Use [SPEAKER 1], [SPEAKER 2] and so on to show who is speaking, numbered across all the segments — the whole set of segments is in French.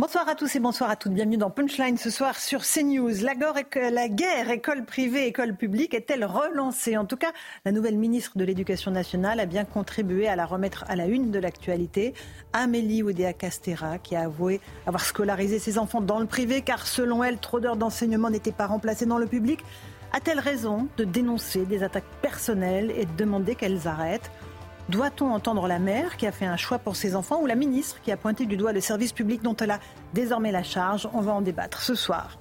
[SPEAKER 1] Bonsoir à tous et bonsoir à toutes. Bienvenue dans Punchline ce soir sur CNews. La, la guerre école privée, école publique est-elle relancée? En tout cas, la nouvelle ministre de l'Éducation nationale a bien contribué à la remettre à la une de l'actualité. Amélie Oudéa-Castera, qui a avoué avoir scolarisé ses enfants dans le privé car selon elle, trop d'heures d'enseignement n'étaient pas remplacées dans le public, a-t-elle raison de dénoncer des attaques personnelles et de demander qu'elles arrêtent? Doit-on entendre la mère qui a fait un choix pour ses enfants ou la ministre qui a pointé du doigt le service public dont elle a désormais la charge? On va en débattre ce soir.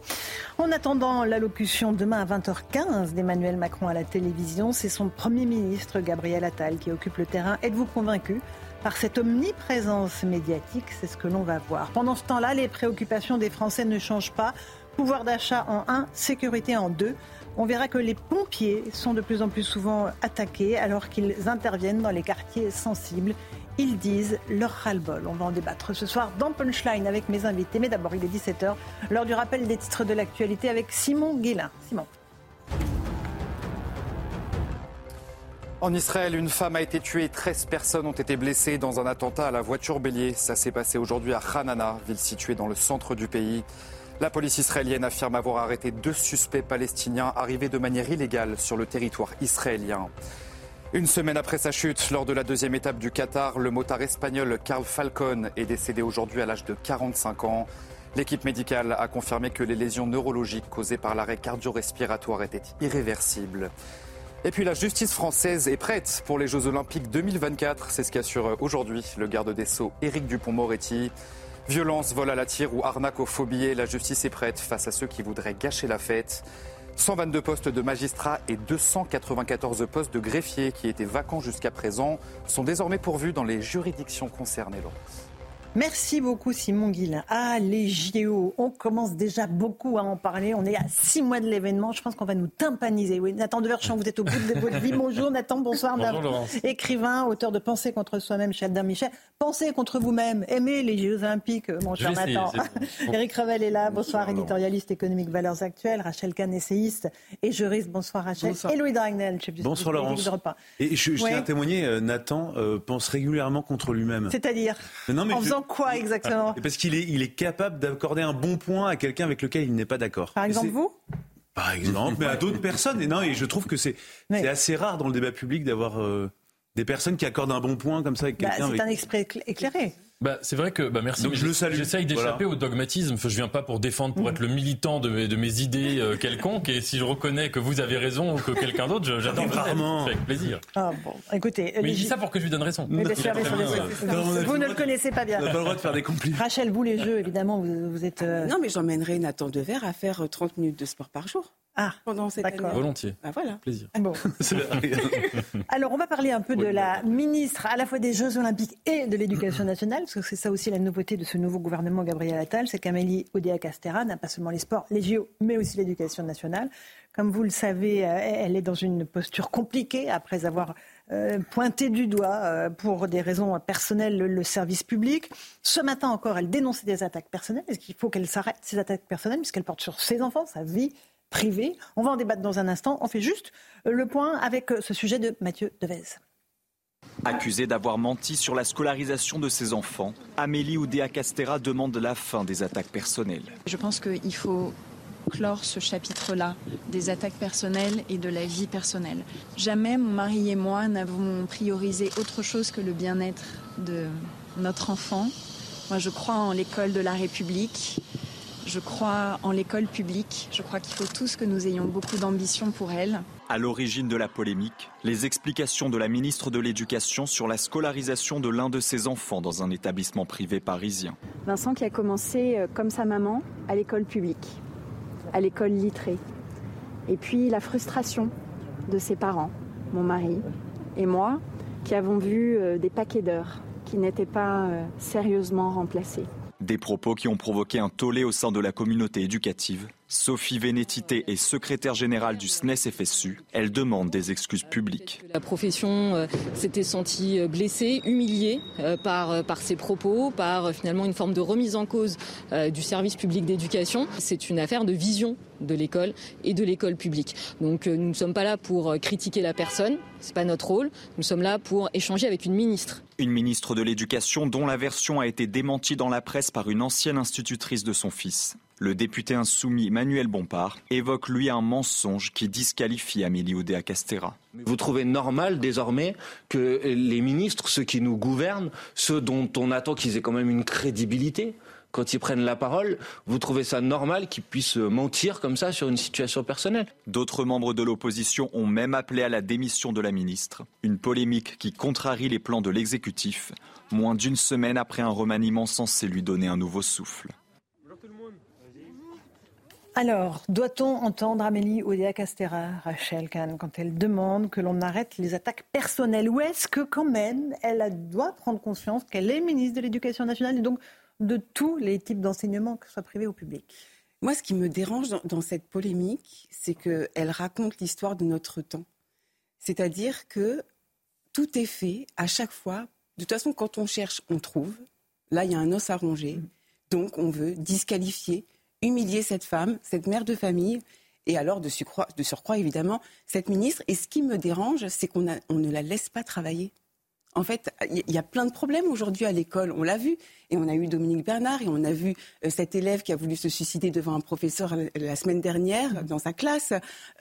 [SPEAKER 1] En attendant l'allocution demain à 20h15 d'Emmanuel Macron à la télévision, c'est son Premier ministre Gabriel Attal qui occupe le terrain. Êtes-vous convaincu par cette omniprésence médiatique? C'est ce que l'on va voir. Pendant ce temps-là, les préoccupations des Français ne changent pas. Pouvoir d'achat en 1, sécurité en 2 on verra que les pompiers sont de plus en plus souvent attaqués alors qu'ils interviennent dans les quartiers sensibles. Ils disent leur ras-le-bol. On va en débattre ce soir dans Punchline avec mes invités. Mais d'abord, il est 17h, l'heure du rappel des titres de l'actualité avec Simon Guélin. Simon.
[SPEAKER 2] En Israël, une femme a été tuée, 13 personnes ont été blessées dans un attentat à la voiture bélier. Ça s'est passé aujourd'hui à Hanana, ville située dans le centre du pays. La police israélienne affirme avoir arrêté deux suspects palestiniens arrivés de manière illégale sur le territoire israélien. Une semaine après sa chute, lors de la deuxième étape du Qatar, le motard espagnol Carl Falcon est décédé aujourd'hui à l'âge de 45 ans. L'équipe médicale a confirmé que les lésions neurologiques causées par l'arrêt cardio-respiratoire étaient irréversibles. Et puis la justice française est prête pour les Jeux Olympiques 2024. C'est ce qu'assure aujourd'hui le garde des Sceaux Éric Dupont-Moretti. Violence, vol à la tire ou arnaque au faux la justice est prête face à ceux qui voudraient gâcher la fête. 122 postes de magistrats et 294 postes de greffiers qui étaient vacants jusqu'à présent sont désormais pourvus dans les juridictions concernées.
[SPEAKER 1] Merci beaucoup Simon Guillain. Ah, les JO, on commence déjà beaucoup à en parler. On est à six mois de l'événement. Je pense qu'on va nous tympaniser. Oui, Nathan Deverchamp, vous êtes au bout de votre vie. Bonjour Nathan, bonsoir.
[SPEAKER 3] Bonjour
[SPEAKER 1] Écrivain, auteur de Pensée contre soi-même chez Adam Michel. Pensez contre vous-même. Aimez les Jeux Olympiques, mon cher Nathan. Eric Revel est là. Bonsoir, éditorialiste économique Valeurs Actuelles. Rachel Kahn, essayiste et juriste. Bonsoir Rachel.
[SPEAKER 3] Bonsoir.
[SPEAKER 1] Et Louis Dragnel,
[SPEAKER 3] chef du Bonsoir Laurence. Et je, je tiens à témoigner, euh, Nathan euh, pense régulièrement contre lui-même.
[SPEAKER 1] C'est-à-dire En faisant quoi exactement
[SPEAKER 3] Parce qu'il est, il est capable d'accorder un bon point à quelqu'un avec lequel il n'est pas d'accord.
[SPEAKER 1] Par exemple, vous
[SPEAKER 3] Par exemple, mais à d'autres personnes. Et non, et je trouve que c'est assez rare dans le débat public d'avoir euh, des personnes qui accordent un bon point comme ça avec
[SPEAKER 1] bah,
[SPEAKER 3] quelqu'un.
[SPEAKER 1] c'est un exprès éclairé.
[SPEAKER 4] Bah, c'est vrai que, bah, merci.
[SPEAKER 3] Donc je le salue.
[SPEAKER 4] J'essaye d'échapper au dogmatisme. Je viens pas pour défendre, pour être le militant de mes, de mes idées euh, quelconques. Et si je reconnais que vous avez raison ou que quelqu'un d'autre, j'adore
[SPEAKER 3] vraiment.
[SPEAKER 4] Avec plaisir.
[SPEAKER 1] Ah bon, écoutez.
[SPEAKER 4] Mais il dit ça pour que je lui donne raison.
[SPEAKER 1] Mais bien sûr, vous ne le connaissez pas bien.
[SPEAKER 3] On n'a pas le droit de faire des compliments.
[SPEAKER 1] Rachel, vous les jeux, évidemment, vous, vous êtes. Euh,
[SPEAKER 5] non, mais j'emmènerai Nathan Dever à faire 30 minutes de sport par jour.
[SPEAKER 1] Ah,
[SPEAKER 5] pendant cette année.
[SPEAKER 4] Volontiers.
[SPEAKER 5] Ah, voilà.
[SPEAKER 4] Plaisir.
[SPEAKER 1] Bon. Alors, on va parler un peu de la ministre à la fois des Jeux Olympiques et de l'Éducation nationale, parce que c'est ça aussi la nouveauté de ce nouveau gouvernement Gabriel Attal, c'est qu'Amélie Oudéa-Castera n'a pas seulement les sports, les JO, mais aussi l'Éducation nationale. Comme vous le savez, euh, elle est dans une posture compliquée après avoir euh, pointé du doigt euh, pour des raisons personnelles le service public. Ce matin encore, elle dénonçait des attaques personnelles. Est-ce qu'il faut qu'elle s'arrête ces attaques personnelles puisqu'elle porte sur ses enfants, sa vie privé. On va en débattre dans un instant. On fait juste le point avec ce sujet de Mathieu Devez.
[SPEAKER 6] Accusée d'avoir menti sur la scolarisation de ses enfants, Amélie Oudéa-Castera demande la fin des attaques personnelles.
[SPEAKER 7] Je pense qu'il faut clore ce chapitre-là des attaques personnelles et de la vie personnelle. Jamais mon mari et moi n'avons priorisé autre chose que le bien-être de notre enfant. Moi, je crois en l'école de la République. Je crois en l'école publique. Je crois qu'il faut tous que nous ayons beaucoup d'ambition pour elle.
[SPEAKER 6] À l'origine de la polémique, les explications de la ministre de l'Éducation sur la scolarisation de l'un de ses enfants dans un établissement privé parisien.
[SPEAKER 7] Vincent qui a commencé, euh, comme sa maman, à l'école publique, à l'école littrée. Et puis la frustration de ses parents, mon mari et moi, qui avons vu euh, des paquets d'heures qui n'étaient pas euh, sérieusement remplacés.
[SPEAKER 6] Des propos qui ont provoqué un tollé au sein de la communauté éducative. Sophie Vénétité est secrétaire générale du SNES-FSU. Elle demande des excuses publiques.
[SPEAKER 8] La profession euh, s'était sentie euh, blessée, humiliée euh, par, par ces propos, par finalement une forme de remise en cause du service public d'éducation. C'est une affaire de vision de l'école et de l'école publique. Donc nous ne sommes pas là pour critiquer la personne, c'est pas notre rôle. Nous sommes là pour échanger avec une ministre.
[SPEAKER 6] Une ministre de l'Éducation dont la version a été démentie dans la presse par une ancienne institutrice de son fils. Le député insoumis Manuel Bompard évoque lui un mensonge qui disqualifie Amélie Oudéa-Castera.
[SPEAKER 9] Vous trouvez normal désormais que les ministres, ceux qui nous gouvernent, ceux dont on attend qu'ils aient quand même une crédibilité, quand ils prennent la parole, vous trouvez ça normal qu'ils puissent mentir comme ça sur une situation personnelle?
[SPEAKER 6] D'autres membres de l'opposition ont même appelé à la démission de la ministre. Une polémique qui contrarie les plans de l'exécutif, moins d'une semaine après un remaniement censé lui donner un nouveau souffle.
[SPEAKER 1] Alors, doit-on entendre Amélie Oudéa-Castera, Rachel Kahn, quand elle demande que l'on arrête les attaques personnelles? Ou est-ce que quand même, elle doit prendre conscience qu'elle est ministre de l'Éducation nationale et donc de tous les types d'enseignement, que ce soit privé ou public?
[SPEAKER 5] Moi, ce qui me dérange dans, cette polémique, c'est qu'elle raconte l'histoire de notre temps. C'est-à-dire que tout est fait à chaque fois. De toute façon, quand on cherche, on trouve. Là, il y a un os à ronger. Mm. Donc, on veut disqualifier humilier cette femme, cette mère de famille, et alors de surcroît, de surcroît évidemment, cette ministre. Et ce qui me dérange, c'est qu'on ne la laisse pas travailler. En fait, il y a plein de problèmes aujourd'hui à l'école, on l'a vu. Et on a eu Dominique Bernard et on a vu euh, cet élève qui a voulu se suicider devant un professeur la semaine dernière dans sa classe.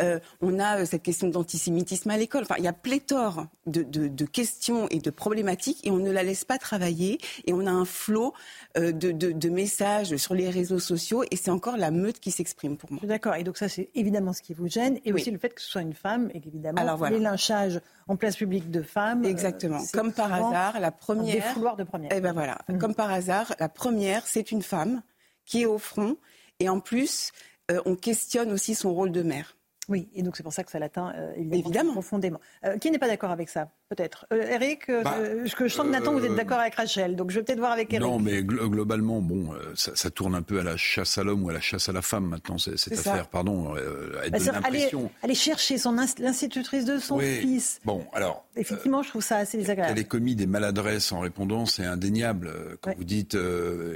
[SPEAKER 5] Euh, on a euh, cette question d'antisémitisme à l'école. Enfin, il y a pléthore de, questions et de problématiques et on ne la laisse pas travailler. Et on a un flot de, messages sur les réseaux sociaux et c'est encore la meute qui s'exprime pour moi.
[SPEAKER 1] D'accord. Et donc ça, c'est évidemment ce qui vous gêne et aussi le fait que ce soit une femme et qu'évidemment les lynchages en place publique de femmes.
[SPEAKER 5] Exactement. Comme par hasard, la première.
[SPEAKER 1] Des fouloirs de première.
[SPEAKER 5] Eh ben voilà. Mmh. Comme par hasard la première, c'est une femme qui est au front. Et en plus, euh, on questionne aussi son rôle de mère.
[SPEAKER 1] Oui, et donc c'est pour ça que ça l'atteint euh, évidemment, profondément. Euh, qui n'est pas d'accord avec ça? Peut-être. Eric, bah, je, sens que Nathan, vous êtes d'accord avec Rachel, donc je vais peut-être voir avec Eric.
[SPEAKER 10] Non, mais globalement, bon, ça, tourne un peu à la chasse à l'homme ou à la chasse à la femme maintenant, cette affaire, pardon. Elle bah,
[SPEAKER 1] aller, chercher son l'institutrice de son fils.
[SPEAKER 10] Bon, alors.
[SPEAKER 1] Effectivement, je trouve ça assez désagréable.
[SPEAKER 10] Elle est commis des maladresses en répondant, c'est indéniable. Quand vous dites,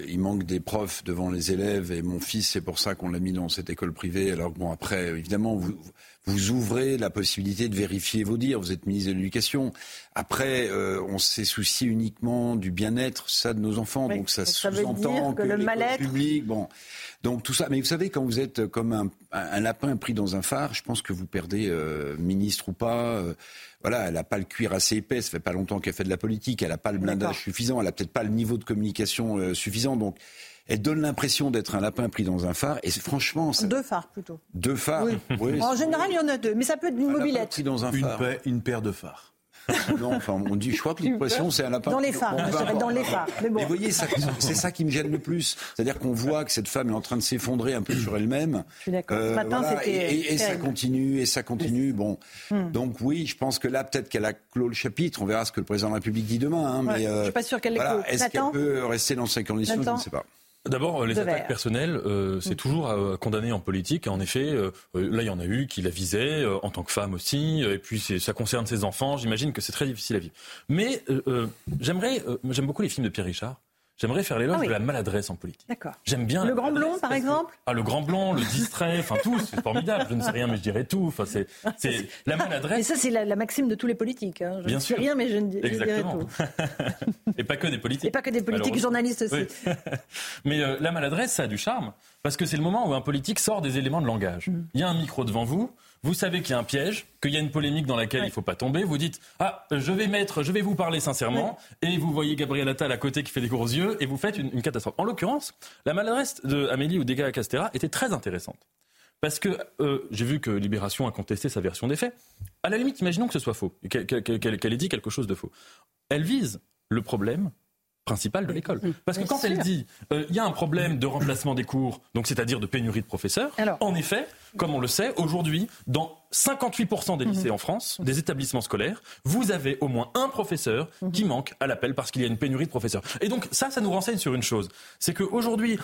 [SPEAKER 10] il manque des profs devant les élèves et mon fils, c'est pour ça qu'on l'a mis dans cette école privée. Alors bon, après, évidemment, vous vous ouvrez la possibilité de vérifier vos dires. Vous êtes ministre de l'Éducation. Après, euh, on s'est soucié uniquement du bien-être, ça, de nos enfants. donc ça, sous-entend que, le mal public, bon, donc tout ça. Mais vous savez, quand vous êtes comme un, lapin pris dans un phare, je pense que vous perdez euh, ministre ou pas. Euh, voilà, elle n'a pas le cuir assez épais. Ça fait pas longtemps qu'elle fait de la politique. Elle n'a pas le blindage suffisant. Elle a peut-être pas le niveau de communication suffisant. Donc elle donne l'impression d'être un lapin pris dans un phare. Et franchement,
[SPEAKER 1] deux phares plutôt.
[SPEAKER 10] Deux phares.
[SPEAKER 1] Oui. en général, il y en a deux, mais ça peut être une mobilette.
[SPEAKER 10] Pris dans un
[SPEAKER 3] phare. Une, paire de phares.
[SPEAKER 10] non, enfin, on dit, je crois que l'expression, c'est un lapin.
[SPEAKER 1] Dans les phares, dans les phares. Mais, bon.
[SPEAKER 10] vous voyez, c'est ça qui me gêne le plus. C'est-à-dire qu'on voit que cette femme est en train de s'effondrer un peu sur elle-même.
[SPEAKER 1] Je suis d'accord. Euh, matin,
[SPEAKER 10] et, et, ça continue, et ça continue. Bon, hmm. donc oui, je pense que là, peut-être qu'elle a clos le chapitre. On verra ce que le président de la République dit demain. Hein, mais,
[SPEAKER 1] euh, je suis pas sûr qu'elle l'ait voilà,
[SPEAKER 10] Est-ce qu'elle peut rester dans ces conditions Je ne sais pas.
[SPEAKER 4] D'abord, les attaques personnelles, euh, c'est mm. toujours à condamner en politique. En effet, euh, là, il y en a eu qui la visaient, euh, en tant que femme aussi, et puis ça concerne ses enfants. J'imagine que c'est très difficile à vivre. Mais j'aimerais, j'aime beaucoup les films de Pierre Richard. J'aimerais faire l'éloge ah de la maladresse en politique.
[SPEAKER 1] D'accord.
[SPEAKER 4] J'aime bien.
[SPEAKER 1] Le grand blond, par exemple?
[SPEAKER 4] Ah, le grand blond, le distrait, enfin tout, c'est formidable. Je ne sais rien, mais je dirais tout. Enfin, c'est, c'est la maladresse.
[SPEAKER 1] Et ça, c'est la, maxime de tous les politiques. Hein. Je
[SPEAKER 4] bien
[SPEAKER 1] ne sais rien, mais je, ne, dirais tout.
[SPEAKER 4] Et pas que des politiques.
[SPEAKER 1] Et pas que des politiques, journalistes aussi.
[SPEAKER 4] mais euh, la maladresse, ça a du charme. Parce que c'est le moment où un politique sort des éléments de langage. Mm. Il y a un micro devant vous, vous savez qu'il y a un piège, qu'il y a une polémique dans laquelle il ne faut pas tomber. Vous dites ah je vais mettre, je vais vous parler sincèrement, et vous voyez Gabriel Attal à côté qui fait des gros yeux et vous faites une, catastrophe. En l'occurrence, la maladresse de Amélie ou Dega Castera était très intéressante. Parce que euh, j'ai vu que Libération a contesté sa version des faits. À la limite, imaginons que ce soit faux, qu'elle ait dit quelque chose de faux. Elle vise le problème principale de l'école. Mm. Parce que quand elle dit euh, il y a un problème de remplacement des cours, donc c'est-à-dire de pénurie de professeurs, en effet, comme on le sait, aujourd'hui, dans 58% des mm-hmm. lycées en France, des établissements scolaires, vous avez au moins un professeur mm-hmm. qui manque à l'appel parce qu'il y a une pénurie de professeurs. Et donc ça, ça nous renseigne sur une chose, c'est qu'aujourd'hui,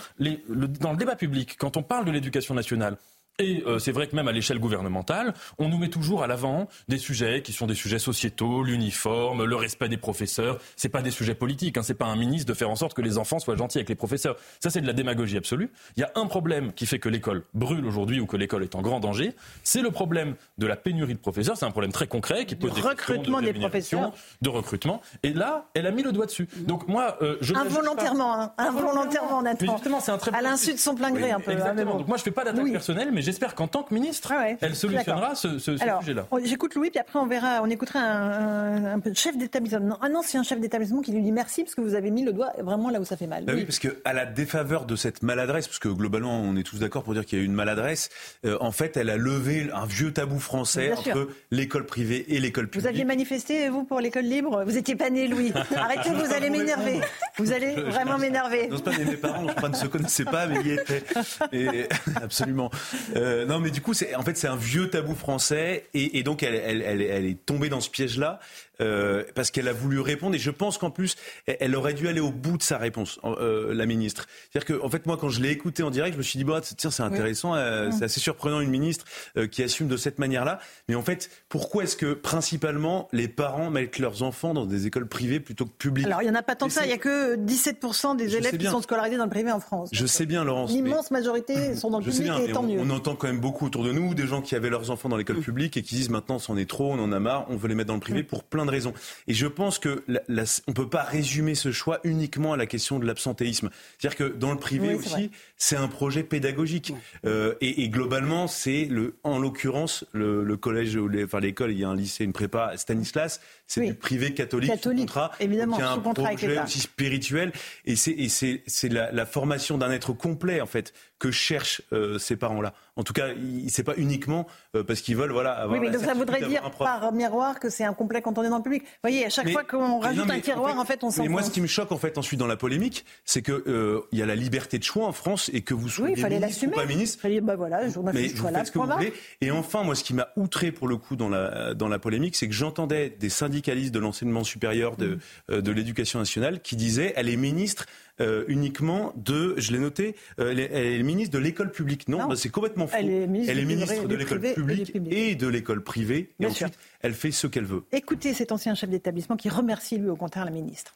[SPEAKER 4] dans le débat public, quand on parle de l'éducation nationale, Et euh, c'est vrai que même à l'échelle gouvernementale, on nous met toujours à l'avant des sujets qui sont des sujets sociétaux, l'uniforme, le respect des professeurs. C'est pas des sujets politiques. Hein, c'est pas un ministre de faire en sorte que les enfants soient gentils avec les professeurs. Ça, c'est de la démagogie absolue. Il y a un problème qui fait que l'école brûle aujourd'hui ou que l'école est en grand danger. C'est le problème de la pénurie de professeurs. C'est un problème très concret qui pose
[SPEAKER 1] des recrutement
[SPEAKER 4] de
[SPEAKER 1] des professeurs,
[SPEAKER 4] de recrutement. Et là, elle a mis le doigt dessus. Donc moi, euh, je
[SPEAKER 1] involontairement, hein, involontairement, on attend.
[SPEAKER 4] Justement, c'est un très
[SPEAKER 1] à l'insu de son plein gré un peu. Hein,
[SPEAKER 4] exactement. Donc moi, je fais pas d'attaque personnelle, mais j'espère qu'en tant que ministre, ah elle solutionnera ce, sujet-là.
[SPEAKER 1] J'écoute Louis, puis après on verra, on écoutera un, chef d'établissement, un ancien chef d'établissement qui lui dit merci parce que vous avez mis le doigt vraiment là où ça fait mal.
[SPEAKER 3] Bah oui, parce qu'à la défaveur de cette maladresse, parce que globalement on est tous d'accord pour dire qu'il y a eu une maladresse, euh, en fait elle a levé un vieux tabou français entre l'école privée et l'école publique.
[SPEAKER 1] Vous aviez manifesté, vous, pour l'école libre? Vous étiez pas né, Louis. Arrêtez, vous allez m'énerver. Vous allez vraiment m'énerver.
[SPEAKER 3] Non, pas mes parents, ne se connaissaient pas, mais y étaient. Et, absolument. Euh, non, mais du coup, c'est en fait c'est un vieux tabou français et, donc elle, elle, est tombée dans ce piège-là. Euh, parce qu'elle a voulu répondre et je pense qu'en plus elle aurait dû aller au bout de sa réponse, euh, la ministre. C'est-à-dire que en fait moi quand je l'ai écoutée en direct, je me suis dit bah tiens c'est intéressant, euh, c'est assez surprenant une ministre qui assume de cette manière-là. Mais en fait pourquoi est-ce que principalement les parents mettent leurs enfants dans des écoles privées plutôt que publiques?
[SPEAKER 1] Alors il y en a pas tant que ça, il y a que 17% des élèves qui sont scolarisés dans le privé en France.
[SPEAKER 3] Je sais bien Laurence.
[SPEAKER 1] L'immense majorité sont dans le public et tant mieux.
[SPEAKER 3] On entend quand même beaucoup autour de nous des gens qui avaient leurs enfants dans l'école publique et qui disent maintenant c'en est trop, on en a marre, on veut les mettre dans le privé mm. pour plein de raisons. Et je pense que la, on peut pas résumer ce choix uniquement à la question de l'absentéisme. C'est-à-dire que dans le privé aussi, c'est un projet pédagogique. Euh, et, et, globalement, c'est le, en l'occurrence, le, le collège, enfin l'école, il y a un lycée, une prépa, Stanislas, c'est du privé catholique,
[SPEAKER 1] catholique
[SPEAKER 3] contrat,
[SPEAKER 1] évidemment,
[SPEAKER 3] qui a un
[SPEAKER 1] projet
[SPEAKER 3] aussi spirituel. Et c'est la, la formation d'un être complet en fait que cherchent euh, ces parents-là. En tout cas, c'est pas uniquement euh, parce qu'ils veulent voilà avoir.
[SPEAKER 1] Oui, mais donc ça voudrait dire par miroir que c'est un complet quand on est dans le public. Vous voyez, à chaque fois qu'on rajoute un tiroir, en fait, on s'en.
[SPEAKER 3] Mais moi, ce qui me choque en fait ensuite dans la polémique, c'est que euh, il y a la liberté de choix en France et que vous soyez
[SPEAKER 1] oui, ministre ou
[SPEAKER 3] pas ministre.
[SPEAKER 1] Fallait, bah voilà,
[SPEAKER 3] mais vous faites ce que vous voulez. Et enfin, moi, ce qui m'a outré pour le coup dans la dans la polémique, c'est que j'entendais des de l'enseignement supérieur de mm. de l'éducation nationale qui disaient elle est ministre euh, uniquement de, je l'ai noté, euh, elle, est, ministre de l'école publique. Non, bah, c'est complètement faux.
[SPEAKER 1] Elle est ministre,
[SPEAKER 3] de l'école publique et, de l'école privée. et ensuite, elle fait ce qu'elle veut.
[SPEAKER 1] Écoutez cet ancien chef d'établissement qui remercie lui au contraire la ministre.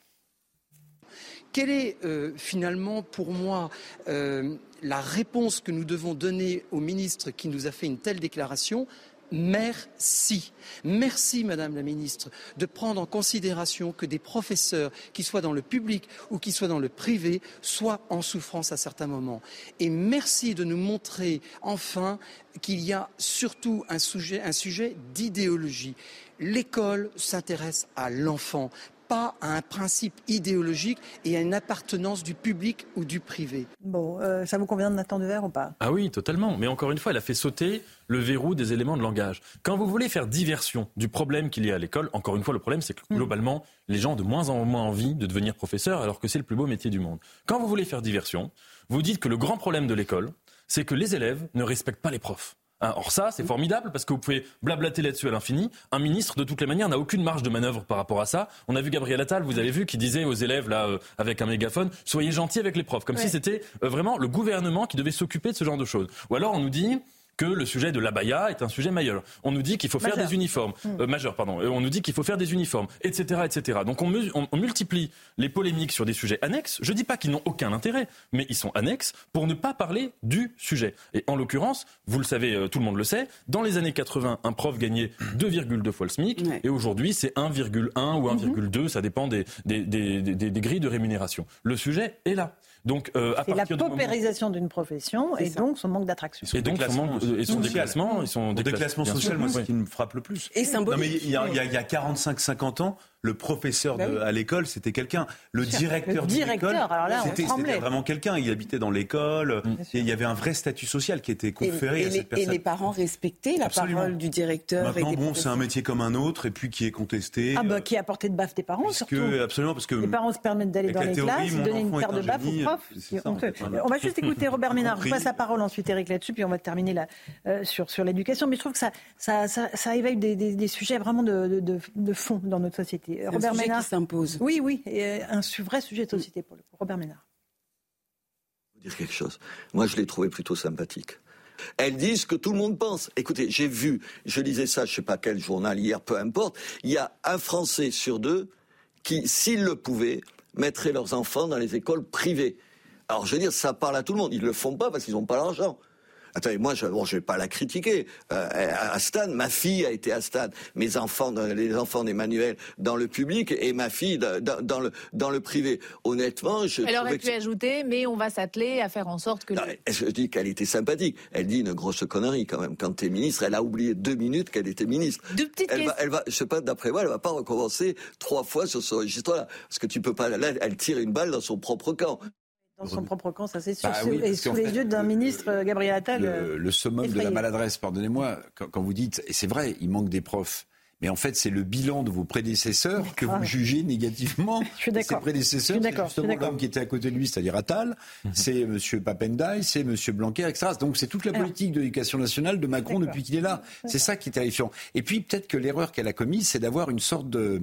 [SPEAKER 11] Quelle est euh, finalement pour moi la réponse que nous devons donner au ministre qui nous a fait une telle déclaration? Merci. Merci, Madame la Ministre, de prendre en considération que des professeurs, qui soient dans le public ou qui soient dans le privé, soient en souffrance à certains moments. Et merci de nous montrer enfin qu'il y a surtout un sujet, un sujet d'idéologie. L'école s'intéresse à l'enfant, pas à un principe idéologique et à une appartenance du public ou du privé.
[SPEAKER 1] Bon, euh, ça vous convient de Nathan Devers ou pas?
[SPEAKER 4] Ah oui, totalement. Mais encore une fois, elle a fait sauter le verrou des éléments de langage. Quand vous voulez faire diversion du problème qu'il y a à l'école, encore une fois, le problème, c'est que hmm. globalement, les gens ont de moins en moins envie de devenir professeur alors que c'est le plus beau métier du monde. Quand vous voulez faire diversion, vous dites que le grand problème de l'école, c'est que les élèves ne respectent pas les profs. Hein, or ça, c'est formidable parce que vous pouvez blablater là-dessus à l'infini. Un ministre, de toutes les manières, n'a aucune marge de manœuvre par rapport à ça. On a vu Gabriel Attal, vous avez vu, qui disait aux élèves là euh, avec un mégaphone soyez gentils avec les profs, comme si c'était euh, vraiment le gouvernement qui devait s'occuper de ce genre de choses. Ou alors on nous dit que le sujet de l'abaya est un sujet majeur. On nous dit qu'il faut faire des uniformes, hmm. euh, majeur, pardon. on nous dit qu'il faut faire des uniformes, etc., etc. Donc on, on, multiplie les polémiques sur des sujets annexes. Je dis pas qu'ils n'ont aucun intérêt, mais ils sont annexes pour ne pas parler du sujet. Et en l'occurrence, vous le savez, euh, tout le monde le sait, dans les années 80, un prof gagnait 2,2 fois le SMIC, et aujourd'hui c'est 1,1 ou 1,2, mhm. ça dépend des, des, des, des grilles de rémunération. Le sujet est là.
[SPEAKER 1] Donc, euh, à la paupérisation d'une profession et donc son manque d'attraction.
[SPEAKER 4] Et donc son, manque, et son déclassement, et son
[SPEAKER 3] déclassement social, moi, ce qui me frappe le plus.
[SPEAKER 1] Et symbolique.
[SPEAKER 3] Non, mais il y a, il y a 45-50 ans, le professeur bah à l'école, c'était quelqu'un. Le directeur,
[SPEAKER 1] le directeur
[SPEAKER 3] c'était vraiment quelqu'un. Il habitait dans l'école. il y avait un vrai statut social qui était conféré
[SPEAKER 5] et,
[SPEAKER 3] à cette personne.
[SPEAKER 5] Et les parents respectaient la parole du directeur.
[SPEAKER 3] Maintenant, bon, c'est un métier comme un autre, et puis qui est contesté.
[SPEAKER 1] Ah bah, qui est à portée de baffe des parents, surtout.
[SPEAKER 3] absolument, parce que
[SPEAKER 1] les parents se permettent d'aller dans les classes, donner une paire de baffe aux profs. on va juste écouter Robert Ménard. Je passe la parole ensuite, Eric, là-dessus, puis on va terminer là, euh, sur, sur l'éducation. Mais je trouve que ça, ça, ça, éveille des, sujets vraiment de, de fond dans notre société.
[SPEAKER 5] Robert Ménard s'impose.
[SPEAKER 1] Oui, oui, et un vrai sujet de société pour le Robert Ménard.
[SPEAKER 12] Vous dire quelque chose. Moi, je l'ai trouvé plutôt sympathique. Elles disent ce que tout le monde pense. Écoutez, j'ai vu, je lisais ça, je sais pas quel journal hier, peu importe, il y a un Français sur deux qui, s'ils le pouvaient, mettraient leurs enfants dans les écoles privées. Alors je veux dire, ça parle à tout le monde. Ils le font pas parce qu'ils n'ont pas l'argent. Attendez, moi, je ne vais pas la critiquer. Euh, à ma fille a été à Stan. Mes enfants, les enfants d'Emmanuel, dans le public, et ma fille dans, le, dans le privé. Honnêtement, je.
[SPEAKER 13] Elle aurait pu ajouter, mais on va s'atteler à faire en sorte que.
[SPEAKER 12] Non, Je dis qu'elle était sympathique. Elle dit une grosse connerie quand même. Quand tu es ministre, elle a oublié deux minutes qu'elle était ministre.
[SPEAKER 13] Deux petites
[SPEAKER 12] elle va, elle va, je sais pas, d'après moi, elle va pas recommencer trois fois sur ce registre-là. Parce que tu peux pas. Là, elle tire une balle dans son propre camp
[SPEAKER 1] dans son propre camp, ça c'est sûr. Bah et sous les yeux d'un ministre, euh, Gabriel Attal.
[SPEAKER 10] Le, euh, le summum de la maladresse, pardonnez-moi, quand, vous dites, et c'est vrai, il manque des profs. Mais en fait, c'est le bilan de vos prédécesseurs que vous jugez négativement.
[SPEAKER 1] Je suis d'accord.
[SPEAKER 10] Ces prédécesseurs, c'est justement l'homme qui était à côté de lui, c'est-à-dire Attal, mhm. c'est M. Papendai, c'est M. Blanquer, etc. Donc c'est toute la politique de l'éducation nationale de Macron depuis qu'il est là. C'est ça qui est terrifiant. Et puis peut-être que l'erreur qu'elle a commise, c'est d'avoir une sorte de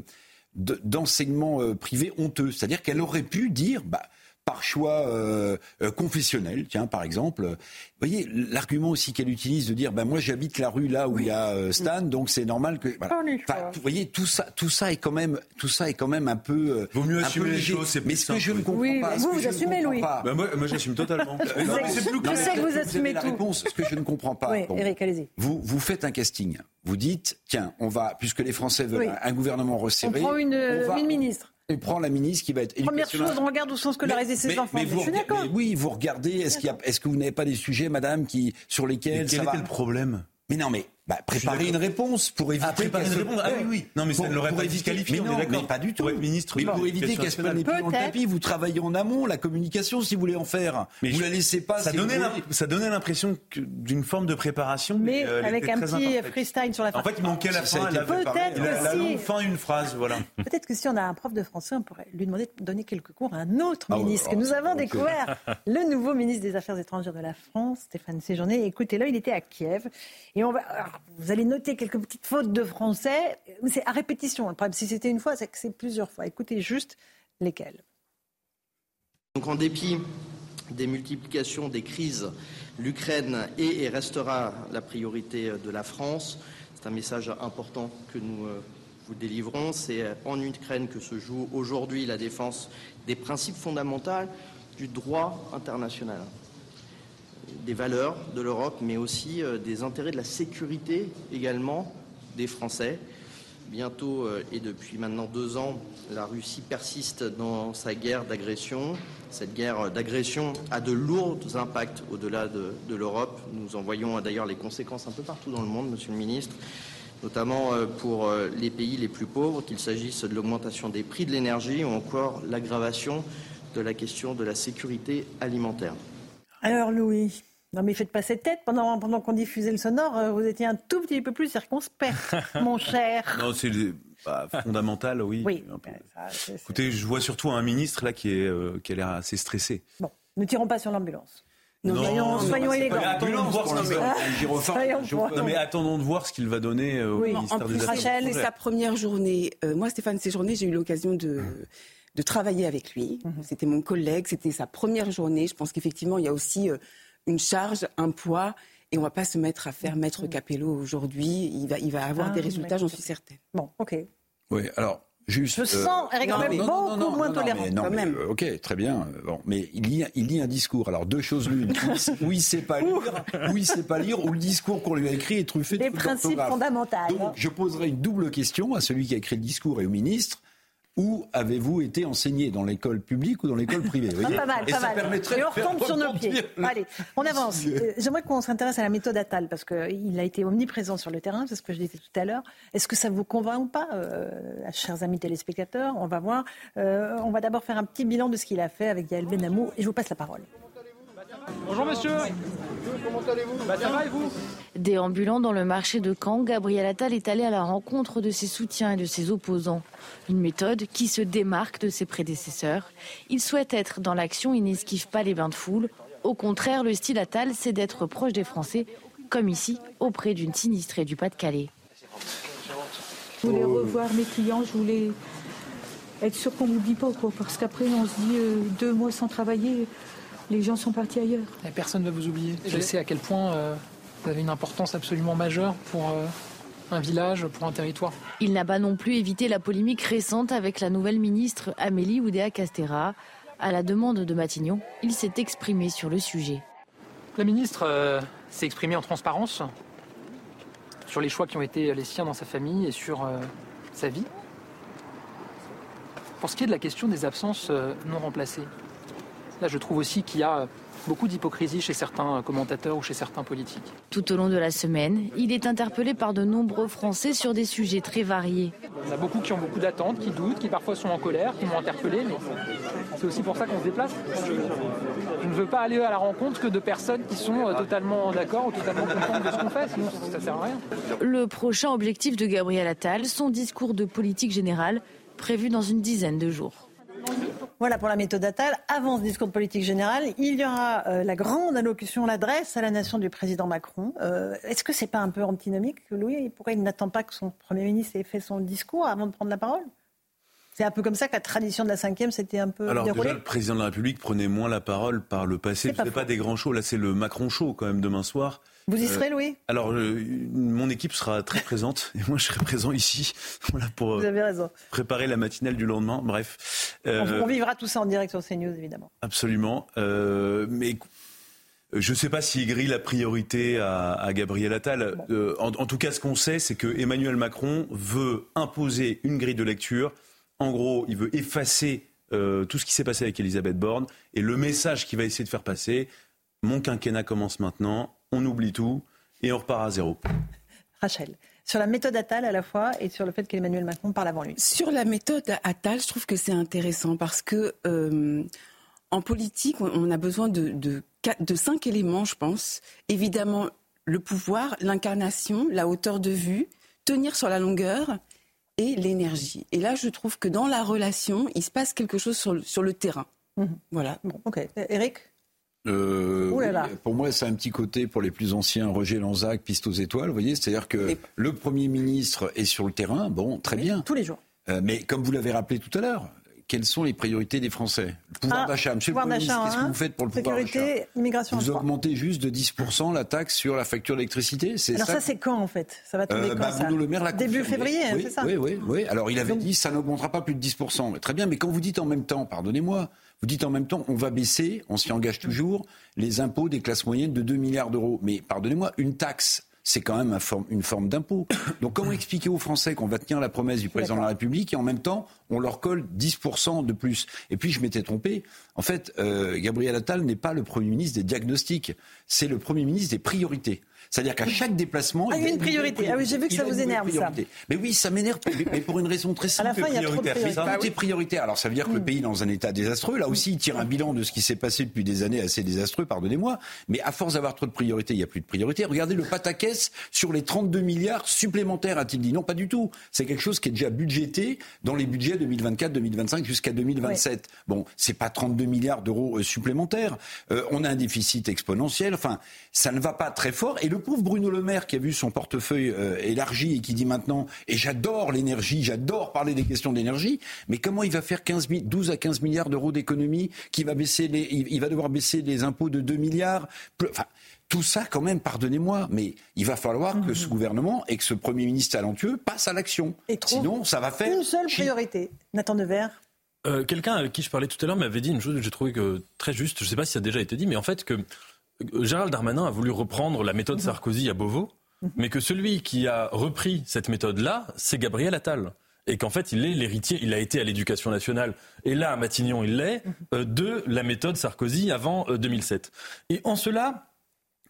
[SPEAKER 10] d'enseignement euh, privé honteux. C'est-à-dire qu'elle aurait pu dire, bah, par choix euh, euh, confessionnel, tiens, par exemple. Vous voyez, l'argument aussi qu'elle utilise de dire, ben moi j'habite la rue là où il y a euh, Stan, donc c'est normal que. Voilà. vous voyez, tout ça, tout ça est quand même, tout ça est quand même un peu.
[SPEAKER 3] Vaut mieux assumer les choses, c'est
[SPEAKER 10] Mais ce que je ne comprends pas.
[SPEAKER 1] Vous, vous assumez, Louis.
[SPEAKER 3] Ben moi, moi j'assume totalement.
[SPEAKER 1] non, c'est plus que vous assumez
[SPEAKER 10] la réponse. Ce que je ne comprends pas.
[SPEAKER 1] Oui, Eric, allez-y.
[SPEAKER 10] Vous, vous faites un casting. Vous dites, tiens, on va, puisque les Français veulent un gouvernement resserré.
[SPEAKER 1] On prend une, une ministre
[SPEAKER 10] et prend la ministre qui va être
[SPEAKER 1] Première chose, on regarde où sont scolarisés ses enfants. Mais,
[SPEAKER 10] vous,
[SPEAKER 1] je suis d'accord.
[SPEAKER 10] Oui, vous regardez, est-ce, est que vous n'avez pas des sujets, madame, qui, sur lesquels
[SPEAKER 3] mais quel était le problème?
[SPEAKER 10] Mais non, mais bah, préparer une réponse pour éviter. Ah,
[SPEAKER 3] préparer une réponse. Ah oui, oui. Non, mais ça ne l'aurait pas disqualifié.
[SPEAKER 10] Mais non, mais pas du tout.
[SPEAKER 3] ministre.
[SPEAKER 10] Mais pour éviter qu'elle se prenne les pieds dans le tapis, vous travaillez en amont la communication si vous voulez en faire. Mais vous la laissez pas.
[SPEAKER 3] Ça donnait ça donnait l'impression d'une forme de préparation.
[SPEAKER 1] Mais avec un petit freestyle sur la
[SPEAKER 3] fin. En fait, il manquait la fin. Peut-être que si. fin une phrase, voilà.
[SPEAKER 1] Peut-être que si on a un prof de français, on pourrait lui demander de donner quelques cours à un autre ah ministre que nous avons découvert, le nouveau ministre des Affaires étrangères de la France, Stéphane Séjourné. Écoutez-le, il était à Kiev et on va. Vous allez noter quelques petites fautes de français. C'est à répétition. Le problème, si c'était une fois, c'est que c'est plusieurs fois. Écoutez juste lesquelles.
[SPEAKER 14] Donc, en dépit des multiplications des crises, l'Ukraine est et restera la priorité de la France. C'est un message important que nous euh, vous délivrons. C'est en Ukraine que se joue aujourd'hui la défense des principes fondamentaux du droit international des valeurs de l'Europe, mais aussi euh, des intérêts de la sécurité également des Français. Bientôt euh, et depuis maintenant deux ans, la Russie persiste dans sa guerre d'agression. Cette guerre d'agression a de lourds impacts au-delà de, l'Europe. Nous en voyons d'ailleurs les conséquences un peu partout dans le monde, Monsieur le Ministre, notamment euh, pour les pays les plus pauvres, qu'il s'agisse de l'augmentation des prix de l'énergie ou encore l'aggravation de la question de la sécurité alimentaire.
[SPEAKER 1] Alors Louis, non, mais faites pas cette tête. Pendant, pendant qu'on diffusait le sonore, euh, vous étiez un tout petit peu plus circonspect, mon cher.
[SPEAKER 3] Non, c'est bah, fondamental, oui.
[SPEAKER 1] oui.
[SPEAKER 3] Écoutez, je vois surtout un ministre là qui, est, euh, qui a l'air assez stressé.
[SPEAKER 1] Bon, ne tirons pas sur l'ambulance. Non, soyons, soyons élégants.
[SPEAKER 3] Attendons de voir ce mais attendons de voir ce qu'il va donner euh, au ministère
[SPEAKER 5] en plus, Rachel, c'est sa première journée. moi, Stéphane Séjourné, j'ai eu l'occasion de, de travailler avec lui. Mhm. C'était mon collègue, c'était sa première journée. Je pense qu'effectivement, il y a aussi une charge, un poids. Et on ne va pas se mettre à faire maître Capello aujourd'hui. Il va, il va avoir ah, des résultats, j'en suis certaine.
[SPEAKER 1] Bon, ok.
[SPEAKER 10] Oui, alors Juste,
[SPEAKER 1] je euh, sens Eric non, même beaucoup non, moins tolérant.
[SPEAKER 10] quand
[SPEAKER 1] même.
[SPEAKER 10] Euh, ok, très bien. Bon, mais il lit, il lit un discours. Alors deux choses l'une. ou il sait pas lire, ou il sait pas lire, ou le discours qu'on lui a écrit est truffé
[SPEAKER 1] de Des principes fondamentaux.
[SPEAKER 10] Donc je poserai une double question à celui qui a écrit le discours et au ministre. Où avez-vous été enseigné? Dans l'école publique ou dans l'école privée?
[SPEAKER 1] Ah, Pas mal, pas mal. Et on retombe sur nos pieds. Allez, on avance. Euh, j'aimerais qu'on s'intéresse à la méthode Attal, parce qu'il a été omniprésent sur le terrain, c'est ce que je disais tout à l'heure. Est-ce que ça vous convainc ou pas, euh, chers amis téléspectateurs? On va voir. Euh, on va d'abord faire un petit bilan de ce qu'il a fait avec Yael Benamou, et je vous passe la parole.
[SPEAKER 15] Bonjour monsieur. Comment allez-vous bah, Ça va et vous
[SPEAKER 16] Déambulant dans le marché de Caen, Gabriel Attal est allé à la rencontre de ses soutiens et de ses opposants. Une méthode qui se démarque de ses prédécesseurs. Il souhaite être dans l'action et n'esquive pas les bains de foule. Au contraire, le style Attal, c'est d'être proche des Français, comme ici, auprès d'une sinistrée du Pas-de-Calais.
[SPEAKER 17] Je voulais revoir mes clients, je voulais être sûr qu'on n'oublie pas, parce qu'après on se dit euh, deux mois sans travailler, Les gens sont partis ailleurs.
[SPEAKER 18] Et personne ne va vous oublier. Je sais à quel point euh, vous avez une importance absolument majeure pour euh, un village, pour un territoire.
[SPEAKER 16] Il n'a pas non plus évité la polémique récente avec la nouvelle ministre Amélie Oudéa-Castera. À la demande de Matignon, il s'est exprimé sur le sujet.
[SPEAKER 18] La ministre euh, s'est exprimée en transparence sur les choix qui ont été les siens dans sa famille et sur euh, sa vie. Pour ce qui est de la question des absences euh, non remplacées, là je trouve aussi qu'il y a beaucoup d'hypocrisie chez certains commentateurs ou chez certains politiques.
[SPEAKER 16] Tout au long de la semaine, il est interpellé par de nombreux Français sur des sujets très variés.
[SPEAKER 18] Il y en a beaucoup qui ont beaucoup d'attentes, qui doutent, qui parfois sont en colère, qui m'ont interpellé, mais c'est aussi pour ça qu'on se déplace. Je, ne veux pas aller à la rencontre que de personnes qui sont euh, totalement d'accord ou totalement contentes de ce qu'on fait, sinon ça sert à rien.
[SPEAKER 16] Le prochain objectif de Gabriel Attal, son discours de politique générale, prévu dans une dizaine de jours.
[SPEAKER 1] Voilà pour la méthode Attal. Avant ce discours de politique générale, il y aura euh, la grande allocution, l'adresse à la nation du président Macron. Euh, Est-ce que c'est pas un peu antinomique, Louis? Pourquoi il n'attend pas que son Premier ministre ait fait son discours avant de prendre la parole? C'est un peu comme ça que la tradition de la cinquième s'était un peu
[SPEAKER 3] Alors
[SPEAKER 1] déroulée
[SPEAKER 3] déjà, le président de la République prenait moins la parole par le passé.
[SPEAKER 1] Pas
[SPEAKER 3] Ce pas des grands shows. Là, c'est le Macron show quand même demain soir.
[SPEAKER 1] Vous y
[SPEAKER 3] Euh,
[SPEAKER 1] serez, Louis?
[SPEAKER 3] Alors, euh, mon équipe sera très présente et moi, je serai présent ici voilà, pour euh,
[SPEAKER 1] Vous avez raison.
[SPEAKER 3] préparer la matinale du lendemain. Bref.
[SPEAKER 1] On,
[SPEAKER 3] Euh,
[SPEAKER 1] on vivra tout ça en direct sur CNews, évidemment.
[SPEAKER 3] Absolument. Euh, mais je ne sais pas s'il grille la priorité à, à Gabriel Attal. Euh, en, en tout cas, ce qu'on sait, c'est que Emmanuel Macron veut imposer une grille de lecture. En gros, il veut effacer euh, tout ce qui s'est passé avec Elisabeth Borne. Et le message qu'il va essayer de faire passer, mon quinquennat commence maintenant, on oublie tout et on repart à zéro.
[SPEAKER 1] Rachel, sur la méthode Attal à la fois et sur le fait qu'Emmanuel Macron parle avant lui.
[SPEAKER 5] Sur la méthode Attal, je trouve que c'est intéressant parce que euh, en politique, on- a besoin de, de, quatre- de cinq éléments, je pense. Évidemment, le pouvoir, l'incarnation, la hauteur de vue, tenir sur la longueur et l'énergie. Et là, je trouve que dans la relation, il se passe quelque chose sur le, sur le terrain. Voilà.
[SPEAKER 1] Bon, ok. Eric
[SPEAKER 10] Euh,
[SPEAKER 1] Ouh là là.
[SPEAKER 10] oui, pour moi, c'est un petit côté pour les plus anciens, Roger Lanzac, piste aux étoiles, vous voyez, c'est-à-dire que le Premier ministre est sur le terrain, bon, très bien.
[SPEAKER 1] Tous les jours.
[SPEAKER 10] Euh, mais comme vous l'avez rappelé tout à l'heure, quelles sont les priorités des Français? Le pouvoir
[SPEAKER 1] Ah,
[SPEAKER 10] d'achat. Monsieur le Premier ministre, qu'est-ce que vous faites pour le pouvoir d'achat?
[SPEAKER 1] immigration,
[SPEAKER 10] Vous augmentez juste de 10% la taxe sur la facture d'électricité
[SPEAKER 1] Alors ça, c'est quand en fait? Ça va tomber
[SPEAKER 10] euh,
[SPEAKER 1] quand
[SPEAKER 10] bah,
[SPEAKER 1] ça?
[SPEAKER 10] Bruno Le Maire l'a
[SPEAKER 1] Début
[SPEAKER 10] confirmé.
[SPEAKER 1] février,
[SPEAKER 10] oui,
[SPEAKER 1] c'est ça?
[SPEAKER 10] Oui, oui, oui. Alors il avait dit ça n'augmentera pas plus de 10%. Mais Très bien, mais quand vous dites en même temps, pardonnez-moi, vous dites en même temps, on va baisser, on s'y engage toujours, les impôts des classes moyennes de 2 milliards d'euros. Mais pardonnez-moi, une taxe, c'est quand même une forme d'impôt. Donc comment expliquer aux Français qu'on va tenir la promesse du président de la République et en même temps, on leur colle 10% de plus? Et puis je m'étais trompé. En fait, euh, Gabriel Attal n'est pas le Premier ministre des diagnostics, c'est le Premier ministre des priorités. C'est-à-dire qu'à chaque déplacement,
[SPEAKER 1] Ah,
[SPEAKER 10] il y a
[SPEAKER 1] une priorité. Ah oui, j'ai vu que ça vous énerve, ça.
[SPEAKER 10] Mais oui, ça m'énerve, mais- pour une raison très
[SPEAKER 1] À
[SPEAKER 10] simple.
[SPEAKER 1] la fin, il y a trop de.
[SPEAKER 10] Mais
[SPEAKER 1] Bah
[SPEAKER 10] tout
[SPEAKER 1] oui.
[SPEAKER 10] est prioritaire. Alors ça veut dire que le pays est dans un état désastreux. Là aussi, il tire un bilan de ce qui s'est passé depuis des années assez désastreux, pardonnez-moi. Mais à force d'avoir trop de priorités, il n'y a plus de priorité. Regardez le pataquès sur les 32 milliards supplémentaires, a-t-il dit. Non, pas du tout. C'est quelque chose qui est déjà budgété dans les budgets 2024, 2025 jusqu'à 2027. Bon, c'est pas 32 milliards d'euros euh, supplémentaires. Euh, on a un déficit exponentiel. Enfin, ça ne va pas très fort. Et le pauvre Bruno Le Maire qui a vu son portefeuille euh, élargi et qui dit maintenant, et j'adore l'énergie, j'adore parler des questions d'énergie, mais comment il va faire 15 mi- 12 à 15 milliards d'euros d'économie, qui va baisser les, il, il va devoir baisser les impôts de 2 milliards. Enfin, tout ça, quand même, pardonnez-moi, mais il va falloir que ce gouvernement et que ce Premier ministre talentueux passe à l'action. Sinon, ça va faire...
[SPEAKER 1] Une seule priorité. Nathan Devers.
[SPEAKER 4] Euh, Quelqu'un avec qui je parlais tout à l'heure m'avait dit une chose que j'ai trouvé que très juste. Je ne sais pas si ça a déjà été dit, mais en fait que euh, Gérald Darmanin a voulu reprendre la méthode Sarkozy à Beauvau, mais que celui qui a repris cette méthode-là, c'est Gabriel Attal. Et qu'en fait, il est l'héritier, il a été à l'éducation nationale, et là, à Matignon, il l'est, euh, de la méthode Sarkozy avant euh, 2007. Et en cela,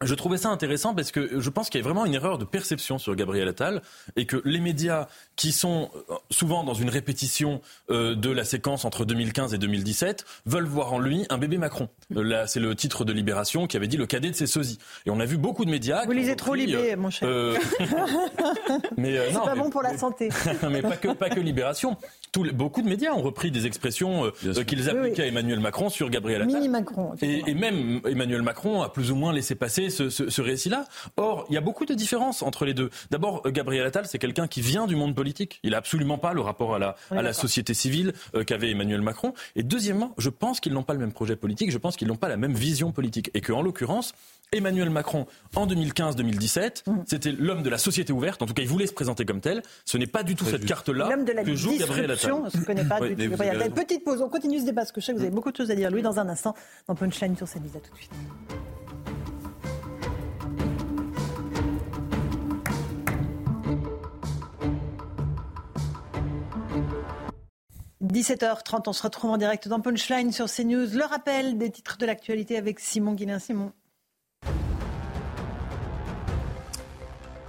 [SPEAKER 4] je trouvais ça intéressant parce que je pense qu'il y a vraiment une erreur de perception sur Gabriel Attal et que les médias qui sont euh, souvent dans une répétition euh, de la séquence entre 2015 et 2017 veulent voir en lui un bébé Macron. Euh, Là, c'est le titre de Libération qui avait dit le cadet de ses sosies. Et on a vu beaucoup de médias.
[SPEAKER 1] Vous lisez trop Libé,
[SPEAKER 4] euh,
[SPEAKER 1] mon cher.
[SPEAKER 4] euh, mais euh,
[SPEAKER 1] C'est pas
[SPEAKER 4] mais-
[SPEAKER 1] bon pour la santé.
[SPEAKER 4] mais pas que, pas que Libération, beaucoup de médias ont repris des expressions euh, qu'ils appliquaient à Emmanuel Macron sur Gabriel Attal.
[SPEAKER 1] Mini Macron.
[SPEAKER 4] Et, et même Emmanuel Macron a plus ou moins laissé passer ce, ce- ce récit-là. Or, il y a beaucoup de différences entre les deux. D'abord, Gabriel Attal, c'est quelqu'un qui vient du monde politique. Il n'a absolument pas le rapport à la, à société civile euh, qu'avait Emmanuel Macron. Et deuxièmement, je pense qu'ils n'ont pas le même projet politique. Je pense qu'ils n'ont pas la même vision politique. Et qu'en l'occurrence, Emmanuel Macron, en 2015-2017,
[SPEAKER 1] Mmh.
[SPEAKER 4] c'était l'homme de la société ouverte. En tout cas, il voulait se présenter comme tel. Ce n'est pas du tout cette carte-là
[SPEAKER 1] L'homme de la
[SPEAKER 4] que joue Gabriel Attal.
[SPEAKER 1] on ne se connaît pas
[SPEAKER 4] Oui,
[SPEAKER 1] du tout. Petite pause, on continue ce débat parce que je sais que vous avez beaucoup de choses à dire. Lui, dans un instant, dans Punchline sur CNews. À tout de suite. 17h30, on se retrouve en direct dans Punchline sur CNews. Le rappel des titres de l'actualité avec Simon Guillain. Simon.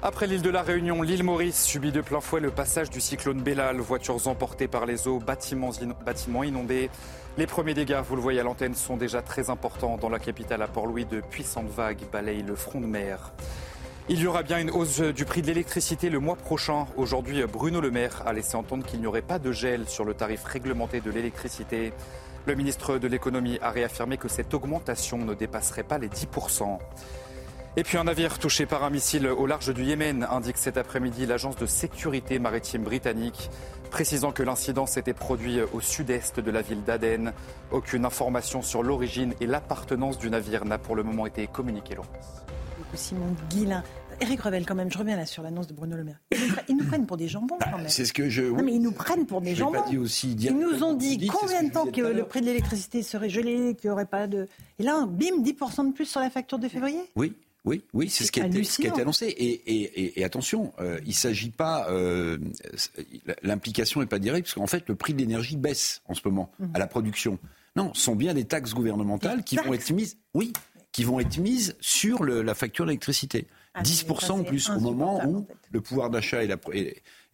[SPEAKER 2] Après l'île de la Réunion, l'île Maurice subit de plein fouet le passage du cyclone Bellal. Voitures emportées par les eaux, bâtiments, in- bâtiments inondés. Les premiers dégâts, vous le voyez à l'antenne, sont déjà très importants. Dans la capitale à Port-Louis, de puissantes vagues balayent le front de mer. Il y aura bien une hausse du prix de l'électricité le mois prochain. Aujourd'hui, Bruno Le Maire a laissé entendre qu'il n'y aurait pas de gel sur le tarif réglementé de l'électricité. Le ministre de l'économie a réaffirmé que cette augmentation ne dépasserait pas les 10%. Et puis un navire touché par un missile au large du Yémen, indique cet après-midi l'agence de sécurité maritime britannique, précisant que l'incident s'était produit au sud-est de la ville d'Aden. Aucune information sur l'origine et l'appartenance du navire n'a pour le moment été communiquée. Laurence.
[SPEAKER 1] Simon Guillain. Éric Revel, quand même, je reviens là sur l'annonce de Bruno Le Maire. Ils nous, prennent pour des jambons, quand même.
[SPEAKER 10] C'est ce que je.
[SPEAKER 1] Non, mais ils nous prennent pour des
[SPEAKER 10] Je
[SPEAKER 1] jambons.
[SPEAKER 10] pas dit aussi
[SPEAKER 1] Ils nous ont dit combien
[SPEAKER 10] que
[SPEAKER 1] de temps que
[SPEAKER 10] à
[SPEAKER 1] le prix de l'électricité serait gelé, qu'il n'y aurait pas de. Et là, bim, 10% de plus sur la facture de février?
[SPEAKER 10] Oui. Oui, oui, c'est ce, qui a été- ce qui a été
[SPEAKER 1] hallucinant.
[SPEAKER 10] annoncé. Et, et- et- et attention, euh, il ne s'agit pas. euh, L'implication n'est pas directe, parce qu'en fait, le prix de l'énergie baisse en ce moment
[SPEAKER 1] Mhm.
[SPEAKER 10] à la production. Non, ce sont bien des taxes gouvernementales qui vont être mises. Oui, qui vont être mises sur le- la facture d'électricité.
[SPEAKER 1] Ah, mais
[SPEAKER 10] 10%
[SPEAKER 1] ça,
[SPEAKER 10] en plus au moment où le pouvoir d'achat est, la-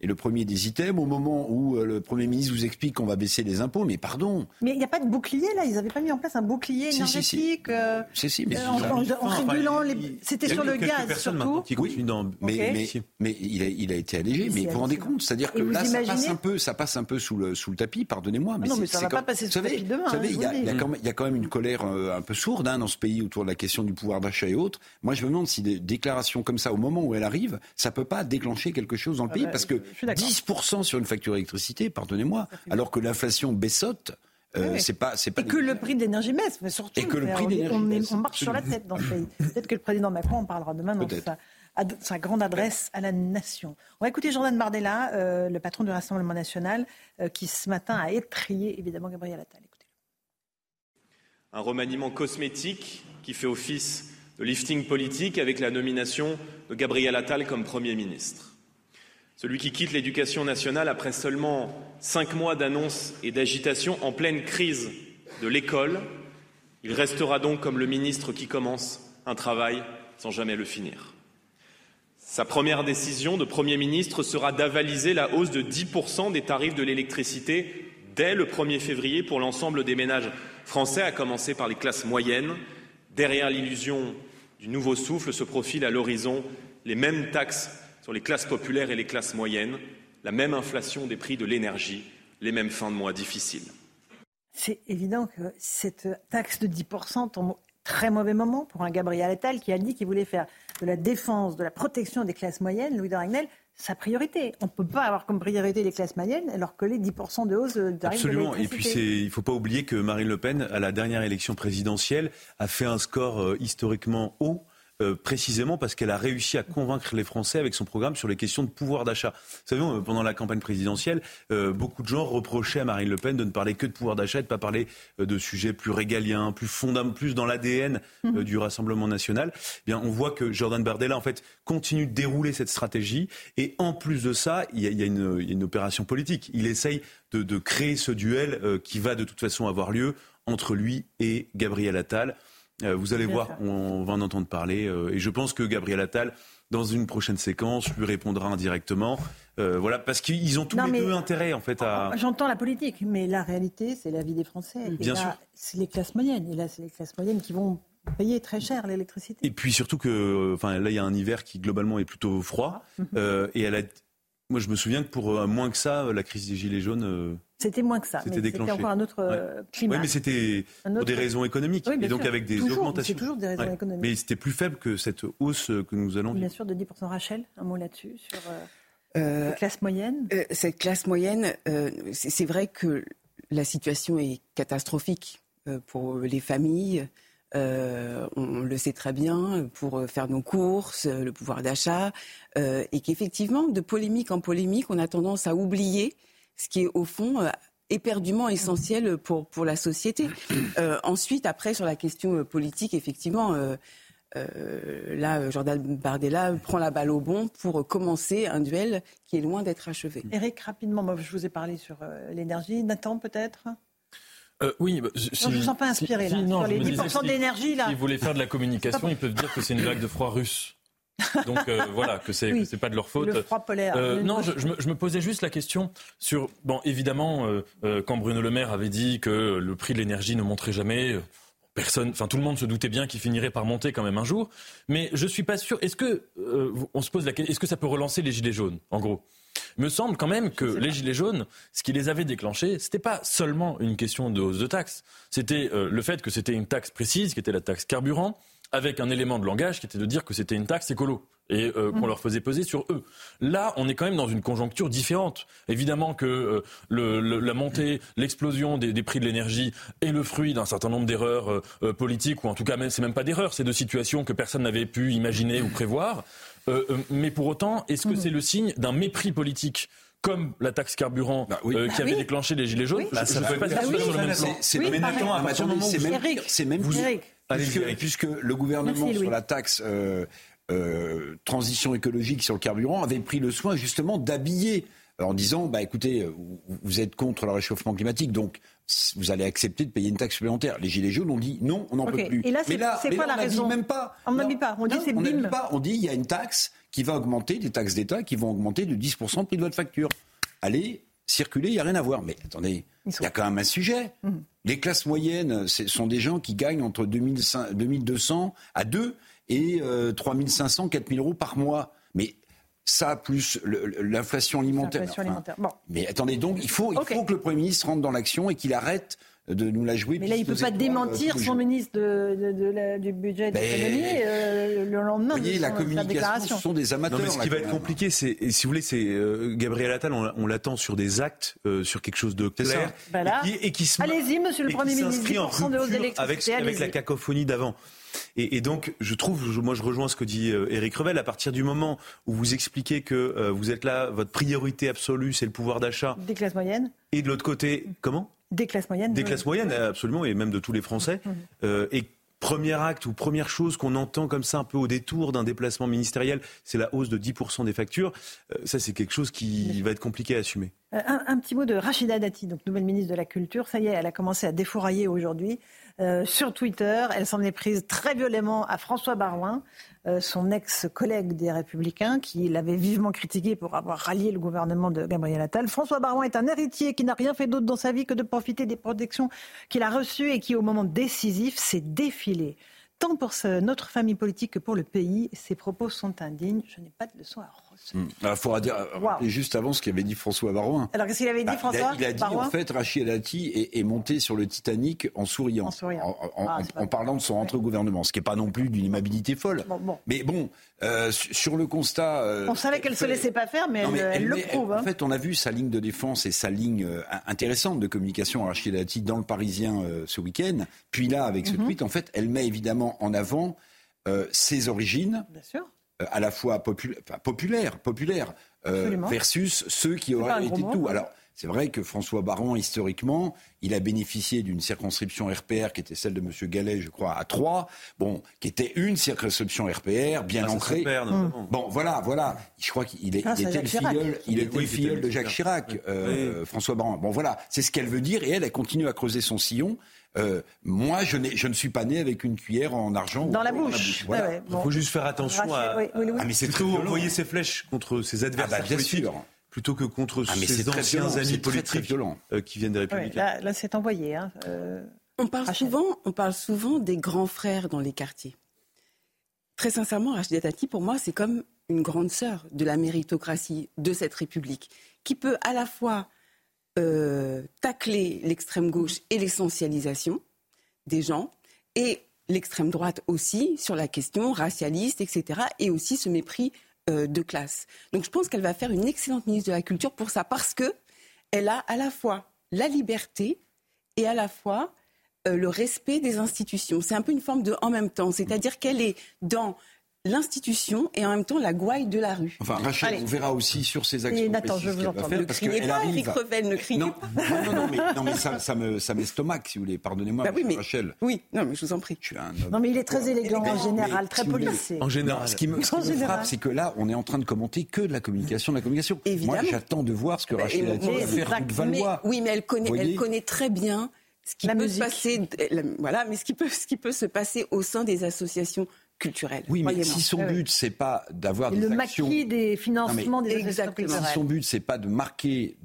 [SPEAKER 10] est- le premier des items, au moment où euh, le Premier ministre vous explique qu'on va baisser les impôts. Mais pardon,
[SPEAKER 1] Mais il n'y a pas de bouclier, là. Ils n'avaient pas mis en place un bouclier
[SPEAKER 10] Si, si, si.
[SPEAKER 1] énergétique. euh,
[SPEAKER 10] c'est si, mais
[SPEAKER 1] euh, en, en- en régulant les. C'était sur le gaz, surtout.
[SPEAKER 3] qui continuent dans.
[SPEAKER 10] Mais, mais, mais il, a, il a été allégé. Mais vous vous rendez compte? C'est-à-dire que là, ça passe, un peu, ça passe un peu sous le, sous le tapis, pardonnez-moi.
[SPEAKER 1] Ah non,
[SPEAKER 10] c'est-
[SPEAKER 1] mais ça
[SPEAKER 10] c'est
[SPEAKER 1] va pas passer sous le tapis demain,
[SPEAKER 10] Vous savez,
[SPEAKER 1] hein,
[SPEAKER 10] il y, a- y quand même- il y a quand même une colère euh, un peu sourde hein, dans ce pays autour de la question du pouvoir d'achat et autres. Moi, je me demande si des déclarations comme ça, au moment où elles arrivent, ça peut pas déclencher quelque chose dans le
[SPEAKER 1] Ah
[SPEAKER 10] pays.
[SPEAKER 1] bah,
[SPEAKER 10] parce que. 10% sur une facture d'électricité, pardonnez-moi, alors que l'inflation baissote, euh,
[SPEAKER 1] Oui,
[SPEAKER 10] c'est pas, c'est pas
[SPEAKER 1] Et que le prix de l'énergie baisse, mais surtout,
[SPEAKER 10] Et que le prix
[SPEAKER 1] on,
[SPEAKER 10] de
[SPEAKER 1] est-
[SPEAKER 10] l'énergie
[SPEAKER 1] on est-
[SPEAKER 10] baisse,
[SPEAKER 1] on marche sur la tête dans ce pays. Peut-être que le président Macron en parlera demain dans sa, ad- sa grande adresse à la nation. On va écouter Jordan Bardella, euh, le patron du Rassemblement national, euh, qui ce matin a étrié évidemment Gabriel Attal. Écoutez.
[SPEAKER 19] un remaniement cosmétique qui fait office de lifting politique avec la nomination de Gabriel Attal comme Premier ministre. Celui qui quitte l'éducation nationale après seulement cinq mois d'annonces et d'agitation en pleine crise de l'école, il restera donc comme le ministre qui commence un travail sans jamais le finir. Sa première décision de Premier ministre sera d'avaliser la hausse de 10% des tarifs de l'électricité dès le 1er février pour l'ensemble des ménages français, à commencer par les classes moyennes. Derrière l'illusion du nouveau souffle se profilent à l'horizon les mêmes taxes sur les classes populaires et les classes moyennes, la même inflation des prix de l'énergie, les mêmes fins de mois difficiles.
[SPEAKER 1] C'est évident que cette taxe de 10% tombe au très mauvais moment pour un Gabriel Attal qui a dit qu'il voulait faire de la défense, de la protection des classes moyennes, Louis de Ragnel, sa priorité. On ne peut pas avoir comme priorité les classes moyennes alors que les 10% de hausse de
[SPEAKER 3] Absolument. Et puis, il ne faut pas oublier que Marine Le Pen, à la dernière élection présidentielle, a fait un score euh, historiquement haut. Euh, précisément parce qu'elle a réussi à convaincre les Français avec son programme sur les questions de pouvoir d'achat. Vous savez, pendant la campagne présidentielle, euh, beaucoup de gens reprochaient à Marine Le Pen de ne parler que de pouvoir d'achat et de ne pas parler euh, de sujets plus régaliens, plus fondamentaux, plus dans l'ADN euh, du Rassemblement national. Eh bien, on voit que Jordan Bardella, en fait, continue de dérouler cette stratégie. Et en plus de ça, il y a, il y a une, il y a une opération politique. Il essaye de, de créer ce duel qui va de toute façon avoir lieu entre lui et Gabriel Attal. Euh, vous allez voir, on va en entendre parler. euh, et je pense que Gabriel Attal, dans une prochaine séquence, lui répondra indirectement. Euh, voilà, parce qu'ils ont tous
[SPEAKER 1] Non,
[SPEAKER 3] les deux intérêt, en fait, à.
[SPEAKER 1] J'entends la politique, mais la réalité, c'est la vie des Français. Et
[SPEAKER 3] Bien
[SPEAKER 1] là,
[SPEAKER 3] sûr.
[SPEAKER 1] C'est les classes moyennes. Et là, c'est les classes moyennes qui vont payer très cher l'électricité.
[SPEAKER 3] Et puis surtout que, enfin, là, il y a un hiver qui globalement est plutôt froid.
[SPEAKER 1] Mhm.
[SPEAKER 3] Euh, et elle a Moi, je me souviens que pour moins que ça, la crise des Gilets jaunes. euh,
[SPEAKER 1] C'était moins que ça.
[SPEAKER 3] C'était déclenché.
[SPEAKER 1] encore un autre euh,
[SPEAKER 3] Ouais.
[SPEAKER 1] climat.
[SPEAKER 3] Oui, mais c'était pour des raisons économiques.
[SPEAKER 1] Oui, bien
[SPEAKER 3] et donc
[SPEAKER 1] sûr.
[SPEAKER 3] avec des
[SPEAKER 1] Toujours,
[SPEAKER 3] augmentations.
[SPEAKER 1] c'est toujours des raisons économiques.
[SPEAKER 3] Mais c'était plus faible que cette hausse que nous allons
[SPEAKER 1] Bien
[SPEAKER 3] vivre.
[SPEAKER 1] sûr, de 10%. Rachel, un mot là-dessus, sur euh, la classe moyenne?
[SPEAKER 5] Euh, cette classe moyenne, euh, c'est vrai que la situation est catastrophique pour les familles. Euh, on le sait très bien, pour faire nos courses, le pouvoir d'achat, euh, et qu'effectivement, de polémique en polémique, on a tendance à oublier ce qui est au fond euh, éperdument essentiel pour, pour la société. Euh, ensuite, après, sur la question euh, politique, effectivement, euh, euh, là, Jordan Bardella prend la balle au bon pour commencer un duel qui est loin d'être achevé.
[SPEAKER 1] Eric, rapidement, moi, je vous ai parlé sur euh, l'énergie. Nathan, peut-être?
[SPEAKER 4] Euh, oui, bah, si-
[SPEAKER 1] Non, je vous sens pas inspiré, là, sur
[SPEAKER 4] je
[SPEAKER 1] les
[SPEAKER 4] me
[SPEAKER 1] 10%
[SPEAKER 4] disais, si-
[SPEAKER 1] d'énergie, là.
[SPEAKER 4] S'ils voulaient faire de la communication, ils peuvent dire que c'est une blague de froid russe. Donc euh, voilà, que c'est
[SPEAKER 1] Oui,
[SPEAKER 4] pas de leur faute.
[SPEAKER 1] le froid polaire.
[SPEAKER 4] Euh, non, je, je me, je me posais juste la question sur bon, évidemment, euh, quand Bruno Le Maire avait dit que le prix de l'énergie ne monterait jamais. Personne, enfin tout le monde se doutait bien qu'il finirait par monter quand même un jour, mais je suis pas sûr. Est-ce que on se pose la question Est-ce que ça peut relancer les gilets jaunes En gros, il me semble quand même que les gilets jaunes, ce qui les avait déclenchés, c'était pas seulement une question de hausse de taxes. C'était le fait que c'était une taxe précise, qui était la taxe carburant, avec un élément de langage qui était de dire que c'était une taxe écolo et euh, qu'on
[SPEAKER 20] Mhm.
[SPEAKER 4] leur faisait peser sur eux. Là, on est quand même dans une conjoncture différente. Évidemment que euh, le- le- la montée, l'explosion des, des prix de l'énergie est le fruit d'un certain nombre d'erreurs euh, euh, politiques, ou en tout cas, même, c'est même pas d'erreurs, c'est de situations que personne n'avait pu imaginer ou prévoir. Euh, euh, mais pour autant, est-ce que c'est le signe d'un mépris politique comme la taxe carburant euh, qui
[SPEAKER 10] Bah
[SPEAKER 4] avait
[SPEAKER 10] oui.
[SPEAKER 4] déclenché les gilets jaunes,
[SPEAKER 10] Bah,
[SPEAKER 4] ça ne
[SPEAKER 10] bah
[SPEAKER 4] peut pas
[SPEAKER 10] oui.
[SPEAKER 4] être
[SPEAKER 10] Bah
[SPEAKER 4] sur
[SPEAKER 10] oui.
[SPEAKER 4] le même
[SPEAKER 10] C'est-
[SPEAKER 4] plan.
[SPEAKER 10] c'est- mais maintenant, à partir du moment où- c'est même même pire.
[SPEAKER 3] Allez,
[SPEAKER 10] puisque,
[SPEAKER 3] Eric.
[SPEAKER 10] puisque le gouvernement
[SPEAKER 1] Merci,
[SPEAKER 10] sur la taxe euh, euh, transition écologique sur le carburant avait pris le soin justement d'habiller euh, en disant bah écoutez vous, êtes contre le réchauffement climatique donc vous allez accepter de payer une taxe supplémentaire. Les gilets jaunes ont dit non, on n'en peut plus.
[SPEAKER 1] Et là, c'est-
[SPEAKER 10] mais là,
[SPEAKER 1] c'est
[SPEAKER 10] mais
[SPEAKER 1] quoi
[SPEAKER 10] là,
[SPEAKER 1] la
[SPEAKER 10] on dit
[SPEAKER 1] raison
[SPEAKER 10] même pas.
[SPEAKER 1] On n'en dit pas. On dit c'est bim.
[SPEAKER 10] pas. On dit il y a une taxe qui va augmenter, des taxes d'État qui vont augmenter de 10% le prix de votre facture. Allez, circuler, il n'y a rien à voir. Mais attendez, il y a quand même un sujet.
[SPEAKER 1] Mhm.
[SPEAKER 10] Les classes moyennes, ce sont des gens qui gagnent entre 2500 2200 à 2 et euh, 3500, 4000 euros par mois. Mais ça, plus l'inflation alimentaire.
[SPEAKER 1] L'inflation
[SPEAKER 10] enfin,
[SPEAKER 1] alimentaire. Bon.
[SPEAKER 10] mais attendez, donc il faut, il faut que le Premier ministre rentre dans l'action et qu'il arrête de nous la jouer.
[SPEAKER 1] Mais là, il ne peut pas démentir
[SPEAKER 10] euh,
[SPEAKER 1] son ministre de, de- de la- du budget et de l'économie euh, le lendemain
[SPEAKER 10] Vous voyez,
[SPEAKER 1] de
[SPEAKER 10] la
[SPEAKER 1] son-
[SPEAKER 10] communication,
[SPEAKER 1] déclaration.
[SPEAKER 10] ce sont des amateurs.
[SPEAKER 3] Non, mais ce qui va être compliqué, c'est, si vous voulez, c'est euh, Gabriel Attal, on, on l'attend sur des actes, euh, sur quelque chose de clair.
[SPEAKER 1] Bah
[SPEAKER 3] et, qui, et qui se-
[SPEAKER 1] allez-y, monsieur le Premier ministre,
[SPEAKER 3] s'inscrit en
[SPEAKER 1] 10% de hausse
[SPEAKER 3] avec, avec la cacophonie d'avant. Et, et donc, je trouve, je- moi, je rejoins ce que dit euh, Éric Revel. À partir du moment où vous expliquez que euh, vous êtes là, votre priorité absolue, c'est le pouvoir d'achat,
[SPEAKER 1] Des classes moyennes
[SPEAKER 3] et de l'autre côté, comment?
[SPEAKER 1] Des classes moyennes
[SPEAKER 3] Des
[SPEAKER 1] oui.
[SPEAKER 3] classes moyennes, absolument, et même de tous les Français.
[SPEAKER 1] Mhm.
[SPEAKER 3] Euh, et premier acte ou première chose qu'on entend comme ça un peu au détour d'un déplacement ministériel, c'est la hausse de 10% des factures. Euh, ça, c'est quelque chose qui va être compliqué à assumer.
[SPEAKER 1] Euh, Un, un petit mot de Rachida Dati, donc nouvelle ministre de la Culture. Ça y est, elle a commencé à défourailler aujourd'hui euh, sur Twitter. Elle s'en est prise très violemment à François Barouin, euh, son ex-collègue des Républicains, qui l'avait vivement critiqué pour avoir rallié le gouvernement de Gabriel Attal. François Barouin est un héritier qui n'a rien fait d'autre dans sa vie que de profiter des protections qu'il a reçues et qui, au moment décisif, s'est défilé. Tant pour notre famille politique que pour le pays, ses propos sont indignes. Je n'ai pas de leçon à recevoir.
[SPEAKER 10] Il faudra dire,
[SPEAKER 1] Wow.
[SPEAKER 10] rappeler juste avant ce qu'avait dit François Barouin.
[SPEAKER 1] Alors, qu'est-ce qu'il avait dit,
[SPEAKER 10] Bah,
[SPEAKER 1] François
[SPEAKER 10] il, a, il a dit
[SPEAKER 1] Barouin
[SPEAKER 10] en fait Rachid Dati est, est monté sur le Titanic en souriant,
[SPEAKER 1] En souriant.
[SPEAKER 10] en, en-
[SPEAKER 1] Ah,
[SPEAKER 10] en- en parlant de son rentrée au gouvernement, ce qui n'est pas non plus d'une imabilité folle.
[SPEAKER 1] Bon, bon.
[SPEAKER 10] Mais bon, euh, su- sur le constat, euh,
[SPEAKER 1] On savait qu'elle se laissait pas faire, mais
[SPEAKER 10] Non,
[SPEAKER 1] elle,
[SPEAKER 10] mais
[SPEAKER 1] elle
[SPEAKER 10] elle
[SPEAKER 1] le prouve.
[SPEAKER 10] En
[SPEAKER 1] hein.
[SPEAKER 10] fait, on a vu sa ligne de défense et sa ligne euh, intéressante de communication à Rachid Dati dans le Parisien euh, ce week-end. Puis là, avec ce
[SPEAKER 1] Mhm.
[SPEAKER 10] tweet, en fait, elle met évidemment en avant euh, ses origines,
[SPEAKER 1] Bien sûr.
[SPEAKER 10] Euh, à la fois popul- enfin, populaires, populaires, euh, versus ceux qui auraient été tout. Alors, c'est vrai que François Baron, historiquement, il a bénéficié d'une circonscription RPR qui était celle de M. Gallet, je crois, à Troyes, bon, qui était une circonscription RPR bien
[SPEAKER 3] Ah,
[SPEAKER 10] ancrée.
[SPEAKER 3] perd, notamment.
[SPEAKER 10] Bon, voilà, voilà. Je crois qu'il est,
[SPEAKER 1] Ah,
[SPEAKER 10] il était le
[SPEAKER 1] Jacques Chirac.
[SPEAKER 10] filleul, il
[SPEAKER 3] Oui,
[SPEAKER 10] était
[SPEAKER 3] oui,
[SPEAKER 10] le filleul
[SPEAKER 3] c'était
[SPEAKER 10] de Jacques Chirac, euh, François Baron. Bon, voilà, c'est ce qu'elle veut dire, et elle, elle continue à creuser son sillon. Euh, moi, je, ne suis pas né avec une cuillère en argent
[SPEAKER 1] Dans
[SPEAKER 10] ou-
[SPEAKER 1] la
[SPEAKER 10] ou
[SPEAKER 1] bouche.
[SPEAKER 10] Voilà.
[SPEAKER 1] Ouais, ouais,
[SPEAKER 3] Il
[SPEAKER 1] bon.
[SPEAKER 3] faut juste faire attention à,
[SPEAKER 1] oui, oui, oui.
[SPEAKER 10] Ah, mais c'est
[SPEAKER 3] plutôt envoyer ses flèches contre ses adversaires
[SPEAKER 10] Ah, bah, bien sûr.
[SPEAKER 3] Plutôt que contre
[SPEAKER 10] Ah, mais
[SPEAKER 3] ses
[SPEAKER 10] très
[SPEAKER 3] anciens
[SPEAKER 10] violent,
[SPEAKER 3] amis
[SPEAKER 10] très,
[SPEAKER 3] politiques
[SPEAKER 10] très violent.
[SPEAKER 3] euh, qui viennent des
[SPEAKER 1] Ouais,
[SPEAKER 3] Républicains.
[SPEAKER 1] là, là, c'est envoyé. hein. Euh,
[SPEAKER 5] On parle,
[SPEAKER 1] Rachel.
[SPEAKER 5] souvent, on parle souvent des grands frères dans les quartiers. Très sincèrement, Rachida Dati, pour moi, c'est comme une grande sœur de la méritocratie de cette République, qui peut à la fois euh, tacler l'extrême gauche et l'essentialisation des gens, et l'extrême droite aussi sur la question racialiste, etc., et aussi ce mépris de classe. Donc je pense qu'elle va faire une excellente ministre de la Culture pour ça, parce que elle a à la fois la liberté et à la fois euh, le respect des institutions. C'est un peu une forme de en même temps, c'est-à-dire qu'elle est dans l'institution et en même temps la gouaille de la rue.
[SPEAKER 10] Enfin, Rachel,
[SPEAKER 5] Allez.
[SPEAKER 10] on verra aussi sur ses actions
[SPEAKER 5] Et Nathan, je vous entends.
[SPEAKER 10] faire,
[SPEAKER 5] Ne
[SPEAKER 10] parce
[SPEAKER 5] criez pas,
[SPEAKER 10] arrive-
[SPEAKER 5] Eric Revel, ne criez
[SPEAKER 10] non,
[SPEAKER 5] pas.
[SPEAKER 10] Non, non, non, mais, non, mais ça, ça me, ça m'estomaque, si vous voulez. Pardonnez-moi,
[SPEAKER 5] Bah oui, mais-
[SPEAKER 10] Rachel.
[SPEAKER 5] Oui, non, mais je vous en prie.
[SPEAKER 10] Je suis un homme.
[SPEAKER 1] Non, mais il est très élégant en général, très policé.
[SPEAKER 3] En général.
[SPEAKER 10] Ce qui me, ce qui me frappe, c'est que là, on est en train de commenter que de la communication, de la communication.
[SPEAKER 5] Évidemment.
[SPEAKER 10] Moi, j'attends de voir ce que
[SPEAKER 5] Bah,
[SPEAKER 10] Rachel a dit faire Valois.
[SPEAKER 5] Mais- oui, mais elle connaît, elle connaît très bien ce qui
[SPEAKER 1] La
[SPEAKER 5] peut
[SPEAKER 1] musique.
[SPEAKER 5] se passer. la- voilà, mais ce qui peut, ce qui peut se passer au sein des associations
[SPEAKER 10] Oui, mais si son
[SPEAKER 1] Ah
[SPEAKER 10] but, c'est pas d'avoir des
[SPEAKER 1] le
[SPEAKER 10] actions...
[SPEAKER 1] maquis des financements des associations
[SPEAKER 5] Exactement.
[SPEAKER 10] Si son but, c'est pas de marquer,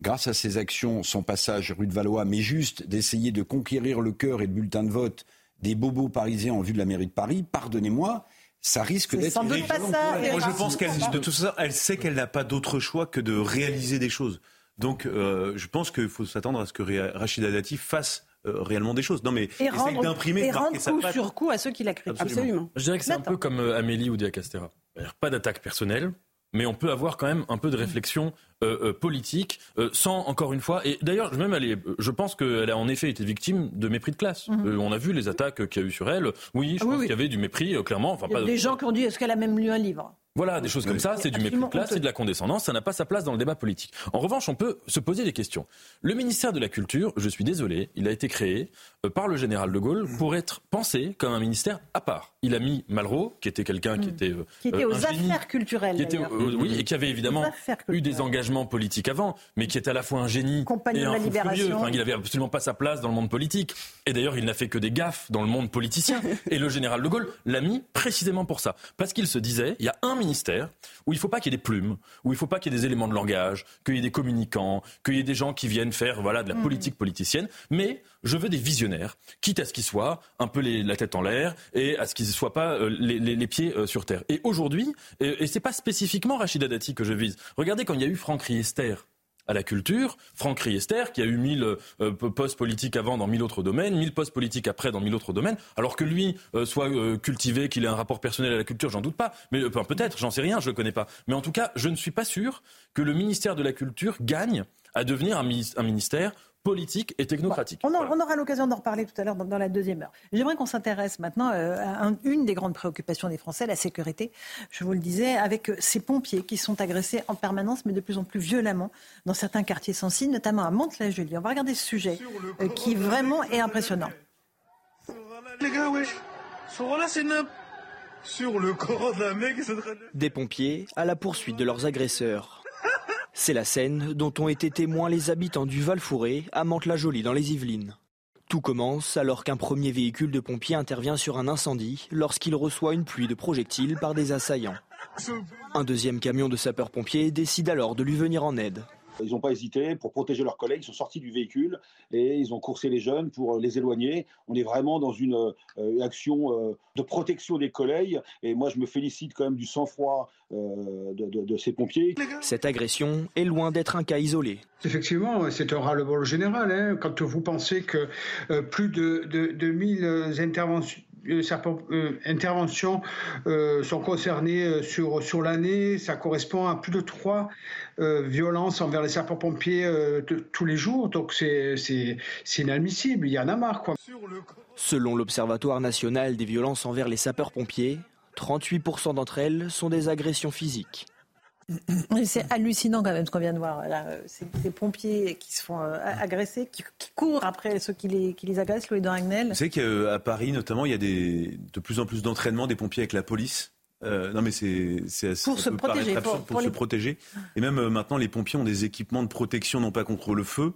[SPEAKER 10] grâce à ses actions, son passage rue de Valois, mais juste d'essayer de conquérir le cœur et le bulletin de vote des bobos parisiens en vue de la mairie de Paris, pardonnez-moi, ça risque d'être
[SPEAKER 1] sans doute pas ça,
[SPEAKER 3] Moi, je pense qu'elle, de tout ça, elle sait qu'elle n'a pas d'autre choix que de réaliser des choses. Donc, euh, je pense qu'il faut s'attendre à ce que Rachida Dati fasse euh, réellement des choses. Non, mais
[SPEAKER 1] Et
[SPEAKER 3] essaye
[SPEAKER 1] rendre,
[SPEAKER 3] d'imprimer,
[SPEAKER 1] et rendre coup
[SPEAKER 3] patte.
[SPEAKER 1] sur coup à ceux qui la critiquent.
[SPEAKER 5] Absolument.
[SPEAKER 4] Je dirais que c'est un peu comme euh, Amélie ou Dia Castera. C'est-à-dire Pas d'attaque personnelle, mais on peut avoir quand même un peu de réflexion euh, euh, politique, euh, sans encore une fois. Et d'ailleurs, même elle est- je pense qu'elle a en effet été victime de mépris de classe.
[SPEAKER 1] Mhm.
[SPEAKER 4] Euh, on a vu les attaques qu'il y a eu sur elle. Oui, je
[SPEAKER 1] Ah
[SPEAKER 4] pense
[SPEAKER 1] oui.
[SPEAKER 4] qu'il y avait du mépris, euh, clairement. Enfin,
[SPEAKER 1] Il y a
[SPEAKER 4] pas-
[SPEAKER 1] des gens qui ont dit est-ce qu'elle a même lu un livre?
[SPEAKER 4] Voilà, des choses comme ça, c'est du mépris de classe, c'est de la condescendance, ça n'a pas sa place dans le débat politique. En revanche, on peut se poser des questions. Le ministère de la Culture, je suis désolé, il a été créé euh, par le général de Gaulle pour être pensé comme un ministère à part. Il a mis Malraux, qui était quelqu'un qui était euh,
[SPEAKER 1] Qui était
[SPEAKER 4] euh,
[SPEAKER 1] aux affaires culturelles.
[SPEAKER 4] qui était, euh, oui, et qui avait évidemment eu des engagements politiques avant, mais qui était à la fois un génie
[SPEAKER 1] Compagnon
[SPEAKER 4] et
[SPEAKER 1] de
[SPEAKER 4] un
[SPEAKER 1] la
[SPEAKER 4] fou
[SPEAKER 1] Libération.
[SPEAKER 4] Enfin, il n'avait absolument pas sa place dans le monde politique. Et d'ailleurs, il n'a fait que des gaffes dans le monde politicien. et le général de Gaulle l'a mis précisément pour ça. Parce qu'il se disait, il y a un ministère où il ne faut pas qu'il y ait des plumes, où il ne faut pas qu'il y ait des éléments de langage, qu'il y ait des communicants, qu'il y ait des gens qui viennent faire voilà, de la politique politicienne, mais je veux des visionnaires, quitte à ce qu'ils soient un peu la tête en l'air et à ce qu'ils ne soient pas euh, les, pieds euh, sur terre. Et aujourd'hui, et, et c'est pas spécifiquement Rachida Dati que je vise. Regardez quand il y a eu Franck Riester à la culture, Franck Riester, qui a eu 1000 euh, postes politiques avant dans 1000 autres domaines, 1000 postes politiques après dans 1000 autres domaines, alors que lui soit cultivé, qu'il ait un rapport personnel à la culture, j'en doute pas, mais peut-être, j'en sais rien, je le connais pas. Mais en tout cas, je ne suis pas sûr que le ministère de la Culture gagne à devenir un ministère politique et technocratique.
[SPEAKER 1] On, en- on aura l'occasion d'en reparler tout à l'heure dans, dans la deuxième heure. J'aimerais qu'on s'intéresse maintenant euh, à un- une des grandes préoccupations des Français, la sécurité. Je vous le disais, avec euh, ces pompiers qui sont agressés en permanence, mais de plus en plus violemment dans certains quartiers sensibles, notamment à Mantes-la-Jolie. On va regarder ce sujet euh, qui vraiment est impressionnant.
[SPEAKER 15] Les gars, wesh. C'est. Sur le corps d'un mec.
[SPEAKER 20] Des pompiers à la poursuite de leurs agresseurs. C'est la scène dont ont été témoins les habitants du Val-Fouré à Mantes-la-Jolie dans les Yvelines. Tout commence alors qu'un premier véhicule de pompiers intervient sur un incendie lorsqu'il reçoit une pluie de projectiles par des assaillants. Un deuxième camion de sapeurs-pompiers décide alors de lui venir en aide.
[SPEAKER 21] Ils n'ont pas hésité pour protéger leurs collègues. Ils sont sortis du véhicule et ils ont coursé les jeunes pour les éloigner. On est vraiment dans une euh, action euh, de protection des collègues. Et moi, je me félicite quand même du sang-froid euh, de, de- de ces pompiers.
[SPEAKER 20] Cette agression est loin d'être un cas isolé.
[SPEAKER 22] Effectivement, c'est un ras-le-bol général. hein. Quand vous pensez que euh, plus de, de, de 1000 interventions, euh, euh, interventions euh, sont concernées euh, sur, sur l'année, ça correspond à plus de trois euh, violences envers les sapeurs-pompiers euh, tous les jours. Donc c'est inadmissible, il y en a marre. Quoi.
[SPEAKER 20] Selon l'Observatoire national des violences envers les sapeurs-pompiers, 38% d'entre elles sont des agressions physiques.
[SPEAKER 1] C'est hallucinant quand même ce qu'on vient de voir. Là, euh, c'est des pompiers qui se font euh, agresser, qui, qui courent après ceux qui les, qui les agressent, Louis Ragnel.
[SPEAKER 3] Vous savez qu'à Paris, notamment, il y a des, de plus en plus d'entraînements des pompiers avec la police. Euh, non mais c'est
[SPEAKER 1] Pour se protéger, pour-
[SPEAKER 3] se protéger. Et même euh, maintenant, les pompiers ont des équipements de protection non pas contre le feu,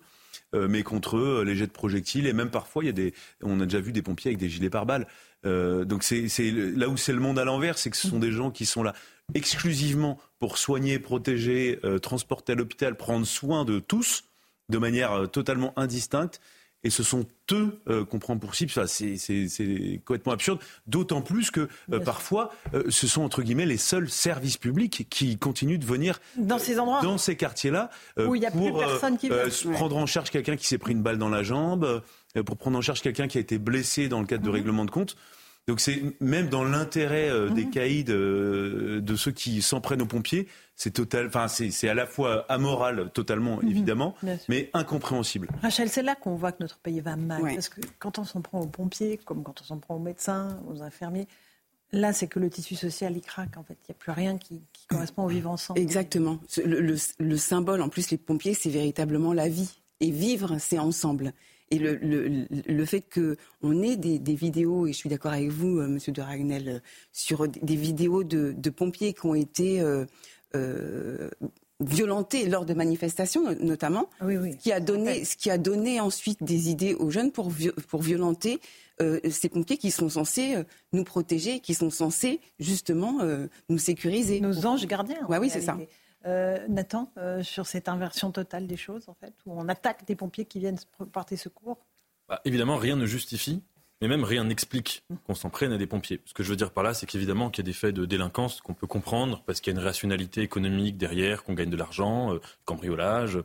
[SPEAKER 3] euh, mais contre euh, les jets de projectiles. Et même parfois, il y a des, on a déjà vu des pompiers avec des gilets pare-balles. Euh, donc c'est là où c'est le monde à l'envers, c'est que ce sont des gens qui sont là exclusivement pour soigner, protéger, euh, transporter à l'hôpital, prendre soin de tous de manière euh, totalement indistincte. et ce sont eux euh, qu'on prend pour cible. C'est- c'est c'est complètement absurde, d'autant plus que euh, parfois, euh, ce sont entre guillemets les seuls services publics qui continuent de venir
[SPEAKER 1] Dans ces endroits
[SPEAKER 3] dans ces quartiers-là
[SPEAKER 1] Où il y a plus
[SPEAKER 3] pour
[SPEAKER 1] personne qui vient.
[SPEAKER 3] prendre en charge quelqu'un qui s'est pris une balle dans la jambe, pour prendre en charge quelqu'un qui a été blessé dans le cadre de
[SPEAKER 1] Mhm.
[SPEAKER 3] règlement de compte. Donc c'est même dans l'intérêt euh, des caïds, euh, de ceux qui s'en prennent aux pompiers, c'est total, enfin c'est c'est à la fois amoral totalement évidemment.
[SPEAKER 1] Bien sûr.
[SPEAKER 3] mais incompréhensible.
[SPEAKER 1] Rachel, c'est là qu'on voit que notre pays va mal.
[SPEAKER 5] Ouais.
[SPEAKER 1] Parce que quand on s'en prend aux pompiers, comme quand on s'en prend aux médecins, aux infirmiers, là, c'est que le tissu social, il craque. En fait, il n'y a plus rien qui, qui correspond au vivre ensemble.
[SPEAKER 5] Exactement. Ce- Le, le- le symbole, en plus, les pompiers, c'est véritablement la vie. Et vivre, c'est ensemble. Et le, le- le fait qu'on ait des, des vidéos, et je suis d'accord avec vous, euh, Monsieur de Ragnel, euh, sur des, vidéos de, de pompiers qui ont été euh, euh, violentés lors de manifestations, no- notamment,
[SPEAKER 1] Oui, oui.
[SPEAKER 5] qui a donné, ce qui a donné ensuite des idées aux jeunes pour, pour violenter euh, ces pompiers qui sont censés euh, nous protéger, qui sont censés justement euh, nous sécuriser.
[SPEAKER 1] Nos anges gardiens. en
[SPEAKER 5] Ouais, oui, c'est ça.
[SPEAKER 1] Euh, Nathan, euh, sur cette inversion totale des choses, en fait, où on attaque des pompiers qui viennent porter secours.
[SPEAKER 4] Bah, évidemment, rien ne justifie, mais même rien n'explique qu'on s'en prenne à des pompiers. Ce que je veux dire par là, c'est qu'évidemment qu'il y a des faits de délinquance qu'on peut comprendre parce qu'il y a une rationalité économique derrière, qu'on gagne de l'argent, euh, cambriolage,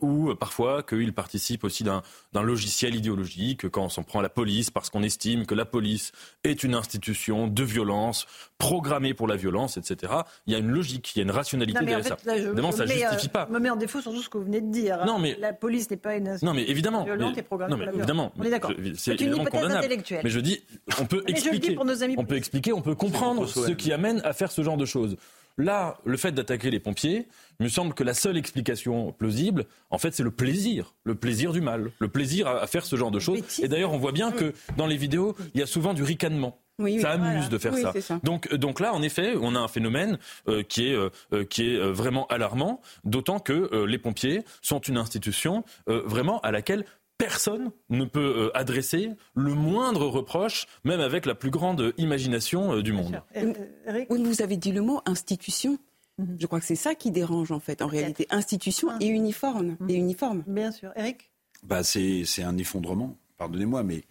[SPEAKER 4] ou parfois qu'ils participent aussi d'un logiciel idéologique, quand on s'en prend à la police parce qu'on estime que la police est une institution de violence, programmée pour la violence, etc. Il y a une logique, il y a une rationalité
[SPEAKER 1] Non, mais en
[SPEAKER 4] derrière
[SPEAKER 1] fait,
[SPEAKER 4] ça.
[SPEAKER 1] là, je,
[SPEAKER 4] Évidemment,
[SPEAKER 1] je
[SPEAKER 4] ça ne
[SPEAKER 1] mets, euh,
[SPEAKER 4] justifie pas.
[SPEAKER 1] me met en défaut sur tout ce que vous venez de dire.
[SPEAKER 4] Non, mais-
[SPEAKER 1] La police n'est pas une
[SPEAKER 4] Non, mais évidemment.
[SPEAKER 1] violente
[SPEAKER 4] mais-
[SPEAKER 1] et programmée
[SPEAKER 4] non,
[SPEAKER 1] pour
[SPEAKER 4] mais
[SPEAKER 1] violence.
[SPEAKER 4] évidemment.
[SPEAKER 1] On est d'accord. C'est
[SPEAKER 4] évidemment condamnable. Mais je dis, on peut
[SPEAKER 1] Mais je le dis
[SPEAKER 4] expliquer.
[SPEAKER 1] pour nos amis
[SPEAKER 4] On peut expliquer, on peut comprendre ce qui amène à faire ce genre de choses. Là, le fait d'attaquer les pompiers, il me semble que la seule explication plausible, en fait, c'est le plaisir, le plaisir du mal, le plaisir à, à faire ce genre de choses. Et d'ailleurs, on voit bien que dans les vidéos, il y a souvent du ricanement.
[SPEAKER 5] Oui, oui,
[SPEAKER 4] ça amuse
[SPEAKER 5] voilà.
[SPEAKER 4] de faire
[SPEAKER 5] Oui,
[SPEAKER 4] ça. Donc, euh, donc là, en effet, on a un phénomène euh, qui est, euh, qui est vraiment alarmant, d'autant que euh, les pompiers sont une institution euh, vraiment à laquelle personne ne peut euh, adresser le moindre reproche, même avec la plus grande imagination euh, du monde.
[SPEAKER 5] Oui, vous avez dit le mot institution.
[SPEAKER 1] Mhm.
[SPEAKER 5] Je crois que c'est ça qui dérange en fait, en réalité. Institution et uniforme. Et uniforme.
[SPEAKER 1] Bien sûr. Eric?
[SPEAKER 10] Bah, c'est c'est un effondrement. Pardonnez-moi, mais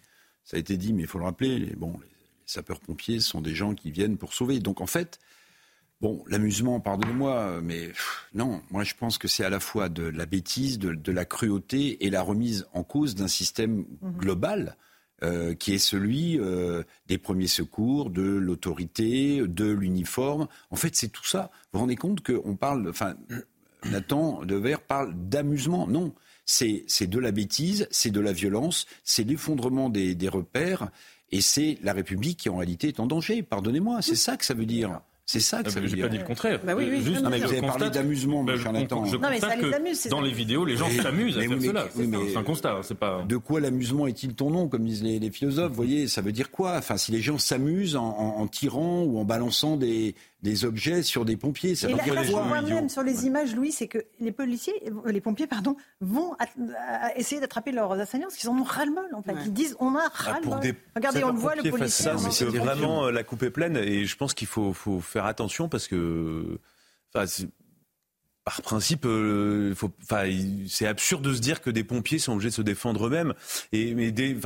[SPEAKER 10] ça a été dit, mais il faut le rappeler. Bon, les, sapeurs-pompiers sont des gens qui viennent pour sauver. Donc en fait, bon, l'amusement, pardonnez-moi, mais pff, non, moi je pense que c'est à la fois de la bêtise, de, de la cruauté et la remise en cause d'un système global. euh, qui est celui euh, des premiers secours, de l'autorité, de l'uniforme. En fait, c'est tout ça. Vous vous rendez compte qu'on parle, enfin, Nathan Devers parle d'amusement. Non, c'est c'est de la bêtise, c'est de la violence, c'est l'effondrement des, des repères, et c'est la République qui en réalité est en danger. Pardonnez-moi, c'est ça que ça veut dire. C'est ça que
[SPEAKER 4] Ah,
[SPEAKER 10] ça
[SPEAKER 4] mais
[SPEAKER 10] veut
[SPEAKER 4] J'ai
[SPEAKER 10] dire.
[SPEAKER 4] pas dit le contraire.
[SPEAKER 10] Bah oui, oui,
[SPEAKER 4] Juste,
[SPEAKER 10] non, mais vous avez parlé d'amusement, mon
[SPEAKER 4] Bah,
[SPEAKER 10] cher
[SPEAKER 4] je,
[SPEAKER 10] Nathan.
[SPEAKER 4] je
[SPEAKER 10] Non, mais ça
[SPEAKER 4] constate
[SPEAKER 1] les
[SPEAKER 4] que
[SPEAKER 1] amuse, ces
[SPEAKER 4] dans les vidéos, les gens
[SPEAKER 10] Mais-
[SPEAKER 4] s'amusent à
[SPEAKER 10] mais
[SPEAKER 4] faire cela.
[SPEAKER 10] mais-
[SPEAKER 4] C'est
[SPEAKER 10] oui,
[SPEAKER 4] un-
[SPEAKER 10] mais-
[SPEAKER 4] c'est un constat. C'est pas.
[SPEAKER 10] De quoi l'amusement est-il ton nom, comme disent les, les philosophes? Vous voyez, ça veut dire quoi? Enfin, si les gens s'amusent en, en- en tirant ou en balançant des, des objets sur des pompiers, ça
[SPEAKER 1] Et
[SPEAKER 10] gens
[SPEAKER 1] voit
[SPEAKER 10] idiots.
[SPEAKER 1] même sur les images, Louis, c'est que les policiers, les pompiers, pardon, vont à- essayer d'attraper leurs assaillants parce qu'ils en ont ras-le-bol, en fait. Ils disent, on a
[SPEAKER 3] Ah,
[SPEAKER 1] ras-le-bol.
[SPEAKER 3] des
[SPEAKER 1] Regardez, on le voit, le policier.
[SPEAKER 3] ça, mais
[SPEAKER 1] en-
[SPEAKER 3] c'est vraiment euh, la coupe est pleine et je pense qu'il faut, faut faire attention parce que, enfin, par principe, euh, c'est absurde de se dire que des pompiers sont obligés de se défendre eux-mêmes. Et mais des,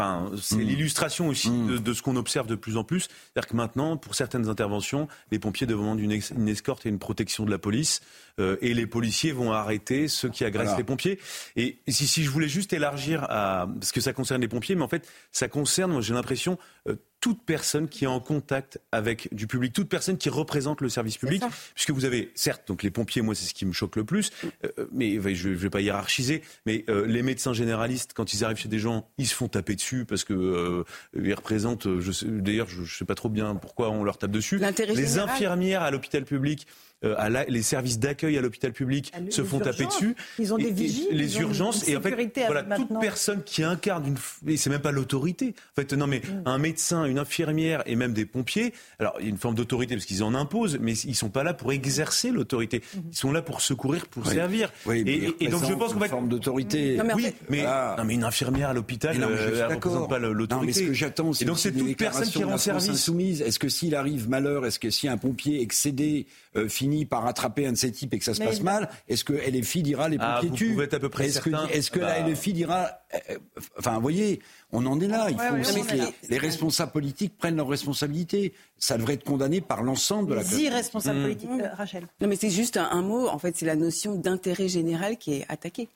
[SPEAKER 3] c'est
[SPEAKER 10] Mm.
[SPEAKER 3] l'illustration aussi de, de ce qu'on observe de plus en plus, c'est-à-dire que maintenant, pour certaines interventions, les pompiers demandent une, ex- une escorte et une protection de la police, euh, et les policiers vont arrêter ceux qui agressent
[SPEAKER 10] Voilà.
[SPEAKER 3] les pompiers. Et si, si je voulais juste élargir à parce que ça concerne les pompiers, mais en fait, ça concerne, moi j'ai l'impression, euh, toute personne qui est en contact avec du public, toute personne qui représente le service public, puisque vous avez, certes, donc les pompiers, moi c'est ce qui me choque le plus, euh, mais je ne vais pas hiérarchiser, mais euh, les médecins généralistes, quand ils arrivent chez des gens, ils se font taper dessus parce que euh, ils représentent, d'ailleurs je ne sais pas trop bien pourquoi on leur tape dessus. Les
[SPEAKER 5] général.
[SPEAKER 3] infirmières à l'hôpital public. Euh, à la- les services d'accueil à l'hôpital public
[SPEAKER 1] Ah, les-
[SPEAKER 3] se font taper dessus.
[SPEAKER 1] Ils ont des
[SPEAKER 3] Et- et
[SPEAKER 1] vigiles,
[SPEAKER 3] Les urgences.
[SPEAKER 1] une
[SPEAKER 3] et en fait, voilà,
[SPEAKER 1] maintenant.
[SPEAKER 3] toute personne qui incarne une. Et c'est même pas l'autorité. En fait, non, mais
[SPEAKER 1] Mm.
[SPEAKER 3] un médecin, une infirmière et même des pompiers. Alors, il y a une forme d'autorité parce qu'ils en imposent, mais ils sont pas là pour exercer l'autorité.
[SPEAKER 1] Mm-hmm.
[SPEAKER 3] Ils sont là pour secourir, pour
[SPEAKER 10] Oui.
[SPEAKER 3] servir.
[SPEAKER 10] Oui, mais
[SPEAKER 3] et, et- et donc, je pense qu'en
[SPEAKER 10] une
[SPEAKER 3] fait.
[SPEAKER 10] forme d'autorité.
[SPEAKER 3] Oui, mais,
[SPEAKER 10] Ah.
[SPEAKER 3] non, mais une infirmière à l'hôpital, euh, elle
[SPEAKER 10] d'accord.
[SPEAKER 3] représente pas
[SPEAKER 10] Non, mais
[SPEAKER 3] l'autorité.
[SPEAKER 10] ce que j'attends, c'est
[SPEAKER 3] Et donc, c'est toute personne qui rend service.
[SPEAKER 10] insoumise. Est-ce que s'il arrive malheur, est-ce que si un pompier excédé euh, finit par attraper un de ces types et que ça se
[SPEAKER 1] Mais
[SPEAKER 10] passe mal, est-ce que LFI dira les
[SPEAKER 3] Ah,
[SPEAKER 10] pompiers
[SPEAKER 3] vous
[SPEAKER 10] tuent
[SPEAKER 3] pouvez être à peu près
[SPEAKER 10] Est-ce que,
[SPEAKER 3] certain.
[SPEAKER 10] est-ce que la
[SPEAKER 3] Bah.
[SPEAKER 10] LFI dira euh, enfin, vous voyez, on en est là. Il faut
[SPEAKER 1] ouais,
[SPEAKER 10] aussi que
[SPEAKER 1] est
[SPEAKER 10] les, responsables politiques prennent leurs responsabilités. Ça devrait être condamné par l'ensemble de la
[SPEAKER 1] Les irresponsables
[SPEAKER 10] Mmh.
[SPEAKER 1] politiques. Euh, Rachel.
[SPEAKER 5] Non, mais c'est juste un, un mot. En fait, c'est la notion d'intérêt général qui est attaquée.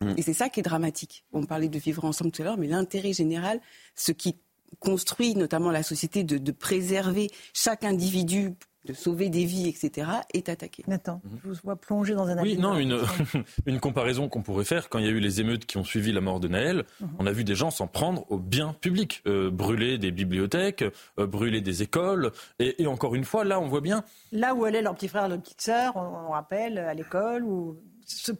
[SPEAKER 10] Mm.
[SPEAKER 5] Et c'est ça qui est dramatique. On parlait de vivre ensemble tout à l'heure, mais l'intérêt général, ce qui construit notamment la société, de, de préserver chaque individu, de sauver des vies, etc., est attaqué.
[SPEAKER 1] Nathan, je vous vois plonger dans un
[SPEAKER 4] Oui, non, une, une comparaison qu'on pourrait faire, quand il y a eu les émeutes qui ont suivi la mort de Naël,
[SPEAKER 1] Mhm.
[SPEAKER 4] on a vu des gens s'en prendre au bien public, euh, brûler des bibliothèques, euh, brûler des écoles, et, et encore une fois, là, on voit bien,
[SPEAKER 1] Là où allaient leurs petits frères, leurs petites sœurs, on, on rappelle, à l'école, ou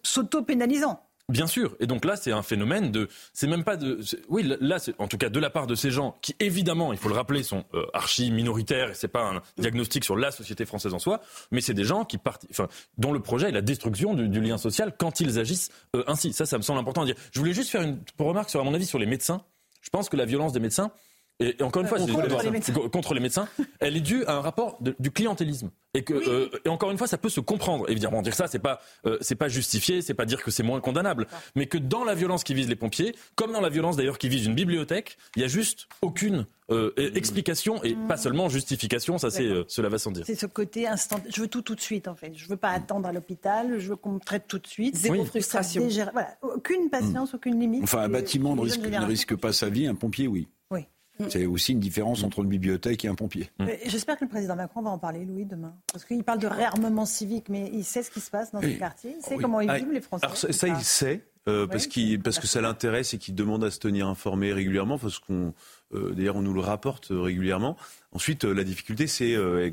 [SPEAKER 1] s'auto-pénalisant.
[SPEAKER 4] Bien sûr. Et donc là, c'est un phénomène de. C'est même pas de. Oui, là, en tout cas de la part de ces gens qui, évidemment, il faut le rappeler, sont euh, archi minoritaires. Et c'est pas un diagnostic sur la société française en soi, mais c'est des gens qui partent, enfin, dont le projet est la destruction du, du lien social quand ils agissent euh, ainsi. Ça, ça me semble important à dire. Je voulais juste faire une remarque sur, à mon avis, sur les médecins. Je pense que la violence des médecins. Et, et encore une fois,
[SPEAKER 1] Euh,
[SPEAKER 4] c'est-
[SPEAKER 1] contre les médecins.
[SPEAKER 4] co- contre les médecins, elle est due à un rapport de- du clientélisme. Et que, euh, et encore une fois, ça peut se comprendre. Évidemment, dire ça, c'est pas, euh, c'est pas justifié, c'est pas dire que c'est moins condamnable. Mais que dans la violence qui vise les pompiers, comme dans la violence d'ailleurs qui vise une bibliothèque, il y a juste aucune euh, explication et pas seulement justification. Ça, c'est, euh, cela va sans dire.
[SPEAKER 1] C'est ce côté instant. Je veux tout tout de suite, en fait. Je veux pas attendre à l'hôpital. Je veux qu'on me traite tout de suite.
[SPEAKER 5] Zéro
[SPEAKER 1] Oui.
[SPEAKER 5] frustration.
[SPEAKER 1] Voilà. Aucune patience, aucune limite.
[SPEAKER 10] Enfin, un bâtiment ne risque pas sa vie, un pompier, oui.
[SPEAKER 1] Oui.
[SPEAKER 10] C'est aussi une différence entre une bibliothèque et un pompier.
[SPEAKER 1] Mais J'espère que le président Macron va en parler, Louis, demain. Parce qu'il parle de réarmement civique, mais il sait ce qui se passe dans ces quartiers. Il sait
[SPEAKER 3] Oui.
[SPEAKER 1] comment ils
[SPEAKER 3] Ah,
[SPEAKER 1] vivent, les Français.
[SPEAKER 3] Alors ça, ça, il sait, euh, parce, que ça l'intéresse et qu'il demande à se tenir informé régulièrement, parce qu'on, euh, d'ailleurs, on nous le rapporte euh, régulièrement. Ensuite, euh, la difficulté, c'est euh,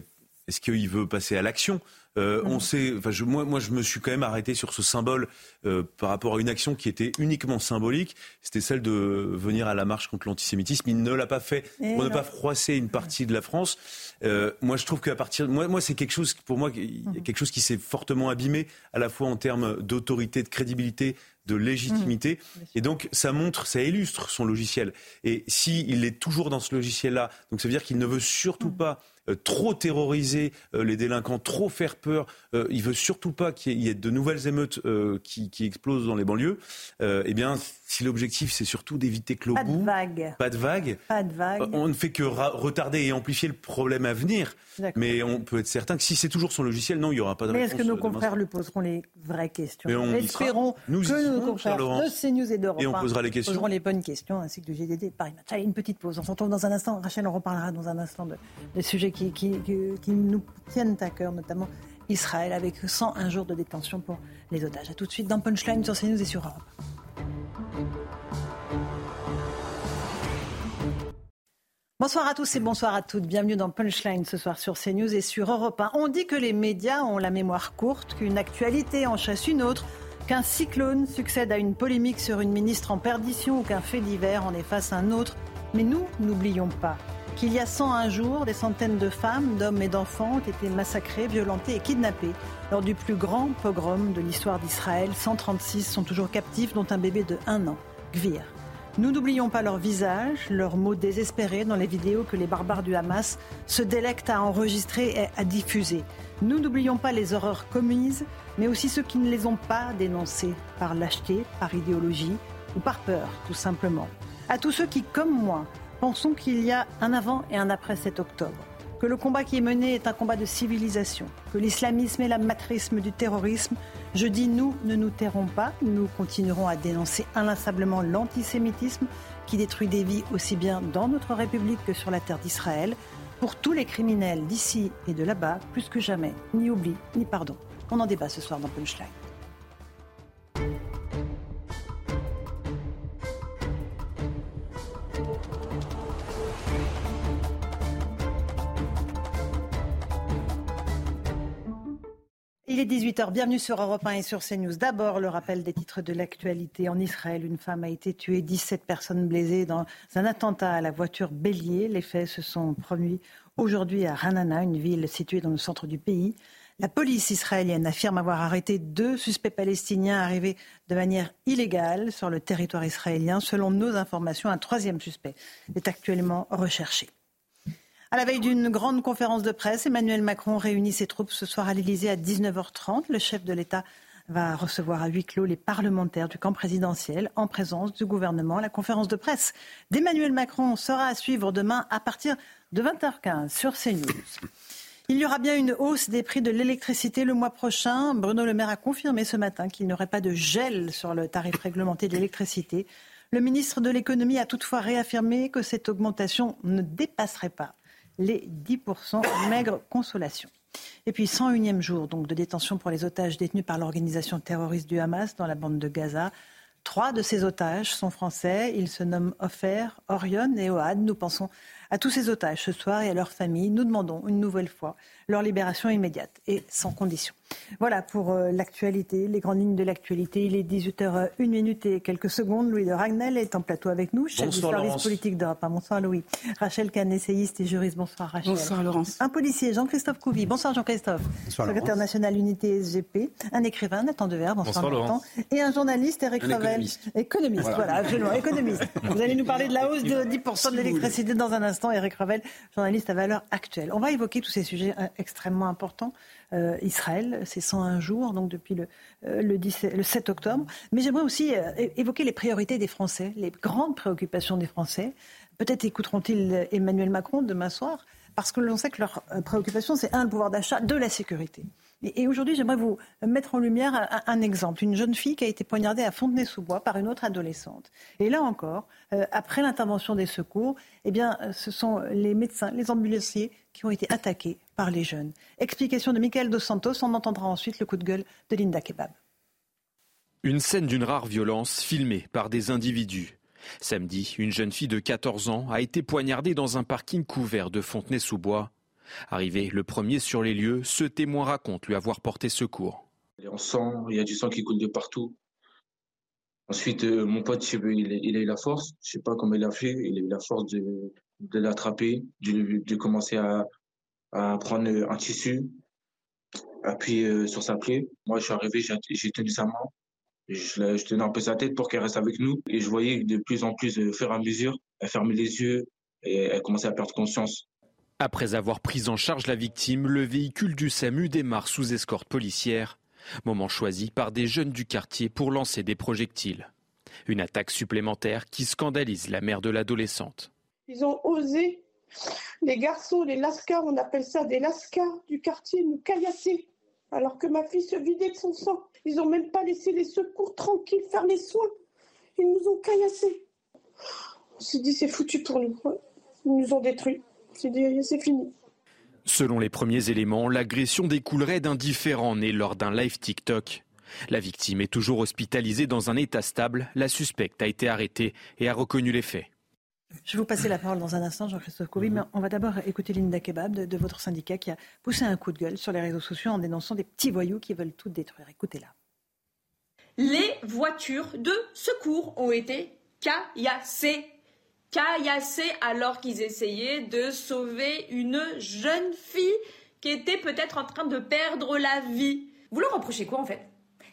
[SPEAKER 3] est-ce qu'il veut passer à l'action? Euh, On sait, enfin, je, moi, moi, je me suis quand même arrêté sur ce symbole euh, par rapport à une action qui était uniquement symbolique. C'était celle de venir à la marche contre l'antisémitisme. Il ne l'a pas fait
[SPEAKER 1] Et
[SPEAKER 3] pour ne pas froisser une partie de la France. Euh, moi, je trouve qu'à partir, moi, moi, c'est quelque chose, pour moi, a quelque chose qui s'est fortement abîmé, à la fois en termes d'autorité, de crédibilité, de légitimité. Et donc, ça montre, ça illustre son logiciel. Et s'il est toujours dans ce logiciel-là, donc ça veut dire qu'il ne veut surtout pas euh, trop terroriser euh, les délinquants, trop faire peur. Euh, il veut surtout pas qu'il y, ait- de nouvelles émeutes euh, qui, explosent dans les banlieues. Euh, eh bien, si l'objectif c'est surtout d'éviter que
[SPEAKER 1] Pas de
[SPEAKER 3] l'obus,
[SPEAKER 1] vague.
[SPEAKER 3] pas de vagues,
[SPEAKER 1] Pas de vague.
[SPEAKER 3] euh, on ne fait que retarder et amplifier le problème à venir. Mais on peut être certain que si c'est toujours son logiciel, non, il n'y aura pas de
[SPEAKER 1] Mais est-ce que nos
[SPEAKER 3] euh,
[SPEAKER 1] confrères lui poseront les vraies questions
[SPEAKER 3] Mais on
[SPEAKER 1] Espérons.
[SPEAKER 3] Nous
[SPEAKER 1] que nos confrères de CNews et d'Europe
[SPEAKER 3] Et on
[SPEAKER 1] 1
[SPEAKER 3] posera les questions.
[SPEAKER 1] poseront les bonnes questions, ainsi que du GDD Paris Match. Allez, une petite pause. On se retrouve dans un instant. Rachel, on reparlera dans un instant de- des sujets qui, qui, qui- qui nous tiennent à cœur, notamment Israël, avec 101 jours de détention pour les otages. A tout de suite dans Punchline sur CNews et sur Europe. Bonsoir à tous et bonsoir à toutes. Bienvenue dans Punchline ce soir sur CNews et sur Europe 1. On dit que les médias ont la mémoire courte, qu'une actualité en chasse une autre, qu'un cyclone succède à une polémique sur une ministre en perdition ou qu'un fait divers en efface un autre. Mais nous, n'oublions pas qu'il y a 101 jours, des centaines de femmes, d'hommes et d'enfants ont été massacrés, violentés et kidnappés lors du plus grand pogrom de l'histoire d'Israël. 136 sont toujours captifs, dont un bébé de 1 an, Gvir. Nous n'oublions pas leurs visages, leurs mots désespérés dans les vidéos que les barbares du Hamas se délectent à enregistrer et à diffuser. Nous n'oublions pas les horreurs commises, mais aussi ceux qui ne les ont pas dénoncées par lâcheté, par idéologie ou par peur, tout simplement. À tous ceux qui, comme moi, pensons qu'il y a un avant et un après 7 octobre, que le combat qui est mené est un combat de civilisation, que l'islamisme est la matrisme du terrorisme, je dis nous ne nous tairons pas, nous continuerons à dénoncer inlassablement l'antisémitisme qui détruit des vies aussi bien dans notre République que sur la terre d'Israël. Pour tous les criminels d'ici et de là-bas, plus que jamais, ni oubli, ni pardon. On en débat ce soir dans Punchline. Il est 18h, bienvenue sur Europe 1 et sur CNews. D'abord, le rappel des titres de l'actualité. En Israël, une femme a été tuée, 17 personnes blessées dans un attentat à la voiture bélier. Les faits se sont produits aujourd'hui à Ranana, une ville située dans le centre du pays. La police israélienne affirme avoir arrêté deux suspects palestiniens arrivés de manière illégale sur le territoire israélien. Selon nos informations, un troisième suspect est actuellement recherché. À la veille d'une grande conférence de presse, Emmanuel Macron réunit ses troupes ce soir à l'Élysée à 19h30. Le chef de l'État va recevoir à huis clos les parlementaires du camp présidentiel en présence du gouvernement. La conférence de presse d'Emmanuel Macron sera à suivre demain à partir de 20h15 sur CNews. Il y aura bien une hausse des prix de l'électricité le mois prochain. Bruno Le Maire a confirmé ce matin qu'il n'y aurait pas de gel sur le tarif réglementé de l'électricité. Le ministre de l'économie a toutefois réaffirmé que cette augmentation ne dépasserait pas les 10% maigre consolation. Et puis 101e jour donc de détention pour les otages détenus par l'organisation terroriste du Hamas dans la bande de Gaza. Trois de ces otages sont français. Ils se nomment Ofer, Orion et Oad. Nous pensons à tous ces otages ce soir et à leurs familles. Nous demandons une nouvelle fois leur libération immédiate et sans condition. Voilà pour euh, l'actualité, les grandes lignes de l'actualité. Il est 18h01 minute et quelques secondes. Louis de Ragnel est en plateau avec nous, chef du service politique d'Europe. Bonsoir Louis. Rachel Kahn, essayiste et juriste. Bonsoir Rachel.
[SPEAKER 5] Bonsoir Laurence.
[SPEAKER 1] Un policier, Jean-Christophe Couvi. Bonsoir Jean-Christophe. Bonsoir Secrétaire national unité SGP. Un écrivain, Nathan Dever. Bonsoir, Bonsoir Et un journaliste, Eric Revel. Économiste. économiste voilà. absolument. Économiste. Vous allez nous parler de la hausse de 10% de l'électricité dans un instant. Eric Revel, journaliste à valeur actuelle. On va évoquer tous ces sujets euh, extrêmement importants. Euh, Israël, c'est 101 jours, donc depuis le, euh, le, 7 octobre. Mais j'aimerais aussi évoquer les priorités des Français, les grandes préoccupations des Français. Peut-être écouteront-ils Emmanuel Macron demain soir, parce que l'on sait que leur préoccupation, c'est un, le pouvoir d'achat, deux, la sécurité. Et, aujourd'hui, j'aimerais vous mettre en lumière un, exemple. Une jeune fille qui a été poignardée à Fontenay-sous-Bois par une autre adolescente. Et là encore, euh, après l'intervention des secours, eh bien, euh, ce sont les médecins, les ambulanciers qui ont été attaqués par les jeunes. Explication de Michael Dos Santos. On entendra ensuite le coup de gueule de Linda Kebab.
[SPEAKER 23] Une scène d'une rare violence filmée par des individus. Samedi, une jeune fille de 14 ans a été poignardée dans un parking couvert de Fontenay-sous-Bois. Arrivé le premier sur les lieux, ce témoin raconte lui avoir porté secours.
[SPEAKER 24] Il en sang, il y a du sang qui coule de partout. Ensuite, euh, mon pote, il, a eu la force, je sais pas comment il a fait, il a eu la force de, l'attraper, de, commencer à, prendre un tissu, appuyer euh, sur sa plaie. Moi, je suis arrivé, j'ai tenu sa main, je, je, tenais un peu sa tête pour qu'elle reste avec nous. Et je voyais de plus en plus, au fur et à mesure, elle fermait les yeux et elle commençait à perdre conscience.
[SPEAKER 23] Après avoir pris en charge la victime, le véhicule du SAMU démarre sous escorte policière, moment choisi par des jeunes du quartier pour lancer des projectiles. Une attaque supplémentaire qui scandalise la mère de l'adolescente.
[SPEAKER 25] Ils ont osé, les garçons, les lascars, on appelle ça des lascars du quartier, nous caillasser, alors que ma fille se vidait de son sang. Ils n'ont même pas laissé les secours tranquilles faire les soins. Ils nous ont caillassés. On s'est dit, c'est foutu pour nous. Ils nous ont détruits. C'est fini.
[SPEAKER 23] Selon les premiers éléments, l'agression découlerait d'un différent né lors d'un live TikTok. La victime est toujours hospitalisée dans un état stable. La suspecte a été arrêtée et a reconnu les faits.
[SPEAKER 1] Je vais vous passer la parole dans un instant, Jean-Christophe Couvi, mais on va d'abord écouter Linda Kebab de, votre syndicat qui a poussé un coup de gueule sur les réseaux sociaux en dénonçant des petits voyous qui veulent tout détruire. Écoutez-la.
[SPEAKER 26] Les voitures de secours ont été caillassées caillassés alors qu'ils essayaient de sauver une jeune fille qui était peut-être en train de perdre la vie. Vous leur reprochez quoi en fait?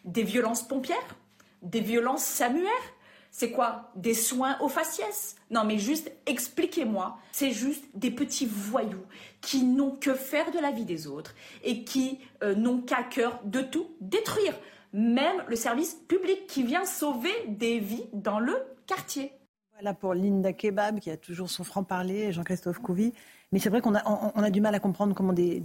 [SPEAKER 26] Des violences pompières? Des violences samuaires c'est quoi? Des soins aux faciès? Non mais juste expliquez-moi. C'est juste des petits voyous qui n'ont que faire de la vie des autres et qui euh, n'ont qu'à cœur de tout détruire. Même le service public qui vient sauver des vies dans le quartier.
[SPEAKER 1] Voilà pour Linda Kebab, qui a toujours son franc-parler, Jean-Christophe Couvi. Mais c'est vrai qu'on a, on, a du mal à comprendre comment des,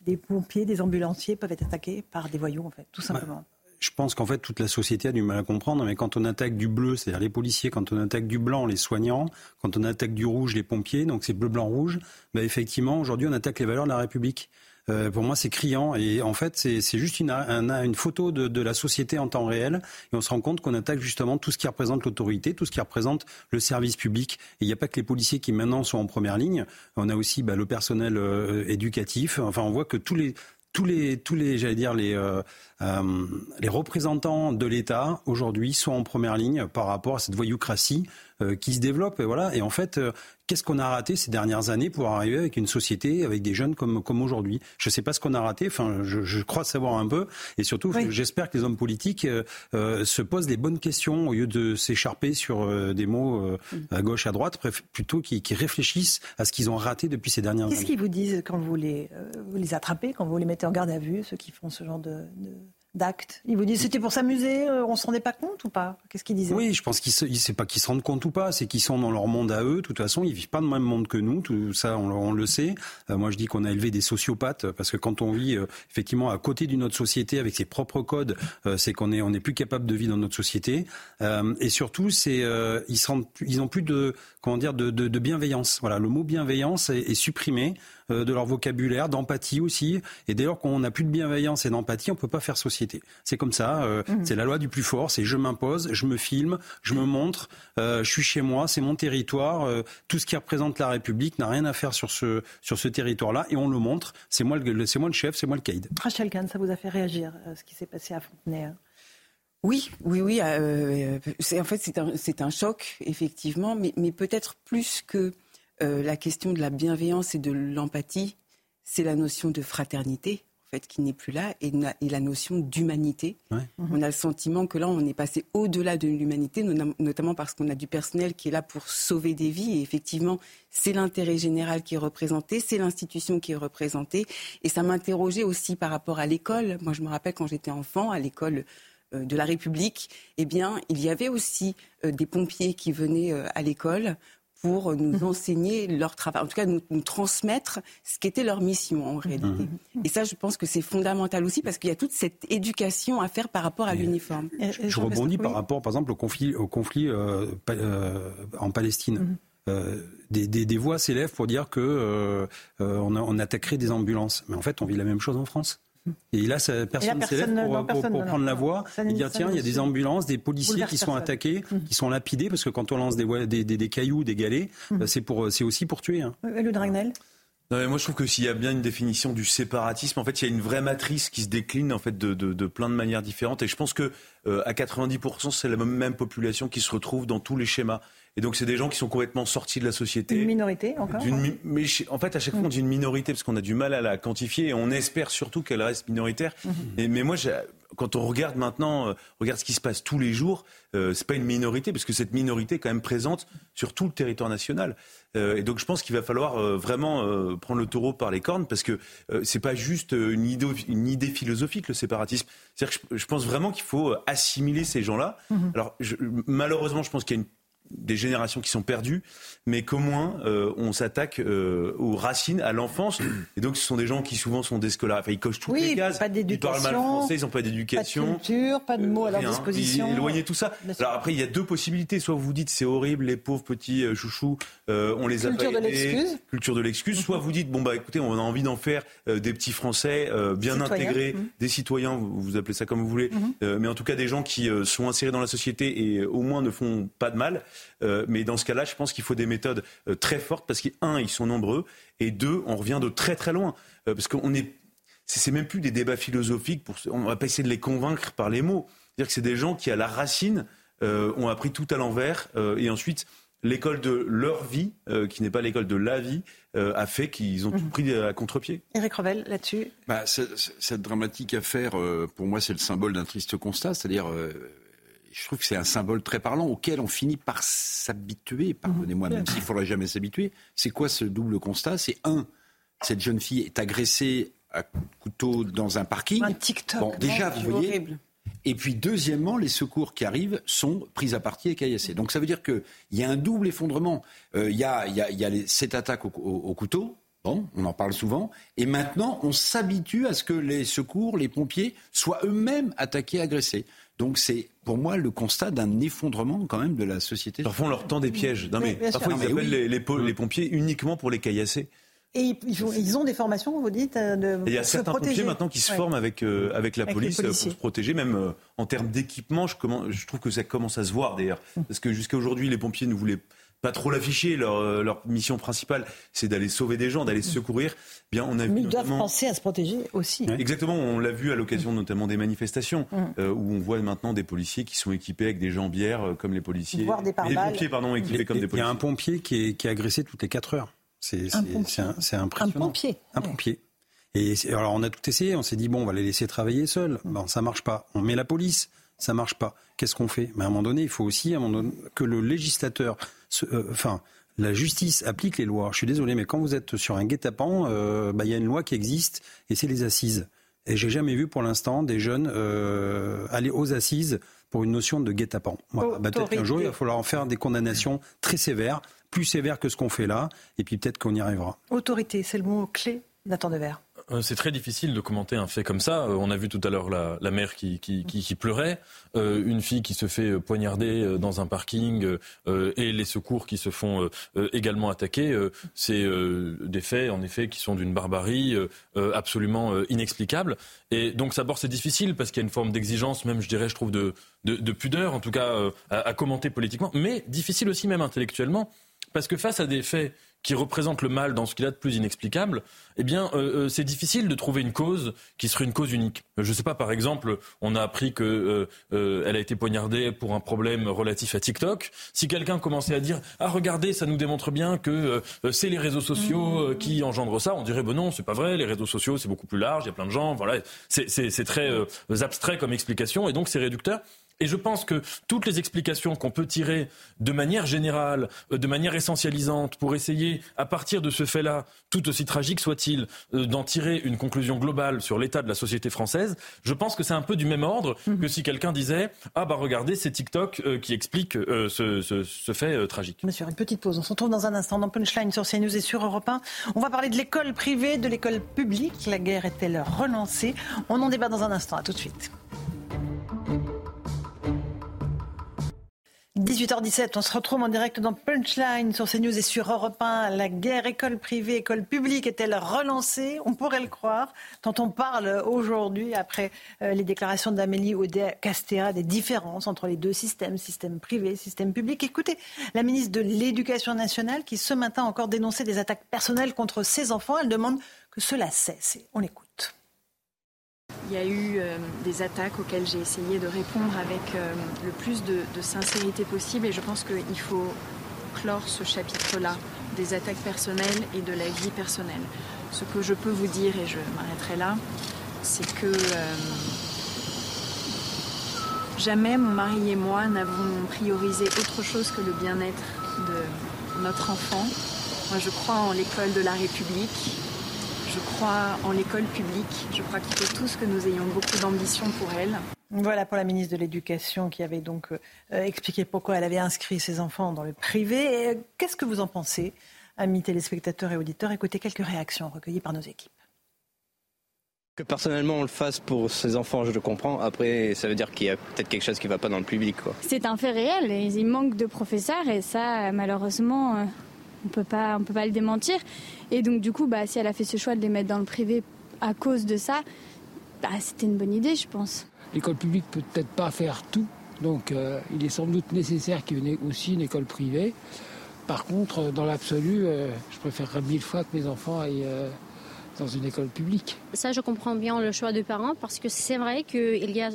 [SPEAKER 1] des, pompiers, des ambulanciers peuvent être attaqués par des voyous, en fait, tout simplement.
[SPEAKER 27] je pense qu'en fait, toute la société a du mal à comprendre, mais quand on attaque du bleu, c'est-à-dire les policiers, quand on attaque du blanc, les soignants, quand on attaque du rouge, les pompiers, donc c'est bleu, blanc, rouge, bah effectivement, aujourd'hui, on attaque les valeurs de la République. Euh, pour moi, c'est criant. Et en fait, c'est juste une, une photo de, de, la société en temps réel. Et on se rend compte qu'on attaque justement tout ce qui représente l'autorité, tout ce qui représente le service public. Et il n'y a pas que les policiers qui maintenant sont en première ligne. On a aussi bah, le personnel euh, éducatif. Enfin, on voit que tous les tous les, tous les, j'allais dire les, euh, euh, les représentants de l'État aujourd'hui sont en première ligne par rapport à cette voyoucratie euh, qui se développe. Et voilà. Et en fait, qu'est-ce qu'on a raté ces dernières années pour arriver avec une société avec des jeunes comme, comme aujourd'hui? Je ne sais pas ce qu'on a raté. Enfin, je, je, crois savoir un peu. Et surtout, j'espère que les hommes politiques se posent les bonnes questions au lieu de s'écharper sur des mots à gauche, à droite, plutôt qu'ils réfléchissent à ce qu'ils ont raté depuis ces dernières années.
[SPEAKER 1] Qu'est-ce qu'ils vous disent quand vous les, vous les attrapez, quand vous les mettez en garde à vue, ceux qui font ce genre de, d'actes Il vous dit c'était pour s'amuser, euh, on se rendait pas compte ou pas? Qu'est-ce qu'il disait
[SPEAKER 27] Oui, je pense qu'ils ne c'est pas qu'ils se rendent compte ou pas, c'est qu'ils sont dans leur monde à eux. De toute façon, ils vivent pas dans le même monde que nous. Tout ça, on, le sait. Euh, moi, je dis qu'on a élevé des sociopathes parce que quand on vit euh, effectivement à côté d'une autre société avec ses propres codes, c'est qu'on est on est plus capable de vivre dans notre société. et surtout, c'est ils se ils ont plus de comment dire de, de, de bienveillance. Voilà, le mot bienveillance est, est supprimé. Euh, de leur vocabulaire, d'empathie aussi. Et dès lors qu'on n'a plus de bienveillance et d'empathie, on peut pas faire société. C'est comme ça. Euh, mhm. C'est la loi du plus fort. C'est je m'impose, je me filme, je me montre, euh, je suis chez moi, c'est mon territoire. tout ce qui représente la République n'a rien à faire sur ce sur ce territoire-là et on le montre. C'est moi le c'est moi le chef, c'est moi le caïd.
[SPEAKER 1] Rachel Kahn, ça vous a fait réagir ce qui s'est passé à Fontenay hein?
[SPEAKER 5] Oui, oui, oui. c'est en fait c'est un, un choc effectivement, mais, mais peut-être plus que euh, la question de la bienveillance et de l'empathie, c'est la notion de fraternité, en fait, qui n'est plus là, et, la notion d'humanité. On a le sentiment que là, on est passé au-delà de l'humanité, notamment parce qu'on a du personnel qui est là pour sauver des vies. Et effectivement, c'est l'intérêt général qui est représenté, c'est l'institution qui est représentée. Et ça m'interrogeait aussi par rapport à l'école. Moi, je me rappelle quand j'étais enfant, à l'école euh, de la République, eh bien, il y avait aussi euh, des pompiers qui venaient à l'école pour nous mhm. enseigner leur travail, en tout cas nous, transmettre ce qu'était leur mission en réalité. Mhm. Et ça, je pense que c'est fondamental aussi parce qu'il y a toute cette éducation à faire par rapport à l'uniforme.
[SPEAKER 27] Je rebondis par rapport, par exemple, au conflit, au conflit euh, euh, en Palestine. Mhm. Euh, des, des, voix s'élèvent pour dire que on, on attaquerait des ambulances. Mais en fait, on vit la même chose en France. Et là, personne ne s'élève pour, prendre la voix et dire tiens, il y a des ambulances, des policiers qui sont attaqués, mmh. qui sont lapidés, parce que quand on lance des, des, des, cailloux, des galets, mmh. c'est aussi pour tuer. Hein.
[SPEAKER 1] Le Dragnel
[SPEAKER 3] non, moi je trouve que s'il y a bien une définition du séparatisme, en fait, il y a une vraie matrice qui se décline en fait de, de, de plein de manières différentes. Et je pense que euh, à 90%, c'est la même population qui se retrouve dans tous les schémas. Et donc, c'est des gens qui sont complètement sortis de la société.
[SPEAKER 1] Une minorité, encore
[SPEAKER 3] Mais en fait, à chaque fois, on dit une minorité parce qu'on a du mal à la quantifier et on espère surtout qu'elle reste minoritaire. Mhm. et, mais moi, quand on regarde maintenant, euh, regarde ce qui se passe tous les jours, euh, c'est pas une minorité parce que cette minorité est quand même présente sur tout le territoire national. Euh, et donc, je pense qu'il va falloir euh, vraiment prendre le taureau par les cornes parce que c'est pas juste une idée, une idée philosophique le séparatisme. C'est-à-dire que je, pense vraiment qu'il faut assimiler ces gens-là. Mhm. Alors, je, malheureusement, je pense qu'il y a une des générations qui sont perdues, mais qu'au moins euh, on s'attaque euh, aux racines, à l'enfance. Et donc ce sont des gens qui souvent sont déscolarisés. Enfin, ils cochent toutes les cases.
[SPEAKER 1] Pas
[SPEAKER 3] ils parlent mal français, ils n'ont pas d'éducation.
[SPEAKER 1] Pas de culture, pas de mots à leur disposition.
[SPEAKER 3] Ils éloignent tout ça. Alors après, il y a deux possibilités. Soit vous vous dites c'est horrible, les pauvres petits euh, chouchous, on les
[SPEAKER 1] a Culture de l'excuse.
[SPEAKER 3] Culture de l'excuse. Soit vous dites bon bah écoutez, on a envie d'en faire des petits Français bien intégrés, mhm. des citoyens, vous, vous, appelez ça comme vous voulez, mhm. mais en tout cas des gens qui sont insérés dans la société et au moins ne font pas de mal. Euh, mais dans ce cas-là, je pense qu'il faut des méthodes euh, très fortes parce qu'un, ils sont nombreux, et deux, on revient de très très loin. Euh, parce qu'on est. C'est même plus des débats philosophiques, pour, on va pas essayer de les convaincre par les mots. C'est-à-dire que c'est des gens qui, à la racine, ont appris tout à l'envers, et ensuite, l'école de leur vie, qui n'est pas l'école de la vie, a fait qu'ils ont tout mhm. pris à contre-pied.
[SPEAKER 1] Éric Revel, là-dessus?
[SPEAKER 10] Bah, Cette dramatique affaire, pour moi, c'est le symbole d'un triste constat, c'est-à-dire je trouve que c'est un symbole très parlant auquel on finit par s'habituer, pardonnez-moi, même s'il ne faudrait jamais s'habituer. C'est quoi ce double constat? C'est un, cette jeune fille est agressée à couteau dans un parking.
[SPEAKER 1] Un TikTok.
[SPEAKER 10] Bon, déjà, vous voyez. Et puis, deuxièmement, les secours qui arrivent sont pris à partie et caillassés. Donc, ça veut dire qu'il y a un double effondrement. Euh, il y, a, y, a, y a les, cette attaque au, couteau, Bon, on en parle souvent. Et maintenant, on s'habitue à ce que les secours, les pompiers, soient eux-mêmes attaqués, agressés. Donc c'est pour moi le constat d'un effondrement quand même de la société.
[SPEAKER 3] Parfois on leur tend des pièges. Non, mais parfois ils appellent les, les, pompiers uniquement pour les caillasser.
[SPEAKER 1] Et ils ont, des formations, vous dites euh, de,
[SPEAKER 3] Il y a certains pompiers maintenant qui se forment avec, euh, avec la police euh, pour se protéger, même en termes d'équipement. Je, je, trouve que ça commence à se voir d'ailleurs. Hum. Parce que jusqu'à aujourd'hui, les pompiers ne voulaient pas trop l'afficher. Leur, euh, leur, mission principale, c'est d'aller sauver des gens, d'aller mm. secourir. Bien, on a
[SPEAKER 1] Mais ils doivent penser à se protéger aussi.
[SPEAKER 3] Exactement, on l'a vu à l'occasion notamment des manifestations, mm. euh, où on voit maintenant des policiers qui sont équipés avec des jambières euh, comme les policiers.
[SPEAKER 1] Voire des
[SPEAKER 3] pompiers, pardon, équipés comme des policiers.
[SPEAKER 27] Il y a un pompier qui est, qui est agressé toutes les 4 heures. C'est impressionnant. Un
[SPEAKER 1] pompier.
[SPEAKER 27] Un pompier. Et alors on a tout essayé, on s'est dit bon, on va les laisser travailler seuls. Mm. Bon, ça marche pas. On met la police, ça marche pas. Qu'est-ce qu'on fait? Mais à un moment donné, il faut aussi que le législateur euh, enfin, la justice applique les lois. Je suis désolé, mais quand vous êtes sur un guet-apens, euh, bah, il y a une loi qui existe et c'est les assises. Et j'ai jamais vu pour l'instant des jeunes euh, aller aux assises pour une notion de guet-apens. Voilà. Bah, peut-être qu'un jour, il va falloir en faire des condamnations très sévères, plus sévères que ce qu'on fait là, et puis peut-être qu'on y arrivera.
[SPEAKER 1] Autorité, c'est le mot clé, Nathan Devers.
[SPEAKER 4] Euh, c'est très difficile de commenter un fait comme ça. Euh, on a vu tout à l'heure la, mère qui, pleurait, euh, une fille qui se fait poignarder dans un parking et les secours qui se font également attaquer. c'est des faits, en effet, qui sont d'une barbarie absolument inexplicable. Et donc, d'abord, c'est difficile parce qu'il y a une forme d'exigence, même, je dirais, je trouve, de, de, de pudeur, en tout cas, à commenter politiquement, mais difficile aussi, même intellectuellement, parce que face à des faits qui représente le mal dans ce qu'il a de plus inexplicable, eh bien, euh, euh, c'est difficile de trouver une cause qui serait une cause unique. Je ne sais pas, par exemple, on a appris que euh, euh, elle a été poignardée pour un problème relatif à TikTok. Si quelqu'un commençait à dire ah regardez, ça nous démontre bien que euh, c'est les réseaux sociaux qui engendrent ça, on dirait ben non, c'est pas vrai. Les réseaux sociaux c'est beaucoup plus large, il y a plein de gens. Voilà, c'est très abstrait comme explication et donc c'est réducteur. Et je pense que toutes les explications qu'on peut tirer de manière générale, euh, de manière essentialisante, pour essayer, à partir de ce fait-là, tout aussi tragique soit-il, euh, d'en tirer une conclusion globale sur l'état de la société française, je pense que c'est un peu du même ordre mhm. que si quelqu'un disait Ah bah regardez, c'est TikTok euh, qui explique ce, ce, ce, fait tragique.
[SPEAKER 1] Monsieur, une petite pause. On se retrouve dans un instant dans Punchline sur CNews et sur Europe 1. On va parler de l'école privée, de l'école publique. La guerre est-elle relancée? On en débat dans un instant. À tout de suite. 18h17, on se retrouve en direct dans Punchline sur CNews et sur Europe 1. La guerre école privée, école publique est-elle relancée? On pourrait le croire, tant on parle aujourd'hui, après euh, les déclarations d'Amélie Oudéa-Castéra, des différences entre les deux systèmes, système privé, système public. Écoutez, la ministre de l'Éducation nationale qui ce matin encore dénoncé des attaques personnelles contre ses enfants, elle demande que cela cesse. On l'écoute.
[SPEAKER 28] Il y a eu euh, des attaques auxquelles j'ai essayé de répondre avec euh, le plus de, sincérité possible et je pense qu'il faut clore ce chapitre-là des attaques personnelles et de la vie personnelle. Ce que je peux vous dire, et je m'arrêterai là, c'est que euh, jamais mon mari et moi n'avons priorisé autre chose que le bien-être de notre enfant. Moi, je crois en l'école de la République je crois en l'école publique. Je crois qu'il faut tous que nous ayons beaucoup d'ambition pour elle.
[SPEAKER 1] Voilà pour la ministre de l'Éducation qui avait donc euh, expliqué pourquoi elle avait inscrit ses enfants dans le privé. Euh, qu'est-ce que vous en pensez, amis téléspectateurs et auditeurs? Écoutez quelques réactions recueillies par nos équipes.
[SPEAKER 29] Que personnellement on le fasse pour ses enfants, je le comprends. Après, ça veut dire qu'il y a peut-être quelque chose qui ne va pas dans le public.
[SPEAKER 30] C'est un fait réel. Il manque de professeurs et ça, malheureusement, euh, on peut pas, on peut pas le démentir. Et donc du coup, bah, si elle a fait ce choix de les mettre dans le privé à cause de ça, bah, c'était une bonne idée, je pense.
[SPEAKER 31] L'école publique peut peut-être pas faire tout, donc euh, il est sans doute nécessaire qu'il y ait aussi une école privée. Par contre, euh, dans l'absolu, euh, je préférerais mille fois que mes enfants aillent dans une école publique.
[SPEAKER 32] Ça, je comprends bien le choix des parents parce que c'est vrai qu'il y a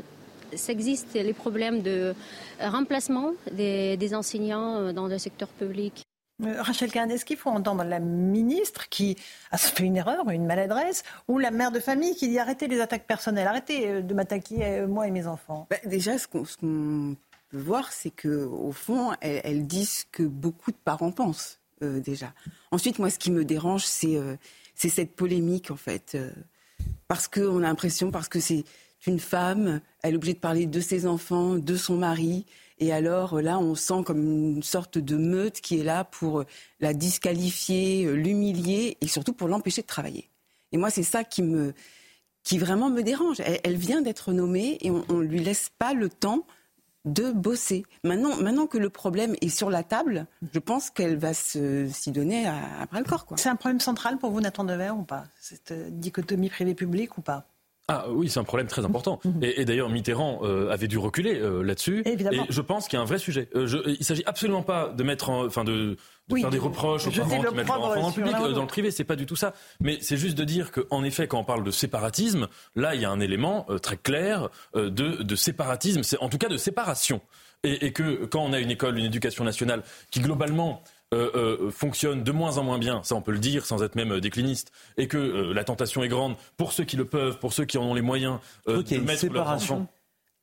[SPEAKER 32] ça existe les problèmes de remplacement des, des enseignants dans le secteur public.
[SPEAKER 1] Euh, Rachel Kahn, est-ce qu'il faut entendre la ministre qui a fait une erreur, une maladresse, ou la mère de famille qui dit arrêtez les attaques personnelles, arrêtez euh, de m'attaquer euh, moi et mes enfants?
[SPEAKER 5] Bah, Déjà, ce qu'on peut voir, c'est qu'au fond, elles, disent que beaucoup de parents pensent déjà. Ensuite, moi, ce qui me dérange, c'est cette polémique, en fait. parce qu'on a l'impression, parce que c'est une femme, elle est obligée de parler de ses enfants, de son mari. Et alors là, on sent comme une sorte de meute qui est là pour la disqualifier, l'humilier et surtout pour l'empêcher de travailler. Et moi, c'est ça qui me, qui vraiment me dérange. Elle, vient d'être nommée et on, ne lui laisse pas le temps de bosser. Maintenant, maintenant que le problème est sur la table, je pense qu'elle va s'y donner à, à le corps.
[SPEAKER 1] C'est un problème central pour vous, Nathan Dever, ou pas? Cette euh, dichotomie privé-public ou pas?
[SPEAKER 4] Ah oui, c'est un problème très important. Mhm. Et, et d'ailleurs, Mitterrand euh, avait dû reculer euh, là-dessus. Et je pense qu'il y a un vrai sujet. Euh, je, il s'agit absolument pas de mettre, enfin de, de faire des reproches aux parents qui mettent leur enfant dans le public, dans le privé. C'est pas du tout ça. Mais c'est juste de dire qu'en effet, quand on parle de séparatisme, là, il y a un élément très clair de, de séparatisme, c'est en tout cas de séparation. Et, et que quand on a une école, une éducation nationale qui globalement euh, euh, fonctionne de moins en moins bien, ça on peut le dire sans être même décliniste, et que euh, la tentation est grande pour ceux qui le peuvent, pour ceux qui en ont les moyens
[SPEAKER 27] de mettre leur enfants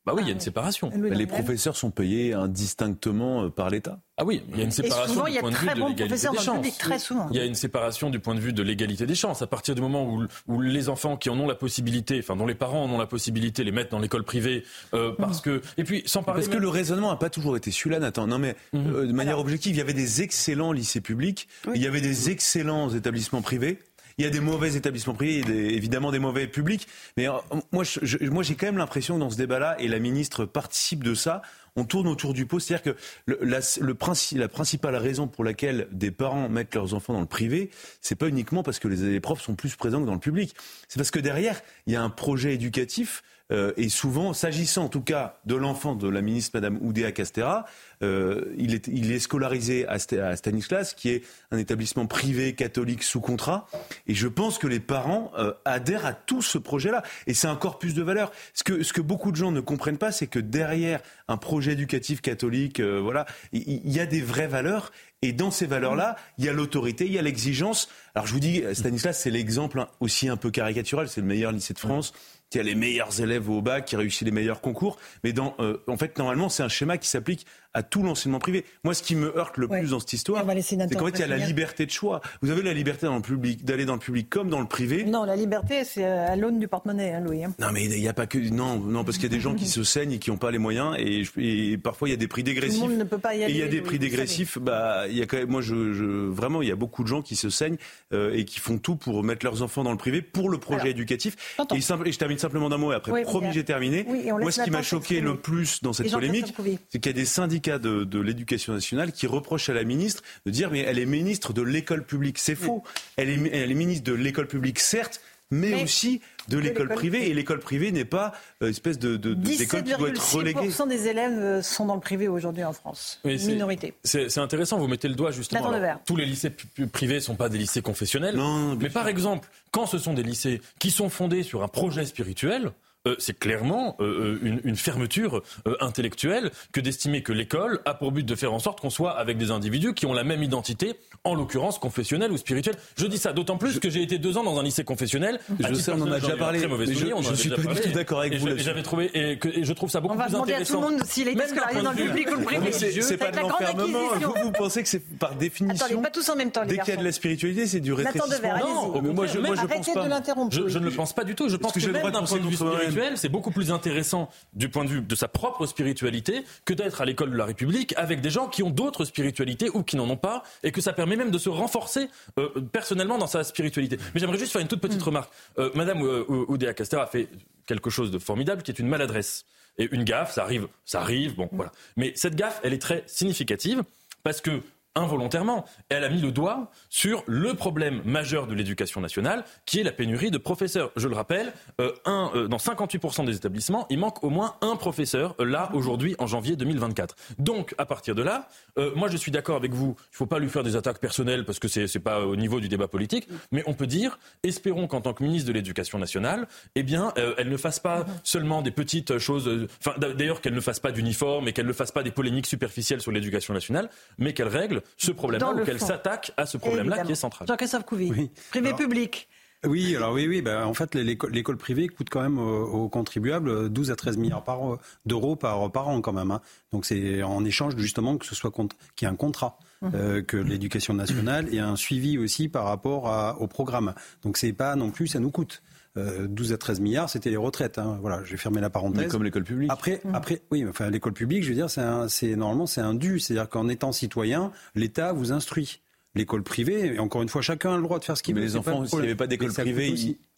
[SPEAKER 4] Bah oui, il y a une séparation.
[SPEAKER 3] Les professeurs sont payés indistinctement euh, par l'État.
[SPEAKER 4] Ah oui, il y a une séparation
[SPEAKER 1] souvent, il y
[SPEAKER 4] du
[SPEAKER 1] a
[SPEAKER 4] point de vue
[SPEAKER 1] très
[SPEAKER 4] de l'égalité des chances.
[SPEAKER 1] public, très souvent.
[SPEAKER 4] Il y a une séparation du point de vue de l'égalité des chances. À partir du moment où, où les enfants qui en ont la possibilité, enfin dont les parents en ont la possibilité, les mettent dans l'école privée, euh, parce que et puis sans parler
[SPEAKER 3] Parce que le raisonnement n'a pas toujours été celui-là, Nathan. Non, mais euh, de manière objective, il y avait des excellents lycées publics, il y avait des excellents établissements privés. Il y a des mauvais établissements privés et évidemment des mauvais publics. Mais euh, moi, moi, j'ai quand même l'impression que dans ce débat-là, et la ministre participe de ça, on tourne autour du pot. C'est-à-dire que la principale raison pour laquelle des parents mettent leurs enfants dans le privé, c'est pas uniquement parce que les, les profs sont plus présents que dans le public. C'est parce que derrière, il y a un projet éducatif. Euh, et souvent, s'agissant en tout cas de l'enfant de la ministre Madame Oudéa Castera, euh, il, est, scolarisé à, Sta- à Stanislas, qui est un établissement privé catholique sous contrat. Et je pense que les parents euh, adhèrent à tout ce projet-là. Et c'est un corpus de valeurs. Ce que, beaucoup de gens ne comprennent pas, c'est que derrière un projet éducatif catholique, voilà, il y, a des vraies valeurs. Et dans ces valeurs-là, il y a l'autorité, il y a l'exigence. Alors je vous dis, Stanislas, c'est l'exemple aussi un peu caricatural. C'est le meilleur lycée de France. Y a les meilleurs élèves au bac qui réussissent les meilleurs concours. Mais dans, euh, en fait, normalement, c'est un schéma qui s'applique à tout l'enseignement privé. Moi, ce qui me heurte le plus dans cette histoire, c'est qu'en fait, il y a la liberté de choix. Vous avez la liberté dans le public, d'aller dans le public comme dans le privé.
[SPEAKER 1] Non, la liberté, c'est à l'aune du porte-monnaie, hein, Louis. hein.
[SPEAKER 3] Non, mais il n'y a pas que. Non, non parce qu'il y a des gens qui se saignent et qui n'ont pas les moyens. Et, et parfois, il y a des prix dégressifs.
[SPEAKER 1] Tout le monde ne peut pas y
[SPEAKER 3] Et
[SPEAKER 1] aller.
[SPEAKER 3] il y a des prix dégressifs. Bah, il y a quand même. Moi, je, je- vraiment, il y a beaucoup de gens qui se saignent euh, et qui font tout pour mettre leurs enfants dans le privé pour le projet
[SPEAKER 1] Alors,
[SPEAKER 3] éducatif. Et, simple- et je termine simplement d'un mot et après,
[SPEAKER 1] Oui,
[SPEAKER 3] promis, j'ai terminé.
[SPEAKER 1] Oui, et
[SPEAKER 3] Moi, ce qui m'a choqué le plus dans cette
[SPEAKER 1] Et
[SPEAKER 3] polémique, c'est qu'il y a des syndicats de, de l'éducation nationale qui reprochent à la ministre de dire mais elle est ministre de l'école publique. C'est faux. Elle est, elle est ministre de l'école publique, certes, mais,
[SPEAKER 1] Mais
[SPEAKER 3] aussi de
[SPEAKER 1] de
[SPEAKER 3] l'école privée. Et l'école privée n'est pas euh, espèce de, de, qui doit être reléguée.
[SPEAKER 1] 17,6% des élèves euh, sont dans le privé aujourd'hui en France.
[SPEAKER 4] Oui,
[SPEAKER 1] Minorité.
[SPEAKER 4] C'est intéressant, vous mettez le doigt justement. Alors, tous les lycées privés ne sont pas des lycées confessionnels. mais par exemple, quand ce sont des lycées qui sont fondés sur un projet spirituel, euh, c'est clairement euh, une, une fermeture euh, intellectuelle que d'estimer que l'école a pour but de faire en sorte qu'on soit avec des individus qui ont la même identité, en l'occurrence confessionnelle ou spirituelle. Je dis ça d'autant plus que j'ai été deux ans dans un lycée confessionnel.
[SPEAKER 3] Je
[SPEAKER 4] À
[SPEAKER 3] sais, on en a déjà parlé,
[SPEAKER 4] Très mauvais
[SPEAKER 3] mais je-
[SPEAKER 4] souvenir, on
[SPEAKER 3] je suis pas du tout d'accord avec
[SPEAKER 4] Et
[SPEAKER 3] vous.
[SPEAKER 4] J'avais trouvé et, que, et je trouve ça beaucoup
[SPEAKER 1] On va
[SPEAKER 4] plus
[SPEAKER 1] demander à tout
[SPEAKER 4] intéressant.
[SPEAKER 1] le monde s'il a été
[SPEAKER 4] Même d'un
[SPEAKER 1] scolarisé dans le public ou le privé.
[SPEAKER 3] Mais c'est, c'est pas de
[SPEAKER 1] la grande
[SPEAKER 3] l'enfermement. Vous, vous pensez que c'est par définition.
[SPEAKER 1] Attendez, pas tous en même temps, les
[SPEAKER 3] Dès qu'il y a de la spiritualité, c'est du rétrécissement.
[SPEAKER 4] Non,
[SPEAKER 3] mais moi, je, moi, je pense pas.
[SPEAKER 4] Je, je ne le pense pas du tout. Je pense
[SPEAKER 3] que
[SPEAKER 4] que, même d'un point de vue spirituel, c'est beaucoup plus intéressant du point de vue de sa propre spiritualité que d'être à l'école de la République avec des gens qui ont d'autres spiritualités ou qui n'en ont pas et que ça permet même de se renforcer euh, personnellement dans sa spiritualité. Mais j'aimerais juste faire une toute petite
[SPEAKER 1] Mm.
[SPEAKER 4] remarque. Euh, Madame Oudéa Castera a fait quelque chose de formidable qui est une maladresse. Et une gaffe, ça arrive, ça arrive, bon, voilà. Mais cette gaffe, elle est très significative parce que involontairement, elle a mis le doigt sur le problème majeur de l'éducation nationale, qui est la pénurie de professeurs. Je le rappelle, euh, un, euh, dans 58% des établissements, il manque au moins un professeur, euh, là, aujourd'hui, en janvier 2024. Donc, à partir de là, euh, moi, je suis d'accord avec vous, il ne faut pas lui faire des attaques personnelles, parce que c'est n'est pas au niveau du débat politique, mais on peut dire, espérons qu'en tant que ministre de l'Éducation nationale, eh bien, euh, elle ne fasse pas seulement des petites choses, enfin, d'ailleurs, qu'elle ne fasse pas d'uniforme et qu'elle ne fasse pas des polémiques superficielles sur l'éducation nationale, mais qu'elle règle ce problème-là ou qu'elle s'attaque à ce problème-là qui est central.
[SPEAKER 1] Jean-Christophe Couvi,
[SPEAKER 27] Oui.
[SPEAKER 1] privé
[SPEAKER 27] Alors-
[SPEAKER 1] public.
[SPEAKER 27] Oui, alors oui, oui. Ben, en fait, l'école, l'école privée coûte quand même aux, aux contribuables 12 à 13 milliards par, d'euros par, par an quand même. hein. Donc c'est en échange justement que ce soit qu'il y ait un contrat, euh, que l'éducation nationale ait un suivi aussi par rapport à- au programme. Donc c'est pas non plus, ça nous coûte. Euh, 12 à 13 milliards, c'était les retraites. hein. Voilà, j'ai fermé la parenthèse.
[SPEAKER 3] Mais comme l'école publique.
[SPEAKER 27] Après, après, oui, enfin l'école publique, je veux dire, c'est, un- c'est normalement c'est un dû, c'est-à-dire qu'en étant citoyen, l'État vous instruit. L'école privée, et encore une fois, chacun a le droit de faire ce qu'il
[SPEAKER 3] Mais
[SPEAKER 27] veut.
[SPEAKER 3] les
[SPEAKER 27] c'est pas
[SPEAKER 3] enfants, s'il n'y avait pas d'école
[SPEAKER 27] Mais
[SPEAKER 3] privée,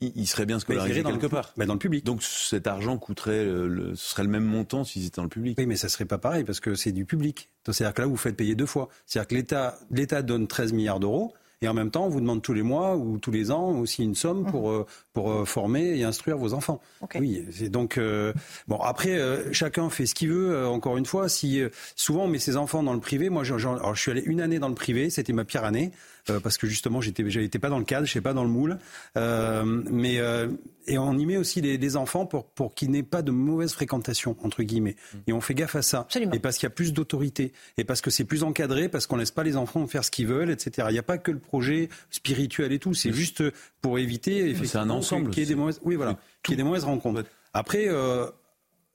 [SPEAKER 3] ils, seraient bien
[SPEAKER 27] Mais ils
[SPEAKER 3] scolarisés quelque
[SPEAKER 27] le-
[SPEAKER 3] part.
[SPEAKER 27] mais dans le public.
[SPEAKER 3] Donc cet argent coûterait, euh, le- ce serait le même montant s'ils étaient dans le public.
[SPEAKER 27] Oui, mais ça serait pas pareil parce que c'est du public. Donc, C'est-à-dire que là, vous faites payer deux fois. C'est-à-dire que l'État, l'État donne 13 milliards d'euros et en même temps, on vous demande tous les mois ou tous les ans aussi une somme pour, euh, pour euh, former et instruire vos enfants. Oui, c'est donc euh, bon. Après, euh, chacun fait ce qu'il veut. euh, encore une fois, si euh, souvent on met ses enfants dans le privé, moi, alors, je suis allé une année dans le privé, c'était ma pire année euh, parce que justement, j'étais, j'étais pas dans le cadre, je sais pas dans le moule, Euh, mais euh, et on y met aussi des, des enfants pour pour qu'ils n'aient pas de mauvaise fréquentation entre guillemets. Et on fait gaffe à ça. Et parce qu'il y a plus d'autorité et parce que c'est plus encadré, parce qu'on laisse pas les enfants faire ce qu'ils veulent, etc. Il n'y a pas que le projet spirituel et tout. C'est juste pour éviter
[SPEAKER 3] c'est un
[SPEAKER 27] effectivement
[SPEAKER 3] ensemble,
[SPEAKER 27] qu'il y ait des mauvaises, oui voilà, qu'il y ait des mauvaises rencontres. Après.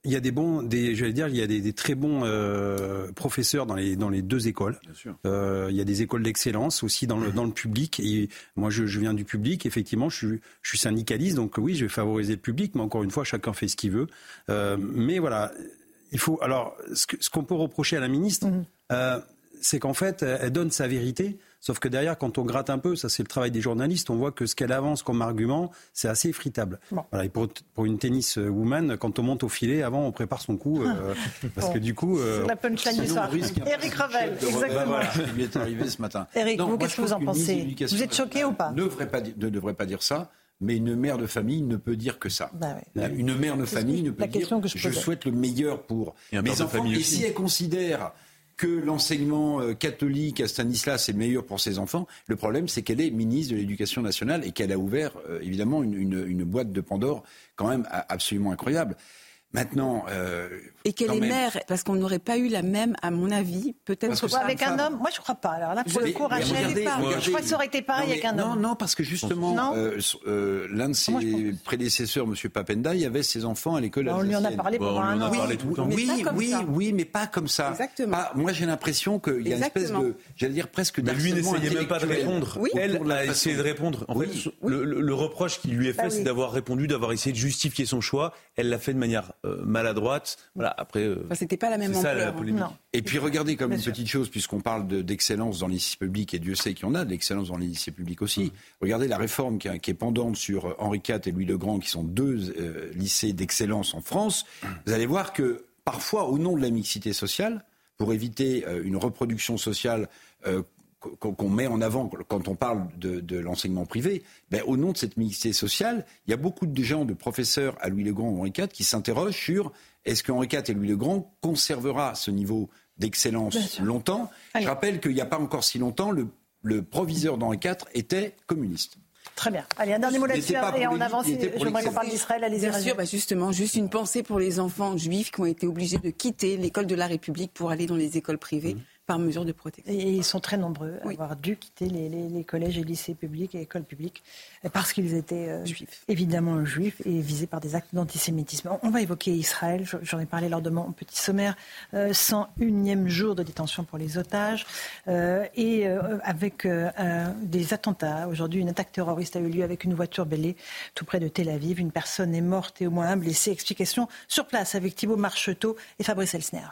[SPEAKER 27] Il y a des bons, des, j'allais dire, il y a des, des très bons euh, professeurs dans les dans les deux écoles. Euh, il y a des écoles d'excellence aussi dans le dans le public. Et moi, je, je viens du public. Effectivement, je suis je suis syndicaliste, donc oui, je vais favoriser le public. Mais encore une fois, chacun fait ce qu'il veut. Euh, mais voilà, il faut. Alors, ce qu'on peut reprocher à la ministre, euh, c'est qu'en fait, elle donne sa vérité. Sauf que derrière, quand on gratte un peu, ça c'est le travail des journalistes, on voit que ce qu'elle avance comme argument, c'est assez effritable. Voilà, et pour, pour une tennis woman, quand on monte au filet, avant on prépare son coup, euh, parce
[SPEAKER 1] Bon.
[SPEAKER 27] que du coup... euh,
[SPEAKER 1] la punchline du soir.
[SPEAKER 27] on risque un
[SPEAKER 1] Eric Revel,
[SPEAKER 10] de
[SPEAKER 1] exactement.
[SPEAKER 10] Rebelle, voilà, qui lui est arrivé ce matin.
[SPEAKER 1] Eric,
[SPEAKER 10] Non,
[SPEAKER 1] vous, qu'est-ce
[SPEAKER 10] je
[SPEAKER 1] que vous en pensez Vous êtes choqué ou pas
[SPEAKER 10] ne devrait pas, ne devrait pas dire ça, mais une mère de famille ne peut dire que ça.
[SPEAKER 1] Bah ouais.
[SPEAKER 10] Une mère de famille ne peut
[SPEAKER 1] la
[SPEAKER 10] dire
[SPEAKER 1] question que je posais.
[SPEAKER 10] souhaite le meilleur pour mes enfants. Et si elle considère que l'enseignement euh, catholique à Stanislas est meilleur pour ses enfants, le problème c'est qu'elle est ministre de l'Éducation nationale et qu'elle a ouvert euh, évidemment une, une- boîte de Pandore quand même absolument incroyable. Maintenant, euh,
[SPEAKER 5] Et qu'elle est
[SPEAKER 10] même-
[SPEAKER 5] mère, parce qu'on n'aurait pas eu la même, à mon avis, peut-être
[SPEAKER 1] Avec un homme, moi je crois pas. Alors là, pour le coup, Rachel,
[SPEAKER 10] regardez,
[SPEAKER 1] je
[SPEAKER 10] regardez.
[SPEAKER 1] crois que ça aurait été pareil
[SPEAKER 10] Non,
[SPEAKER 1] avec un homme.
[SPEAKER 10] Non, non, parce que justement, euh, euh, l'un de ses prédécesseurs, M. Papenda, il avait ses enfants à l'école
[SPEAKER 1] Bah, on lui en a parlé pendant un an.
[SPEAKER 10] Oui,
[SPEAKER 1] Mais
[SPEAKER 10] oui,
[SPEAKER 1] pas comme
[SPEAKER 10] oui,
[SPEAKER 1] ça.
[SPEAKER 10] oui, mais pas comme ça. Pas- moi, j'ai l'impression qu'il y a une espèce
[SPEAKER 3] Exactement.
[SPEAKER 10] de, j'allais dire presque
[SPEAKER 3] Mais lui n'essayait même pas de répondre. Elle a essayé de répondre. En
[SPEAKER 10] Oui.
[SPEAKER 3] fait, le, reproche qui lui est fait,
[SPEAKER 10] Bah
[SPEAKER 3] c'est
[SPEAKER 10] oui.
[SPEAKER 3] d'avoir répondu, d'avoir essayé de justifier son choix. Elle l'a fait de manière maladroite. Voilà. Après, euh,
[SPEAKER 5] Enfin, c'était pas la même
[SPEAKER 3] ça
[SPEAKER 5] ampleur,
[SPEAKER 3] la
[SPEAKER 5] hein.
[SPEAKER 3] polémique.
[SPEAKER 5] Non.
[SPEAKER 10] Et puis regardez comme
[SPEAKER 5] Bien
[SPEAKER 10] une
[SPEAKER 5] sûr.
[SPEAKER 10] petite chose, puisqu'on parle de- d'excellence dans les lycées publics, et Dieu sait qu'il y en a de l'excellence dans les lycées publics aussi. Regardez la réforme qui, est- qui est pendante sur euh, Henri IV et Louis le Grand, qui sont deux euh, lycées d'excellence en France. Vous allez voir que parfois, au nom de la mixité sociale, pour éviter euh, une reproduction sociale euh, qu'on met en avant quand on parle de, de l'enseignement privé, ben, au nom de cette mixité sociale, il y a beaucoup de gens, de professeurs à Louis le Grand ou Henri IV, qui s'interrogent sur est-ce que Henri IV et Louis le Grand conservera ce niveau d'excellence longtemps Je rappelle qu'il n'y a pas encore si longtemps, le, le proviseur d'Henri IV était communiste.
[SPEAKER 1] Très bien. Allez, un dernier mot
[SPEAKER 10] Il
[SPEAKER 1] là-dessus
[SPEAKER 10] n'était pas
[SPEAKER 1] et
[SPEAKER 10] pour
[SPEAKER 1] on avance. J'aimerais qu'on parle d'Israël. Allez-y,
[SPEAKER 5] Bien sûr, bah justement, juste une pensée pour les enfants juifs qui ont été obligés de quitter l'école de la République pour aller dans les écoles privées par mesure de protection.
[SPEAKER 1] Et ils sont très nombreux à avoir dû quitter les, les- les collèges et lycées publics et écoles publiques euh, parce qu'ils étaient euh, évidemment juifs et visés par des actes d'antisémitisme. On- On va évoquer Israël, Je- j'en ai parlé lors de mon petit sommaire, euh, 101e jour de détention pour les otages euh, et euh, avec euh, des attentats. Aujourd'hui, une attaque terroriste a eu lieu avec une voiture bêlée tout près de Tel Aviv. Une personne est morte et au moins un blessé. Explication sur place avec Thibault Marcheteau et Fabrice Elsner.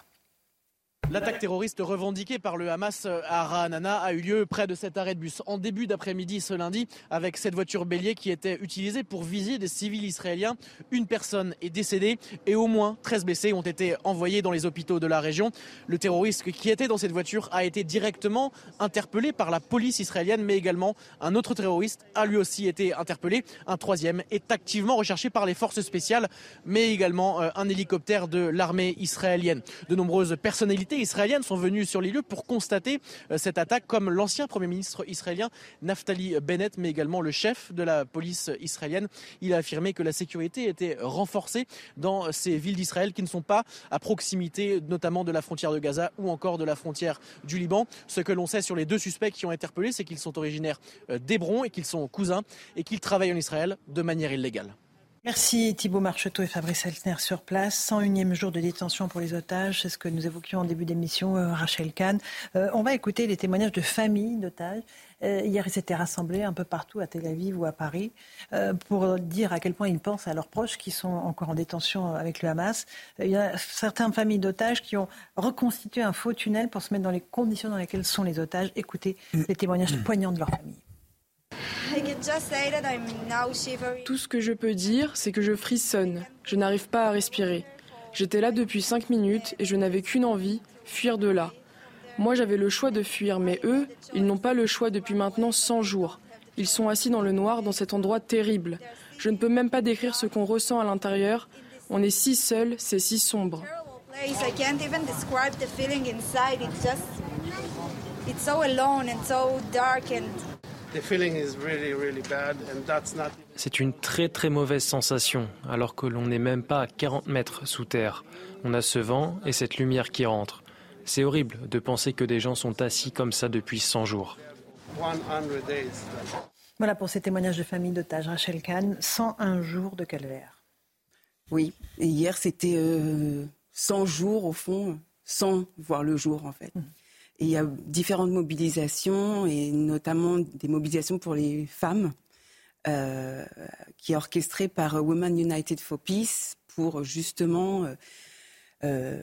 [SPEAKER 33] L'attaque terroriste revendiquée par le Hamas à Ra'anana a eu lieu près de cet arrêt de bus en début d'après-midi ce lundi avec cette voiture bélier qui était utilisée pour viser des civils israéliens. Une personne est décédée et au moins 13 blessés ont été envoyés dans les hôpitaux de la région. Le terroriste qui était dans cette voiture a été directement interpellé par la police israélienne mais également un autre terroriste a lui aussi été interpellé. Un troisième est activement recherché par les forces spéciales mais également euh, un hélicoptère de l'armée israélienne. De nombreuses personnalités israéliennes sont venues sur les lieux pour constater euh, cette attaque, comme l'ancien Premier ministre israélien Naftali Bennett, mais également le chef de la police israélienne. Il a affirmé que la sécurité était renforcée dans ces villes d'Israël qui ne sont pas à proximité, notamment de la frontière de Gaza ou encore de la frontière du Liban. Ce que l'on sait sur les deux suspects qui ont interpellé, c'est qu'ils sont originaires euh, d'Hébron et qu'ils sont cousins et qu'ils travaillent en Israël de manière illégale.
[SPEAKER 1] Merci Thibault Marcheteau et Fabrice Elsner sur place. 101e jour de détention pour les otages, c'est ce que nous évoquions en début d'émission, euh, Rachel Kahn. Euh, on va écouter les témoignages de familles d'otages. Euh, hier, ils s'étaient rassemblés un peu partout à Tel Aviv ou à Paris pour dire à quel point ils pensent à leurs proches qui sont encore en détention avec le Hamas. Il y a certaines familles d'otages qui ont reconstitué un faux tunnel pour se mettre dans les conditions dans lesquelles sont les otages. Écoutez les témoignages poignants de leur famille.
[SPEAKER 34] Tout ce que je peux dire, c'est que je frissonne. Je n'arrive pas à respirer. J'étais là depuis cinq minutes et je n'avais qu'une envie, fuir de là. Moi, j'avais le choix de fuir, mais eux, ils n'ont pas le choix depuis maintenant 100 jours. Ils sont assis dans le noir dans cet endroit terrible. Je ne peux même pas décrire ce qu'on ressent à l'intérieur. On est si seul, c'est si sombre.
[SPEAKER 35] C'est une très très mauvaise sensation, alors que l'on n'est même pas à 40 mètres sous terre. On a ce vent et cette lumière qui rentre. C'est horrible de penser que des gens sont assis comme ça depuis 100 jours.
[SPEAKER 36] 100 days.
[SPEAKER 1] Voilà pour ces témoignages de famille d'otages. Rachel Kahn, 101 jours de calvaire.
[SPEAKER 5] Oui, et hier c'était euh, 100 jours au fond, sans voir le jour en fait. Il y a différentes mobilisations, et notamment des mobilisations pour les femmes, euh, qui est orchestrée par Women United for Peace pour justement euh, euh,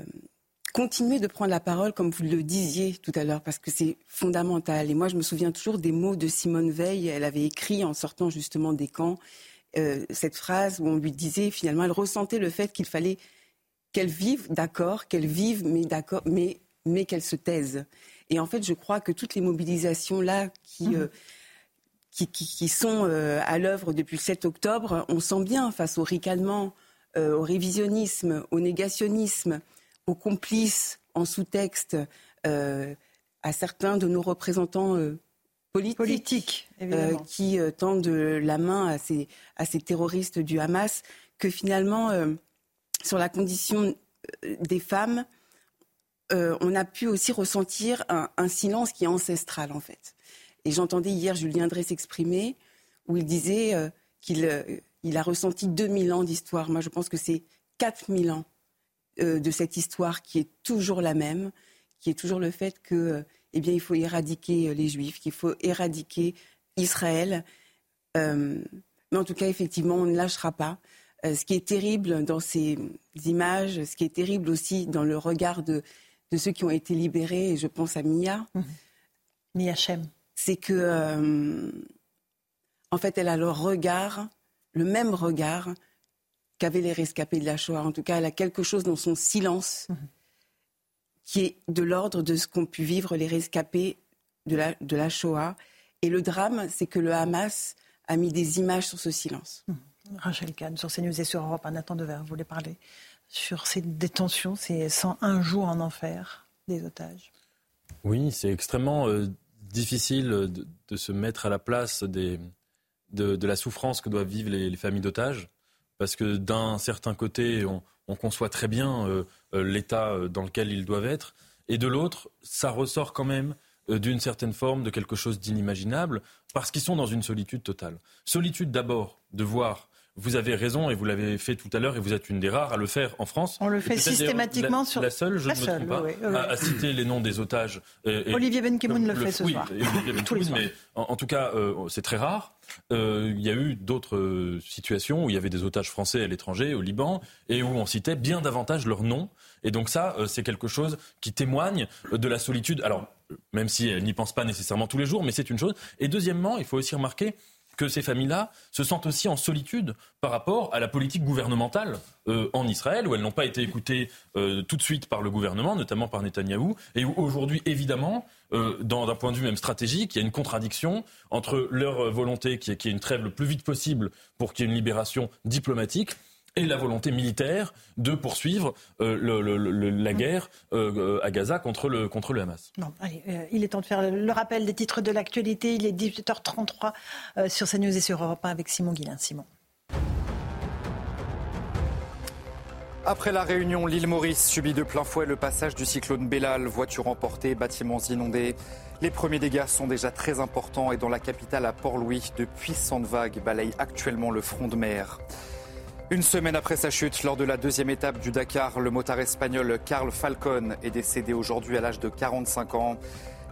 [SPEAKER 5] continuer de prendre la parole, comme vous le disiez tout à l'heure, parce que c'est fondamental. Et moi, je me souviens toujours des mots de Simone Veil. Elle avait écrit en sortant justement des camps cette phrase où on lui disait finalement, elle ressentait le fait qu'il fallait qu'elle vive, d'accord, qu'elle vive, mais d'accord, mais mais qu'elle se taise. Et en fait, je crois que toutes les mobilisations là qui euh, qui, qui, qui, sont euh, à l'œuvre depuis le 7 octobre, on sent bien face au ricanement, euh, au révisionnisme, au négationnisme, aux complices en sous-texte, à certains de nos représentants politiques,
[SPEAKER 1] Politique,
[SPEAKER 5] qui tendent la main à ces, à ces terroristes du Hamas, que finalement, sur la condition des femmes, on a pu aussi ressentir un, silence qui est ancestral, en fait. Et j'entendais hier Julien Drey s'exprimer, où il disait euh, qu'il euh, a ressenti 2000 ans d'histoire. Moi, je pense que c'est 4000 ans euh, de cette histoire qui est toujours la même, qui est toujours le fait que, eh bien, il faut éradiquer les Juifs, qu'il faut éradiquer Israël. mais en tout cas, effectivement, on ne lâchera pas. ce qui est terrible dans ces images, ce qui est terrible aussi dans le regard de, de ceux qui ont été libérés, et je pense à Mia.
[SPEAKER 1] Mmh. Mia Shem
[SPEAKER 5] c'est que, euh, en fait, elle a le regard, le même regard qu'avaient les rescapés de la Shoah. En tout cas, elle a quelque chose dans son silence mmh. qui est de l'ordre de ce qu'ont pu vivre les rescapés de la, de la Shoah. Et le drame, c'est que le Hamas a mis des images sur ce silence.
[SPEAKER 1] Mmh. Rachel Kahn, sur CNews et sur Europe, Nathan Dever, vous voulez parler sur ces détentions, ces 101 jours en enfer des otages
[SPEAKER 4] Oui, c'est extrêmement euh, difficile de, se mettre à la place de, la souffrance que doivent vivre les, les familles d'otages. Parce que d'un certain côté, on, on, conçoit très bien euh, l'état dans lequel ils doivent être. Et de l'autre, ça ressort quand même euh, d'une certaine forme de quelque chose d'inimaginable, parce qu'ils sont dans une solitude totale. Solitude d'abord de voir vous avez raison et vous l'avez fait tout à l'heure et vous êtes une des rares à le faire en France.
[SPEAKER 1] On le fait systématiquement
[SPEAKER 4] la,
[SPEAKER 1] sur
[SPEAKER 4] la seule, je
[SPEAKER 1] la
[SPEAKER 4] ne me
[SPEAKER 1] seule,
[SPEAKER 4] pas,
[SPEAKER 1] oui, oui.
[SPEAKER 4] À, à, citer les noms des otages.
[SPEAKER 1] Et, Olivier Benkemoun le, le, fait ce
[SPEAKER 4] oui,
[SPEAKER 1] soir.
[SPEAKER 4] Olivier Benkemoun, mais en, en, tout cas, euh, c'est très rare. Euh, il y a eu d'autres euh, situations où il y avait des otages français à l'étranger, au Liban, et où on citait bien davantage leurs noms. Et donc ça, euh, c'est quelque chose qui témoigne de la solitude. Alors, même si elle n'y pense pas nécessairement tous les jours, mais c'est une chose. Et deuxièmement, il faut aussi remarquer que ces familles-là se sentent aussi en solitude par rapport à la politique gouvernementale euh, en Israël, où elles n'ont pas été écoutées euh, tout de suite par le gouvernement, notamment par Netanyahou, et où aujourd'hui, évidemment, euh, d'un point de vue même stratégique, il y a une contradiction entre leur volonté qui est, qui est une trêve le plus vite possible pour qu'il y ait une libération diplomatique et la volonté militaire de poursuivre euh, le, le, le, la guerre euh, à Gaza contre le, contre le Hamas.
[SPEAKER 1] Bon, allez, euh, il est temps de faire le rappel des titres de l'actualité. Il est 18h33 euh, sur CNews et sur Europe 1 avec Simon Guillain. Simon.
[SPEAKER 2] Après la réunion, l'île Maurice subit de plein fouet le passage du cyclone Bellal. Voitures emportées, bâtiments inondés. Les premiers dégâts sont déjà très importants et dans la capitale à Port-Louis, de puissantes vagues balayent actuellement le front de mer. Une semaine après sa chute, lors de la deuxième étape du Dakar, le motard espagnol Carl Falcon est décédé aujourd'hui à l'âge de 45 ans.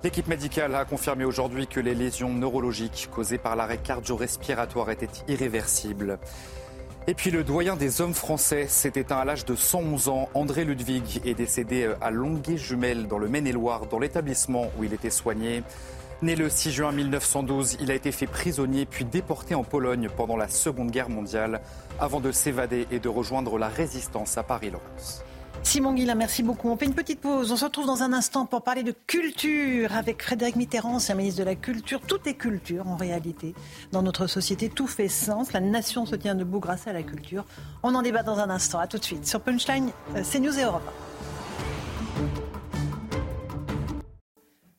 [SPEAKER 2] L'équipe médicale a confirmé aujourd'hui que les lésions neurologiques causées par l'arrêt cardio-respiratoire étaient irréversibles. Et puis le doyen des hommes français s'est éteint à l'âge de 111 ans. André Ludwig est décédé à Longuet-Jumelles, dans le Maine-et-Loire, dans l'établissement où il était soigné. Né le 6 juin 1912, il a été fait prisonnier puis déporté en Pologne pendant la Seconde Guerre mondiale avant de s'évader et de rejoindre la résistance à Paris-Laurence.
[SPEAKER 1] Simon Guillain, merci beaucoup. On fait une petite pause. On se retrouve dans un instant pour parler de culture avec Frédéric Mitterrand, ancien ministre de la Culture. Tout est culture en réalité. Dans notre société, tout fait sens. La nation se tient debout grâce à la culture. On en débat dans un instant. À tout de suite sur Punchline, CNews et Europe.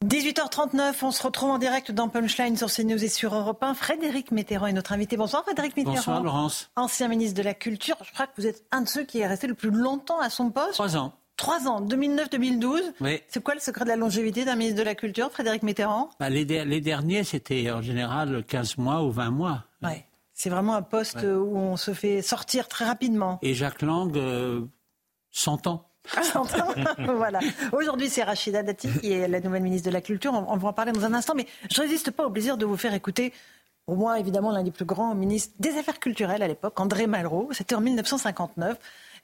[SPEAKER 1] 18h39, on se retrouve en direct dans Punchline sur CNews et sur Europe 1. Frédéric Mitterrand est notre invité. Bonsoir Frédéric Mitterrand.
[SPEAKER 37] Bonsoir Laurence.
[SPEAKER 1] Ancien ministre de la Culture. Je crois que vous êtes un de ceux qui est resté le plus longtemps à son poste.
[SPEAKER 37] Trois ans.
[SPEAKER 1] Trois ans, 2009-2012.
[SPEAKER 37] Oui.
[SPEAKER 1] C'est quoi le secret de la longévité d'un ministre de la Culture, Frédéric Mitterrand?
[SPEAKER 37] Bah, les, les, derniers, c'était en général 15 mois ou 20 mois.
[SPEAKER 1] Ouais. C'est vraiment un poste où on se fait sortir très rapidement.
[SPEAKER 37] Et Jacques Lang euh, s'entend.
[SPEAKER 1] voilà. Aujourd'hui, c'est Rachida Dati qui est la nouvelle ministre de la Culture. On, va en parler dans un instant, mais je ne résiste pas au plaisir de vous faire écouter au moins évidemment l'un des plus grands ministres des Affaires culturelles à l'époque, André Malraux. C'était en 1959.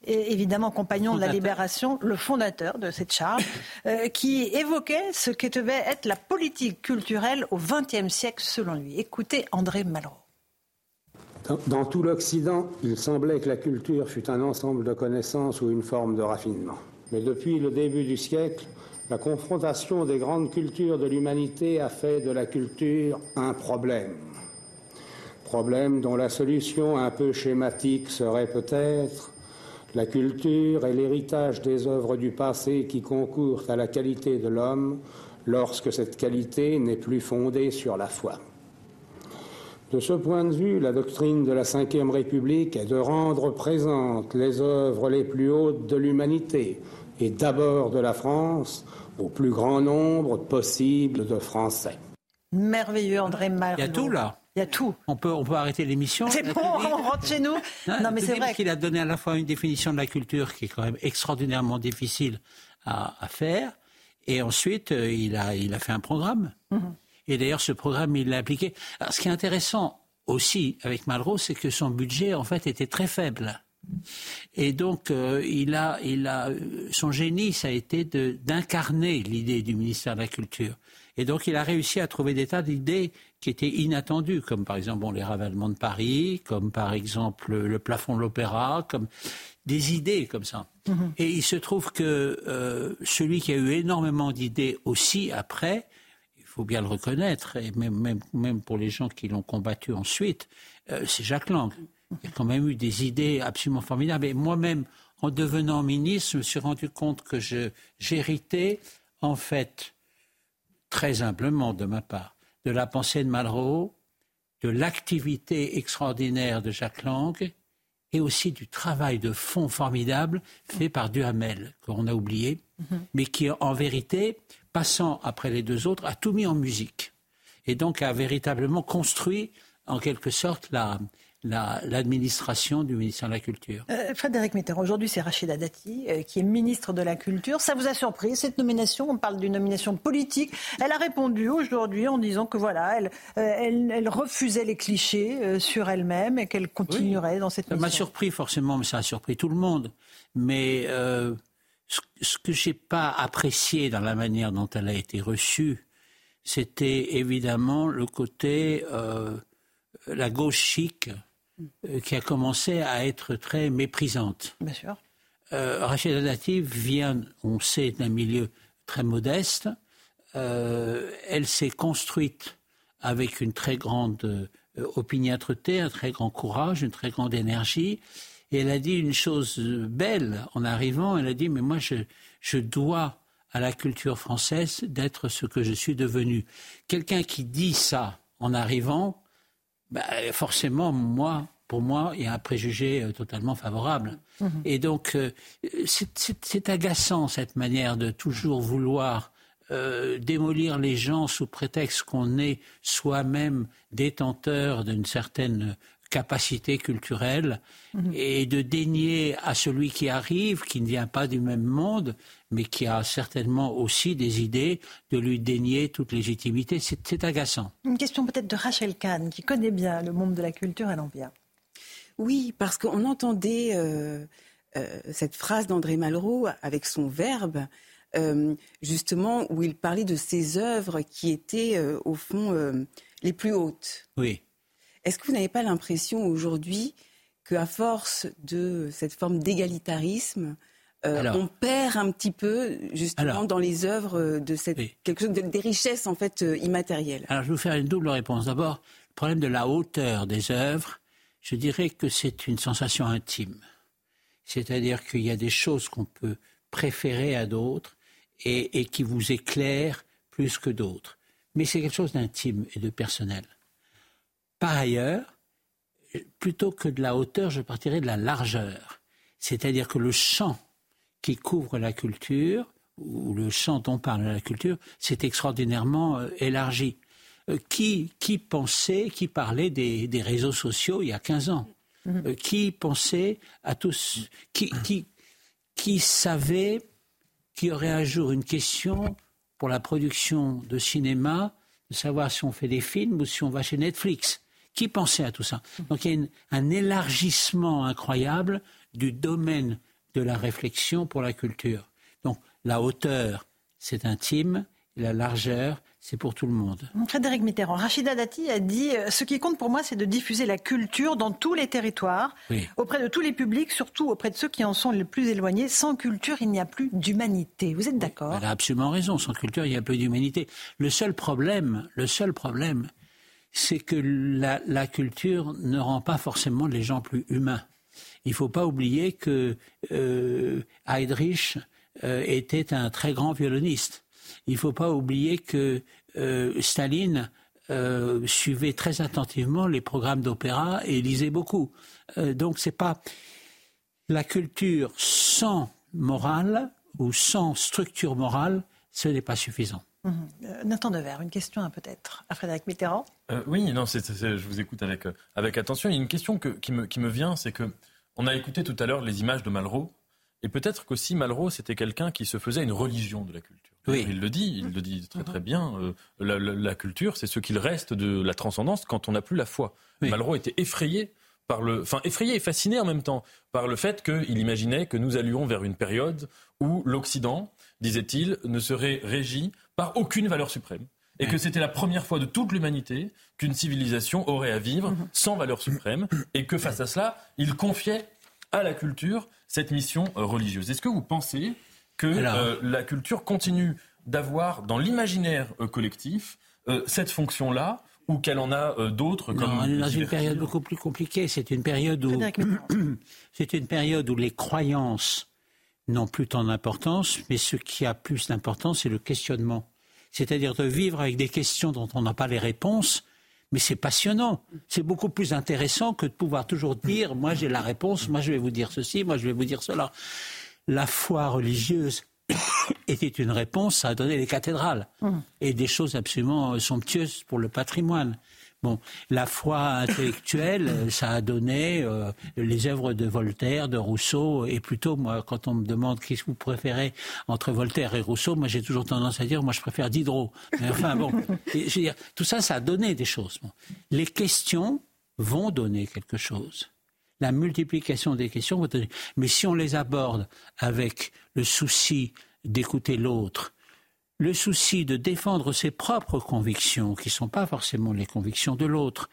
[SPEAKER 1] Et évidemment compagnon de la Libération, le fondateur de cette charge, euh, qui évoquait ce que devait être la politique culturelle au XXe siècle selon lui. Écoutez André Malraux.
[SPEAKER 38] Dans tout l'Occident, il semblait que la culture fût un ensemble de connaissances ou une forme de raffinement. Mais depuis le début du siècle, la confrontation des grandes cultures de l'humanité a fait de la culture un problème. Problème dont la solution un peu schématique serait peut-être la culture est l'héritage des œuvres du passé qui concourent à la qualité de l'homme lorsque cette qualité n'est plus fondée sur la foi. De ce point de vue, la doctrine de la Ve République est de rendre présentes les œuvres les plus hautes de l'humanité, et d'abord de la France, au plus grand nombre possible de Français.
[SPEAKER 1] Merveilleux, André Malraux.
[SPEAKER 37] Il y a tout là.
[SPEAKER 1] Il y a tout.
[SPEAKER 37] On peut, on peut arrêter l'émission.
[SPEAKER 1] C'est bon, on rentre chez nous.
[SPEAKER 37] Non, mais c'est vrai. qu'il a donné à la fois une définition de la culture qui est quand même extraordinairement difficile à, faire, et ensuite euh, il, a, il a fait un programme. Mhm. Et d'ailleurs, ce programme, il l'a appliqué. Alors, ce qui est intéressant aussi avec Malraux, c'est que son budget, en fait, était très faible. Et donc, euh, il a, il a, son génie, ça a été d'incarner l'idée du ministère de la Culture. Et donc, il a réussi à trouver des tas d'idées qui étaient inattendues, comme par exemple bon, les ravalements de Paris, comme par exemple le plafond de l'opéra, comme des idées comme ça. Mhm. Et il se trouve que euh, celui qui a eu énormément d'idées aussi après, faut bien le reconnaître, et même, même, pour les gens qui l'ont combattu ensuite, euh, c'est Jacques Lang. Il a quand même eu des idées absolument formidables. Et moi-même, en devenant ministre, je me suis rendu compte que j'héritais, en fait, très humblement de ma part, de la pensée de Malraux, de l'activité extraordinaire de Jacques Lang et aussi du travail de fond formidable fait par Duhamel, qu'on a oublié, mhm. mais qui, en vérité, passant après les deux autres, a tout mis en musique. Et donc a véritablement construit, en quelque sorte, la, l'administration du ministère de la Culture.
[SPEAKER 1] Euh, Frédéric Mitterrand, aujourd'hui c'est Rachida Dati euh, qui est ministre de la Culture. Ça vous a surpris cette nomination? On parle d'une nomination politique. Elle a répondu aujourd'hui en disant que voilà, elle, euh, elle, refusait les clichés sur elle-même et qu'elle continuerait dans cette.
[SPEAKER 37] Ça m'a surpris forcément, mais ça a surpris tout le monde. Mais ce que j'ai pas apprécié dans la manière dont elle a été reçue, c'était évidemment le côté euh, la gauche chic euh, qui a commencé à être très méprisante.
[SPEAKER 1] Bien sûr.
[SPEAKER 37] Euh, Rachida Dati vient, on sait, d'un milieu très modeste. Elle s'est construite avec une très grande opiniâtreté, un très grand courage, une très grande énergie. Et elle a dit une chose belle en arrivant. Elle a dit, mais moi, je, je dois à la culture française d'être ce que je suis devenu. Quelqu'un qui dit ça en arrivant, bah, forcément, moi, pour moi, il y a un préjugé euh, totalement favorable. Mmh. Et donc, euh, c'est agaçant cette manière de toujours vouloir euh, démolir les gens sous prétexte qu'on est soi-même détenteur d'une certaine capacité culturelle mhm. et de dénier à celui qui arrive, qui ne vient pas du même monde, mais qui a certainement aussi des idées, de lui dénier toute légitimité. C'est agaçant.
[SPEAKER 1] Une question peut-être de Rachel Kahn, qui connaît bien le monde de la culture, elle en vient.
[SPEAKER 5] Oui, parce qu'on entendait euh, euh, cette phrase d'André Malraux avec son verbe. Euh, justement, où il parlait de ses œuvres qui étaient, au fond, les plus hautes.
[SPEAKER 37] Oui.
[SPEAKER 5] Est-ce que vous n'avez pas l'impression aujourd'hui qu'à force de cette forme d'égalitarisme, euh, on perd un petit peu justement dans les œuvres de cette quelque chose des richesses en fait euh, immatérielles?
[SPEAKER 37] Alors je vais vous faire une double réponse. D'abord, le problème de la hauteur des œuvres, je dirais que c'est une sensation intime. C'est-à-dire qu'il y a des choses qu'on peut préférer à d'autres et, et qui vous éclairent plus que d'autres. Mais c'est quelque chose d'intime et de personnel. Par ailleurs, plutôt que de la hauteur, je partirais de la largeur. C'est-à-dire que le champ qui couvre la culture, ou le champ dont parle la culture, c'est extraordinairement euh, élargi. Euh, qui, qui pensait, qui parlait des, des réseaux sociaux il y a 15 ans?
[SPEAKER 1] Mhm.
[SPEAKER 37] Euh, Qui pensait à tous qui, qui, qui savait qu'il y aurait un jour une question pour la production de cinéma, de savoir si on fait des films ou si on va chez Netflix? Qui pensait à tout ça Donc il y a une- un élargissement incroyable du domaine de la réflexion pour la culture. Donc la hauteur, c'est intime, et la largeur, c'est pour tout le monde.
[SPEAKER 1] Frédéric Mitterrand, Rachida Dati a dit euh, Ce qui compte pour moi, c'est de diffuser la culture dans tous les territoires,
[SPEAKER 37] Oui.
[SPEAKER 1] auprès de tous les publics, surtout auprès de ceux qui en sont les plus éloignés. Sans culture, il n'y a plus d'humanité. Vous êtes d'accord?
[SPEAKER 37] Elle a absolument raison. Sans culture, il y a peu d'humanité. Le seul problème, le seul problème, c'est que la, la culture ne rend pas forcément les gens plus humains. Il ne faut pas oublier que euh, Heydrich euh, était un très grand violoniste. Il ne faut pas oublier que euh, Staline euh, suivait très attentivement les programmes d'opéra et lisait beaucoup. Euh, donc c'est pas la culture sans morale ou sans structure morale, ce n'est pas suffisant.
[SPEAKER 1] Mhm. Euh, Nathan Dever, une question peut-être à Frédéric Mitterrand.
[SPEAKER 4] Euh, oui, non, je vous écoute avec, euh, avec attention. Il y a une question que- qui, me, qui me vient, c'est que on a écouté tout à l'heure les images de Malraux, et peut-être qu'aussi Malraux, c'était quelqu'un qui se faisait une religion de la culture.
[SPEAKER 37] Oui.
[SPEAKER 4] Il le dit, il le dit très très bien. euh, la, la- la culture, c'est ce qu'il reste de la transcendance quand on n'a plus la foi. Malraux était effrayé par le, enfin effrayé et fasciné en même temps par le fait qu'il imaginait que nous allions vers une période où l'Occident, disait-il, ne serait régi par aucune valeur suprême. Et que c'était la première fois de toute l'humanité qu'une civilisation aurait à vivre sans valeur suprême, et que face à cela, il confiait à la culture cette mission euh, religieuse. Est-ce que vous pensez que
[SPEAKER 37] Alors-
[SPEAKER 4] euh, la culture continue d'avoir dans l'imaginaire euh, collectif euh, cette fonction-là, ou qu'elle en a euh, d'autres comme
[SPEAKER 37] Non, on est dans une période beaucoup plus compliquée. C'est une période où c'est une période où les croyances n'ont plus tant d'importance, mais ce qui a plus d'importance, c'est le questionnement. C'est-à-dire de vivre avec des questions dont on n'a pas les réponses. Mais c'est passionnant. C'est beaucoup plus intéressant que de pouvoir toujours dire moi j'ai la réponse, moi je vais vous dire ceci, moi je vais vous dire cela. La foi religieuse était une réponse, a donné les cathédrales et des choses absolument somptueuses pour le patrimoine. Bon, la foi intellectuelle, euh, ça a donné euh, les œuvres de Voltaire, de Rousseau, et plutôt, moi, quand on me demande qu'est-ce que vous préférez entre Voltaire et Rousseau, moi j'ai toujours tendance à dire, moi je préfère Diderot. Mais enfin bon, et je veux dire, tout ça, ça a donné des choses. Bon. Les questions vont donner quelque chose. La multiplication des questions va donner. Mais si on les aborde avec le souci d'écouter l'autre, le souci de défendre ses propres convictions, qui ne sont pas forcément les convictions de l'autre,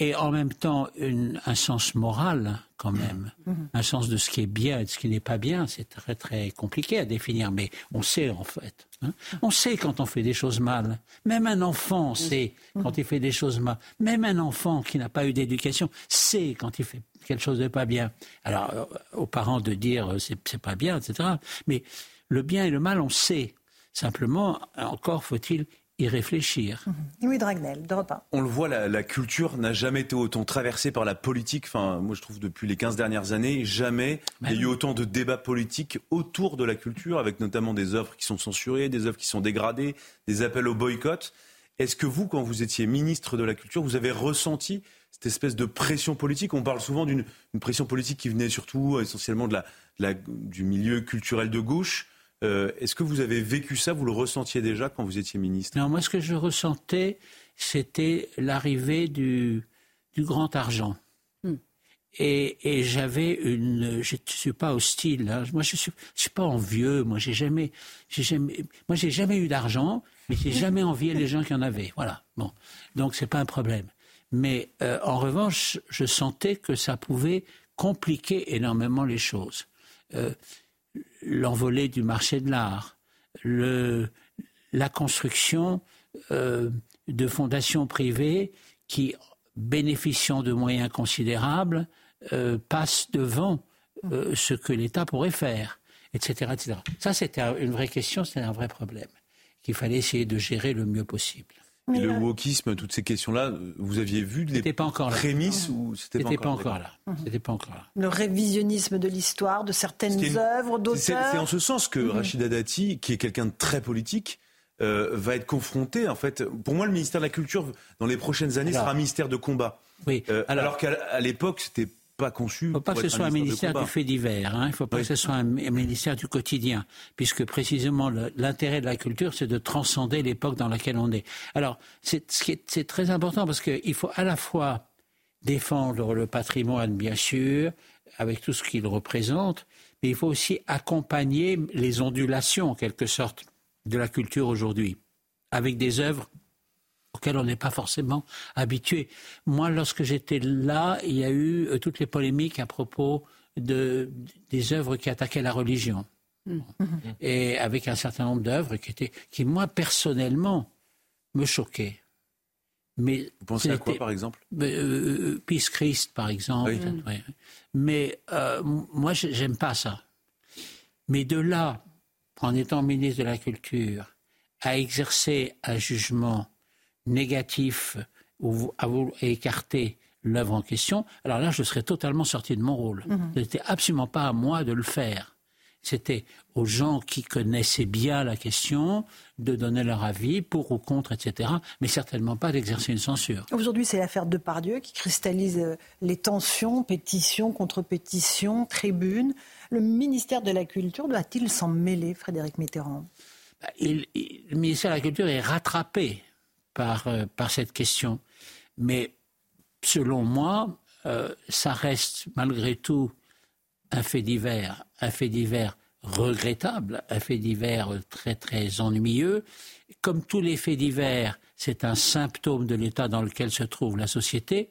[SPEAKER 37] et en même temps une- un sens moral quand même, un sens de ce qui est bien et de ce qui n'est pas bien, c'est très très compliqué à définir, mais on sait en fait. hein. On sait quand on fait des choses mal. Même un enfant sait quand il fait des choses mal. Même un enfant qui n'a pas eu d'éducation sait quand il fait quelque chose de pas bien. Alors euh, aux parents de dire euh, c'est pas bien, etc. Mais le bien et le mal, on sait. Simplement, encore faut-il y réfléchir.
[SPEAKER 1] Louis Dragnel, d'Europe 1.
[SPEAKER 3] On le voit, la, la culture n'a jamais été autant traversée par la politique. Enfin, moi, je trouve depuis les 15 dernières années, jamais il y a eu autant de débats politiques autour de la culture, avec notamment des œuvres qui sont censurées, des œuvres qui sont dégradées, des appels au boycott. Est-ce que vous, quand vous étiez ministre de la Culture, vous avez ressenti cette espèce de pression politique? On parle souvent d'une une pression politique qui venait surtout essentiellement de la, de la- du milieu culturel de gauche. Euh, Est-ce que vous avez vécu ça Vous le ressentiez déjà quand vous étiez ministre?
[SPEAKER 37] Non, moi, ce que je ressentais, c'était l'arrivée du, du grand argent. Et, et j'avais une, je ne suis pas hostile. hein. Moi, je suis, je suis pas envieux. Moi, j'ai jamais, j'ai jamais, moi, j'ai jamais eu d'argent, mais j'ai jamais envié les gens qui en avaient. Voilà. Bon, donc c'est pas un problème. Mais euh, en revanche, je sentais que ça pouvait compliquer énormément les choses. Euh, L'envolée du marché de l'art, la construction euh, de fondations privées qui, bénéficiant de moyens considérables, euh, passent devant euh, ce que l'État pourrait faire, etc. etc. Ça, c'était un- une vraie question, c'était un vrai problème qu'il fallait essayer de gérer le mieux possible.
[SPEAKER 3] Le wokisme, toutes ces questions-là, euh, vous aviez vu les
[SPEAKER 37] pas encore là.
[SPEAKER 3] prémices ou c'était
[SPEAKER 37] C'était pas
[SPEAKER 3] pas
[SPEAKER 37] encore là. C'était pas encore là.
[SPEAKER 1] Le révisionnisme de l'histoire, de certaines
[SPEAKER 3] une-
[SPEAKER 1] œuvres,
[SPEAKER 3] C'est c'est en
[SPEAKER 1] d'auteurs.
[SPEAKER 3] ce sens que
[SPEAKER 1] Mhm.
[SPEAKER 3] Rachida Dati, qui est quelqu'un de très politique, euh, va être confronté, en fait. Pour moi, le ministère de la Culture, dans les prochaines années, sera un ministère de combat.
[SPEAKER 37] Oui.
[SPEAKER 3] Euh, alors, qu'à l'époque, c'était pas conçu.
[SPEAKER 37] Il ne faut pas que ce soit un ministère
[SPEAKER 3] du
[SPEAKER 37] fait divers. Hein. Il ne faut pas que ce soit un, ministère du quotidien, puisque précisément l'intérêt de la culture, c'est de transcender l'époque dans laquelle on est. Alors, c'est très important parce qu'il faut à la fois défendre le patrimoine, bien sûr, avec tout ce qu'il représente, mais il faut aussi accompagner les ondulations, en quelque sorte, de la culture aujourd'hui, avec des œuvres auxquelles on n'est pas forcément habitué. Moi, lorsque j'étais là, il y a eu euh, toutes les polémiques à propos de, des œuvres qui attaquaient la religion. Mm. Et avec un certain nombre d'œuvres qui, étaient, qui, moi, personnellement, me choquaient.
[SPEAKER 3] Mais Vous pensez à quoi, par exemple?
[SPEAKER 37] Euh, euh, Peace Christ, par exemple. Mais euh, moi, j'aime pas ça. Mais de là, en étant ministre de la Culture, à exercer un jugement négatif ou à vous écarter l'œuvre en question, alors là, je serais totalement sorti de mon rôle. Mhm. Ce n'était absolument pas à moi de le faire. C'était aux gens qui connaissaient bien la question de donner leur avis pour ou contre, etc. Mais certainement pas d'exercer une censure.
[SPEAKER 1] Aujourd'hui, c'est l'affaire Depardieu qui cristallise euh, les tensions, pétitions contre pétitions, tribunes. Le ministère de la Culture doit-il s'en mêler, Frédéric Mitterrand?
[SPEAKER 37] Bah, Le ministère de la Culture est rattrapé par, euh, par cette question. Mais selon moi, euh, ça reste malgré tout un fait divers, un fait divers regrettable, un fait divers très très ennuyeux. Comme tous les faits divers, c'est un symptôme de l'état dans lequel se trouve la société,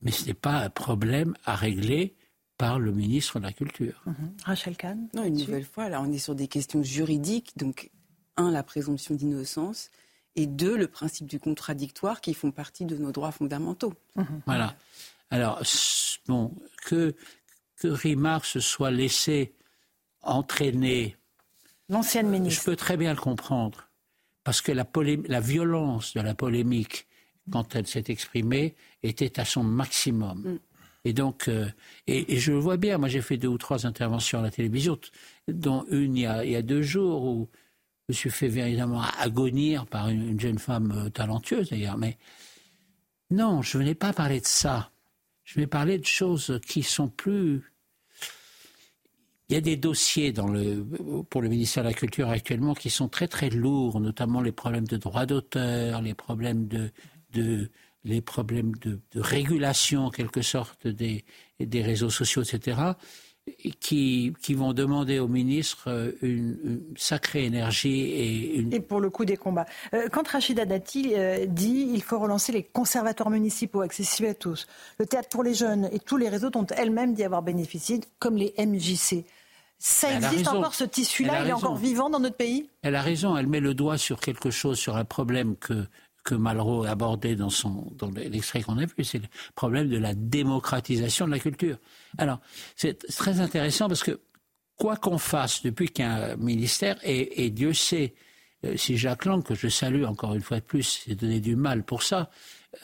[SPEAKER 37] mais ce n'est pas un problème à régler par le ministre de la Culture.
[SPEAKER 1] Mhm. Rachel Kahn
[SPEAKER 5] Non, une nouvelle fois, là, on est sur des questions juridiques. Donc, un, la présomption d'innocence, et deux, le principe du contradictoire qui font partie de nos droits fondamentaux.
[SPEAKER 37] Mhm. Voilà. Alors, bon, que, que Rimard se soit laissé entraîner.
[SPEAKER 1] L'ancienne ministre.
[SPEAKER 37] Je peux très bien le comprendre, parce que la, la violence de la polémique, quand elle s'est exprimée, était à son maximum. Mm. Et donc, euh, et, je le vois bien, moi j'ai fait deux ou trois interventions à la télévision, dont une il y a, il y a deux jours où me suis fait véritablement agonir par une, une jeune femme euh, talentueuse d'ailleurs. Mais non, je ne venais pas parler de ça. Je vais parler de choses qui sont plus. Il y a des dossiers pour le ministère de la Culture actuellement qui sont très très lourds, notamment les problèmes de droit d'auteur, les problèmes de, de les problèmes de, de, régulation en quelque sorte des, des réseaux sociaux, etc qui, qui vont demander au ministre euh, une, sacrée énergie et une...
[SPEAKER 1] Et pour le coup des combats. Euh, quand Rachida Dati euh, dit il faut relancer les conservatoires municipaux accessibles à tous, le théâtre pour les jeunes et tous les réseaux dont elle-même dit avoir bénéficié, comme les MJC. Ça existe encore ce tissu-là Il est encore vivant dans notre pays?
[SPEAKER 37] Elle a raison, elle met le doigt sur quelque chose, sur un problème que que Malraux abordait dans, son, dans l'extrait qu'on a vu, c'est le problème de la démocratisation de la culture. Alors, c'est très intéressant parce que quoi qu'on fasse depuis qu'un ministère, et, Dieu sait euh, si Jacques Lang, que je salue encore une fois de plus, s'est donné du mal pour ça,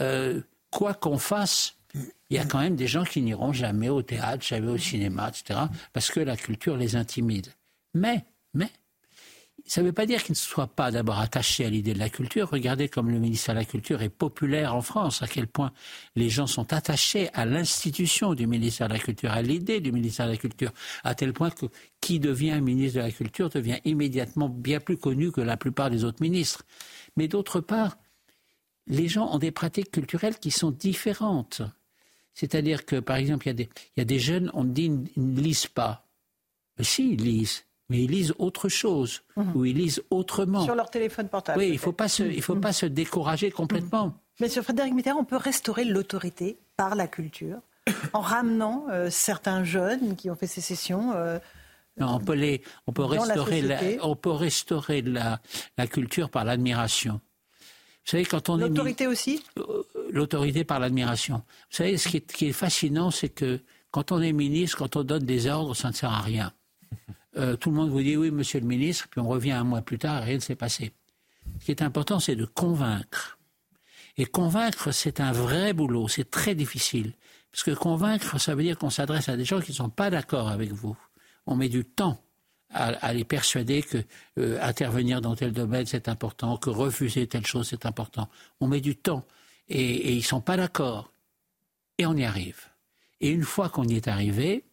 [SPEAKER 37] euh, quoi qu'on fasse, il y a quand même des gens qui n'iront jamais au théâtre, jamais au cinéma, etc., parce que la culture les intimide. Mais, mais, ça ne veut pas dire qu'il ne soit pas d'abord attaché à l'idée de la culture. Regardez comme le ministère de la Culture est populaire en France, à quel point les gens sont attachés à l'institution du ministère de la Culture, à l'idée du ministère de la Culture, à tel point que qui devient ministre de la Culture devient immédiatement bien plus connu que la plupart des autres ministres. Mais d'autre part, les gens ont des pratiques culturelles qui sont différentes. C'est-à-dire que, par exemple, il y, a des, jeunes, on dit, ils ne lisent pas. Mais si, ils lisent mais ils lisent autre chose, mhm. ou ils lisent autrement.
[SPEAKER 1] Sur leur téléphone portable.
[SPEAKER 37] Oui, il ne faut, pas se, il faut pas se décourager complètement.
[SPEAKER 1] Mhm. Mais sur Frédéric Mitterrand, on peut restaurer l'autorité par la culture, en ramenant euh, certains jeunes qui ont fait sécession. Euh,
[SPEAKER 37] non, on peut, les, on peut restaurer, la, on peut restaurer la, la culture par l'admiration. Vous savez, quand on
[SPEAKER 1] L'autorité aussi?
[SPEAKER 37] Euh, L'autorité par l'admiration. Vous savez, ce qui est, qui est fascinant, c'est que quand on est ministre, quand on donne des ordres, ça ne sert à rien. Euh, tout le monde vous dit oui, monsieur le ministre, puis on revient un mois plus tard rien ne s'est passé. Ce qui est important, c'est de convaincre. Et convaincre, c'est un vrai boulot, c'est très difficile. Parce que convaincre, ça veut dire qu'on s'adresse à des gens qui ne sont pas d'accord avec vous. On met du temps à, les persuader que euh, intervenir dans tel domaine c'est important, que refuser telle chose c'est important. On met du temps et, et ils sont pas d'accord et on y arrive. Et une fois qu'on y est arrivé,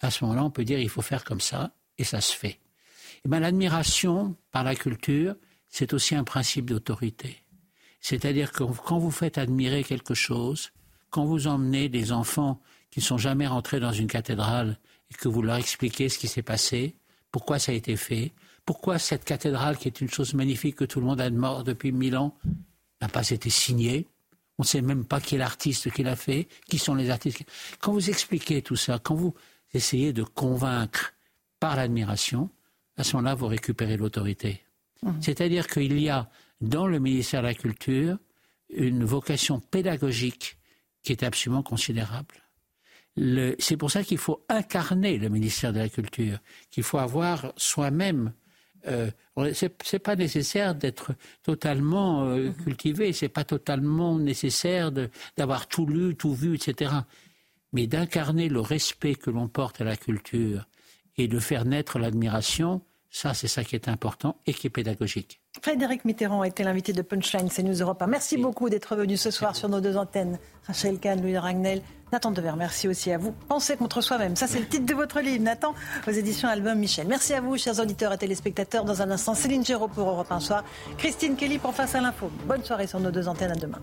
[SPEAKER 37] à ce moment-là, on peut dire il faut faire comme ça et ça se fait. Et ben, l'admiration par la culture, c'est aussi un principe d'autorité. C'est-à-dire que quand vous faites admirer quelque chose, quand vous emmenez des enfants qui ne sont jamais rentrés dans une cathédrale et que vous leur expliquez ce qui s'est passé, pourquoi ça a été fait, pourquoi cette cathédrale, qui est une chose magnifique que tout le monde a mort depuis mille ans, n'a pas été signée. On ne sait même pas qui est l'artiste qui l'a fait, qui sont les artistes. Quand vous expliquez tout ça, quand vous essayez de convaincre par l'admiration, à ce moment-là, vous récupérez l'autorité. Mmh. C'est-à-dire qu'il y a dans le ministère de la Culture une vocation pédagogique qui est absolument considérable. C'est pour ça qu'il faut incarner le ministère de la Culture, qu'il faut avoir soi-même. Euh, c'est pas nécessaire d'être totalement euh, mmh. cultivé, c'est pas totalement nécessaire d'avoir tout lu, tout vu, etc. Mais d'incarner le respect que l'on porte à la culture et de faire naître l'admiration, ça, c'est ça qui est important et qui est pédagogique.
[SPEAKER 1] Frédéric Mitterrand a été l'invité de Punchline CNews Europe. Merci beaucoup d'être venu ce soir sur nos deux antennes. Rachel Kahn, Louis Ragnel, Nathan Dever, merci aussi à vous. Pensez contre soi-même, ça c'est le titre de votre livre, Nathan, aux éditions Album Michel. Merci à vous, chers auditeurs et téléspectateurs. Dans un instant, Céline Géraud pour Europe 1 Soir, Christine Kelly pour Face à l'info. Bonne soirée sur nos deux antennes, à demain.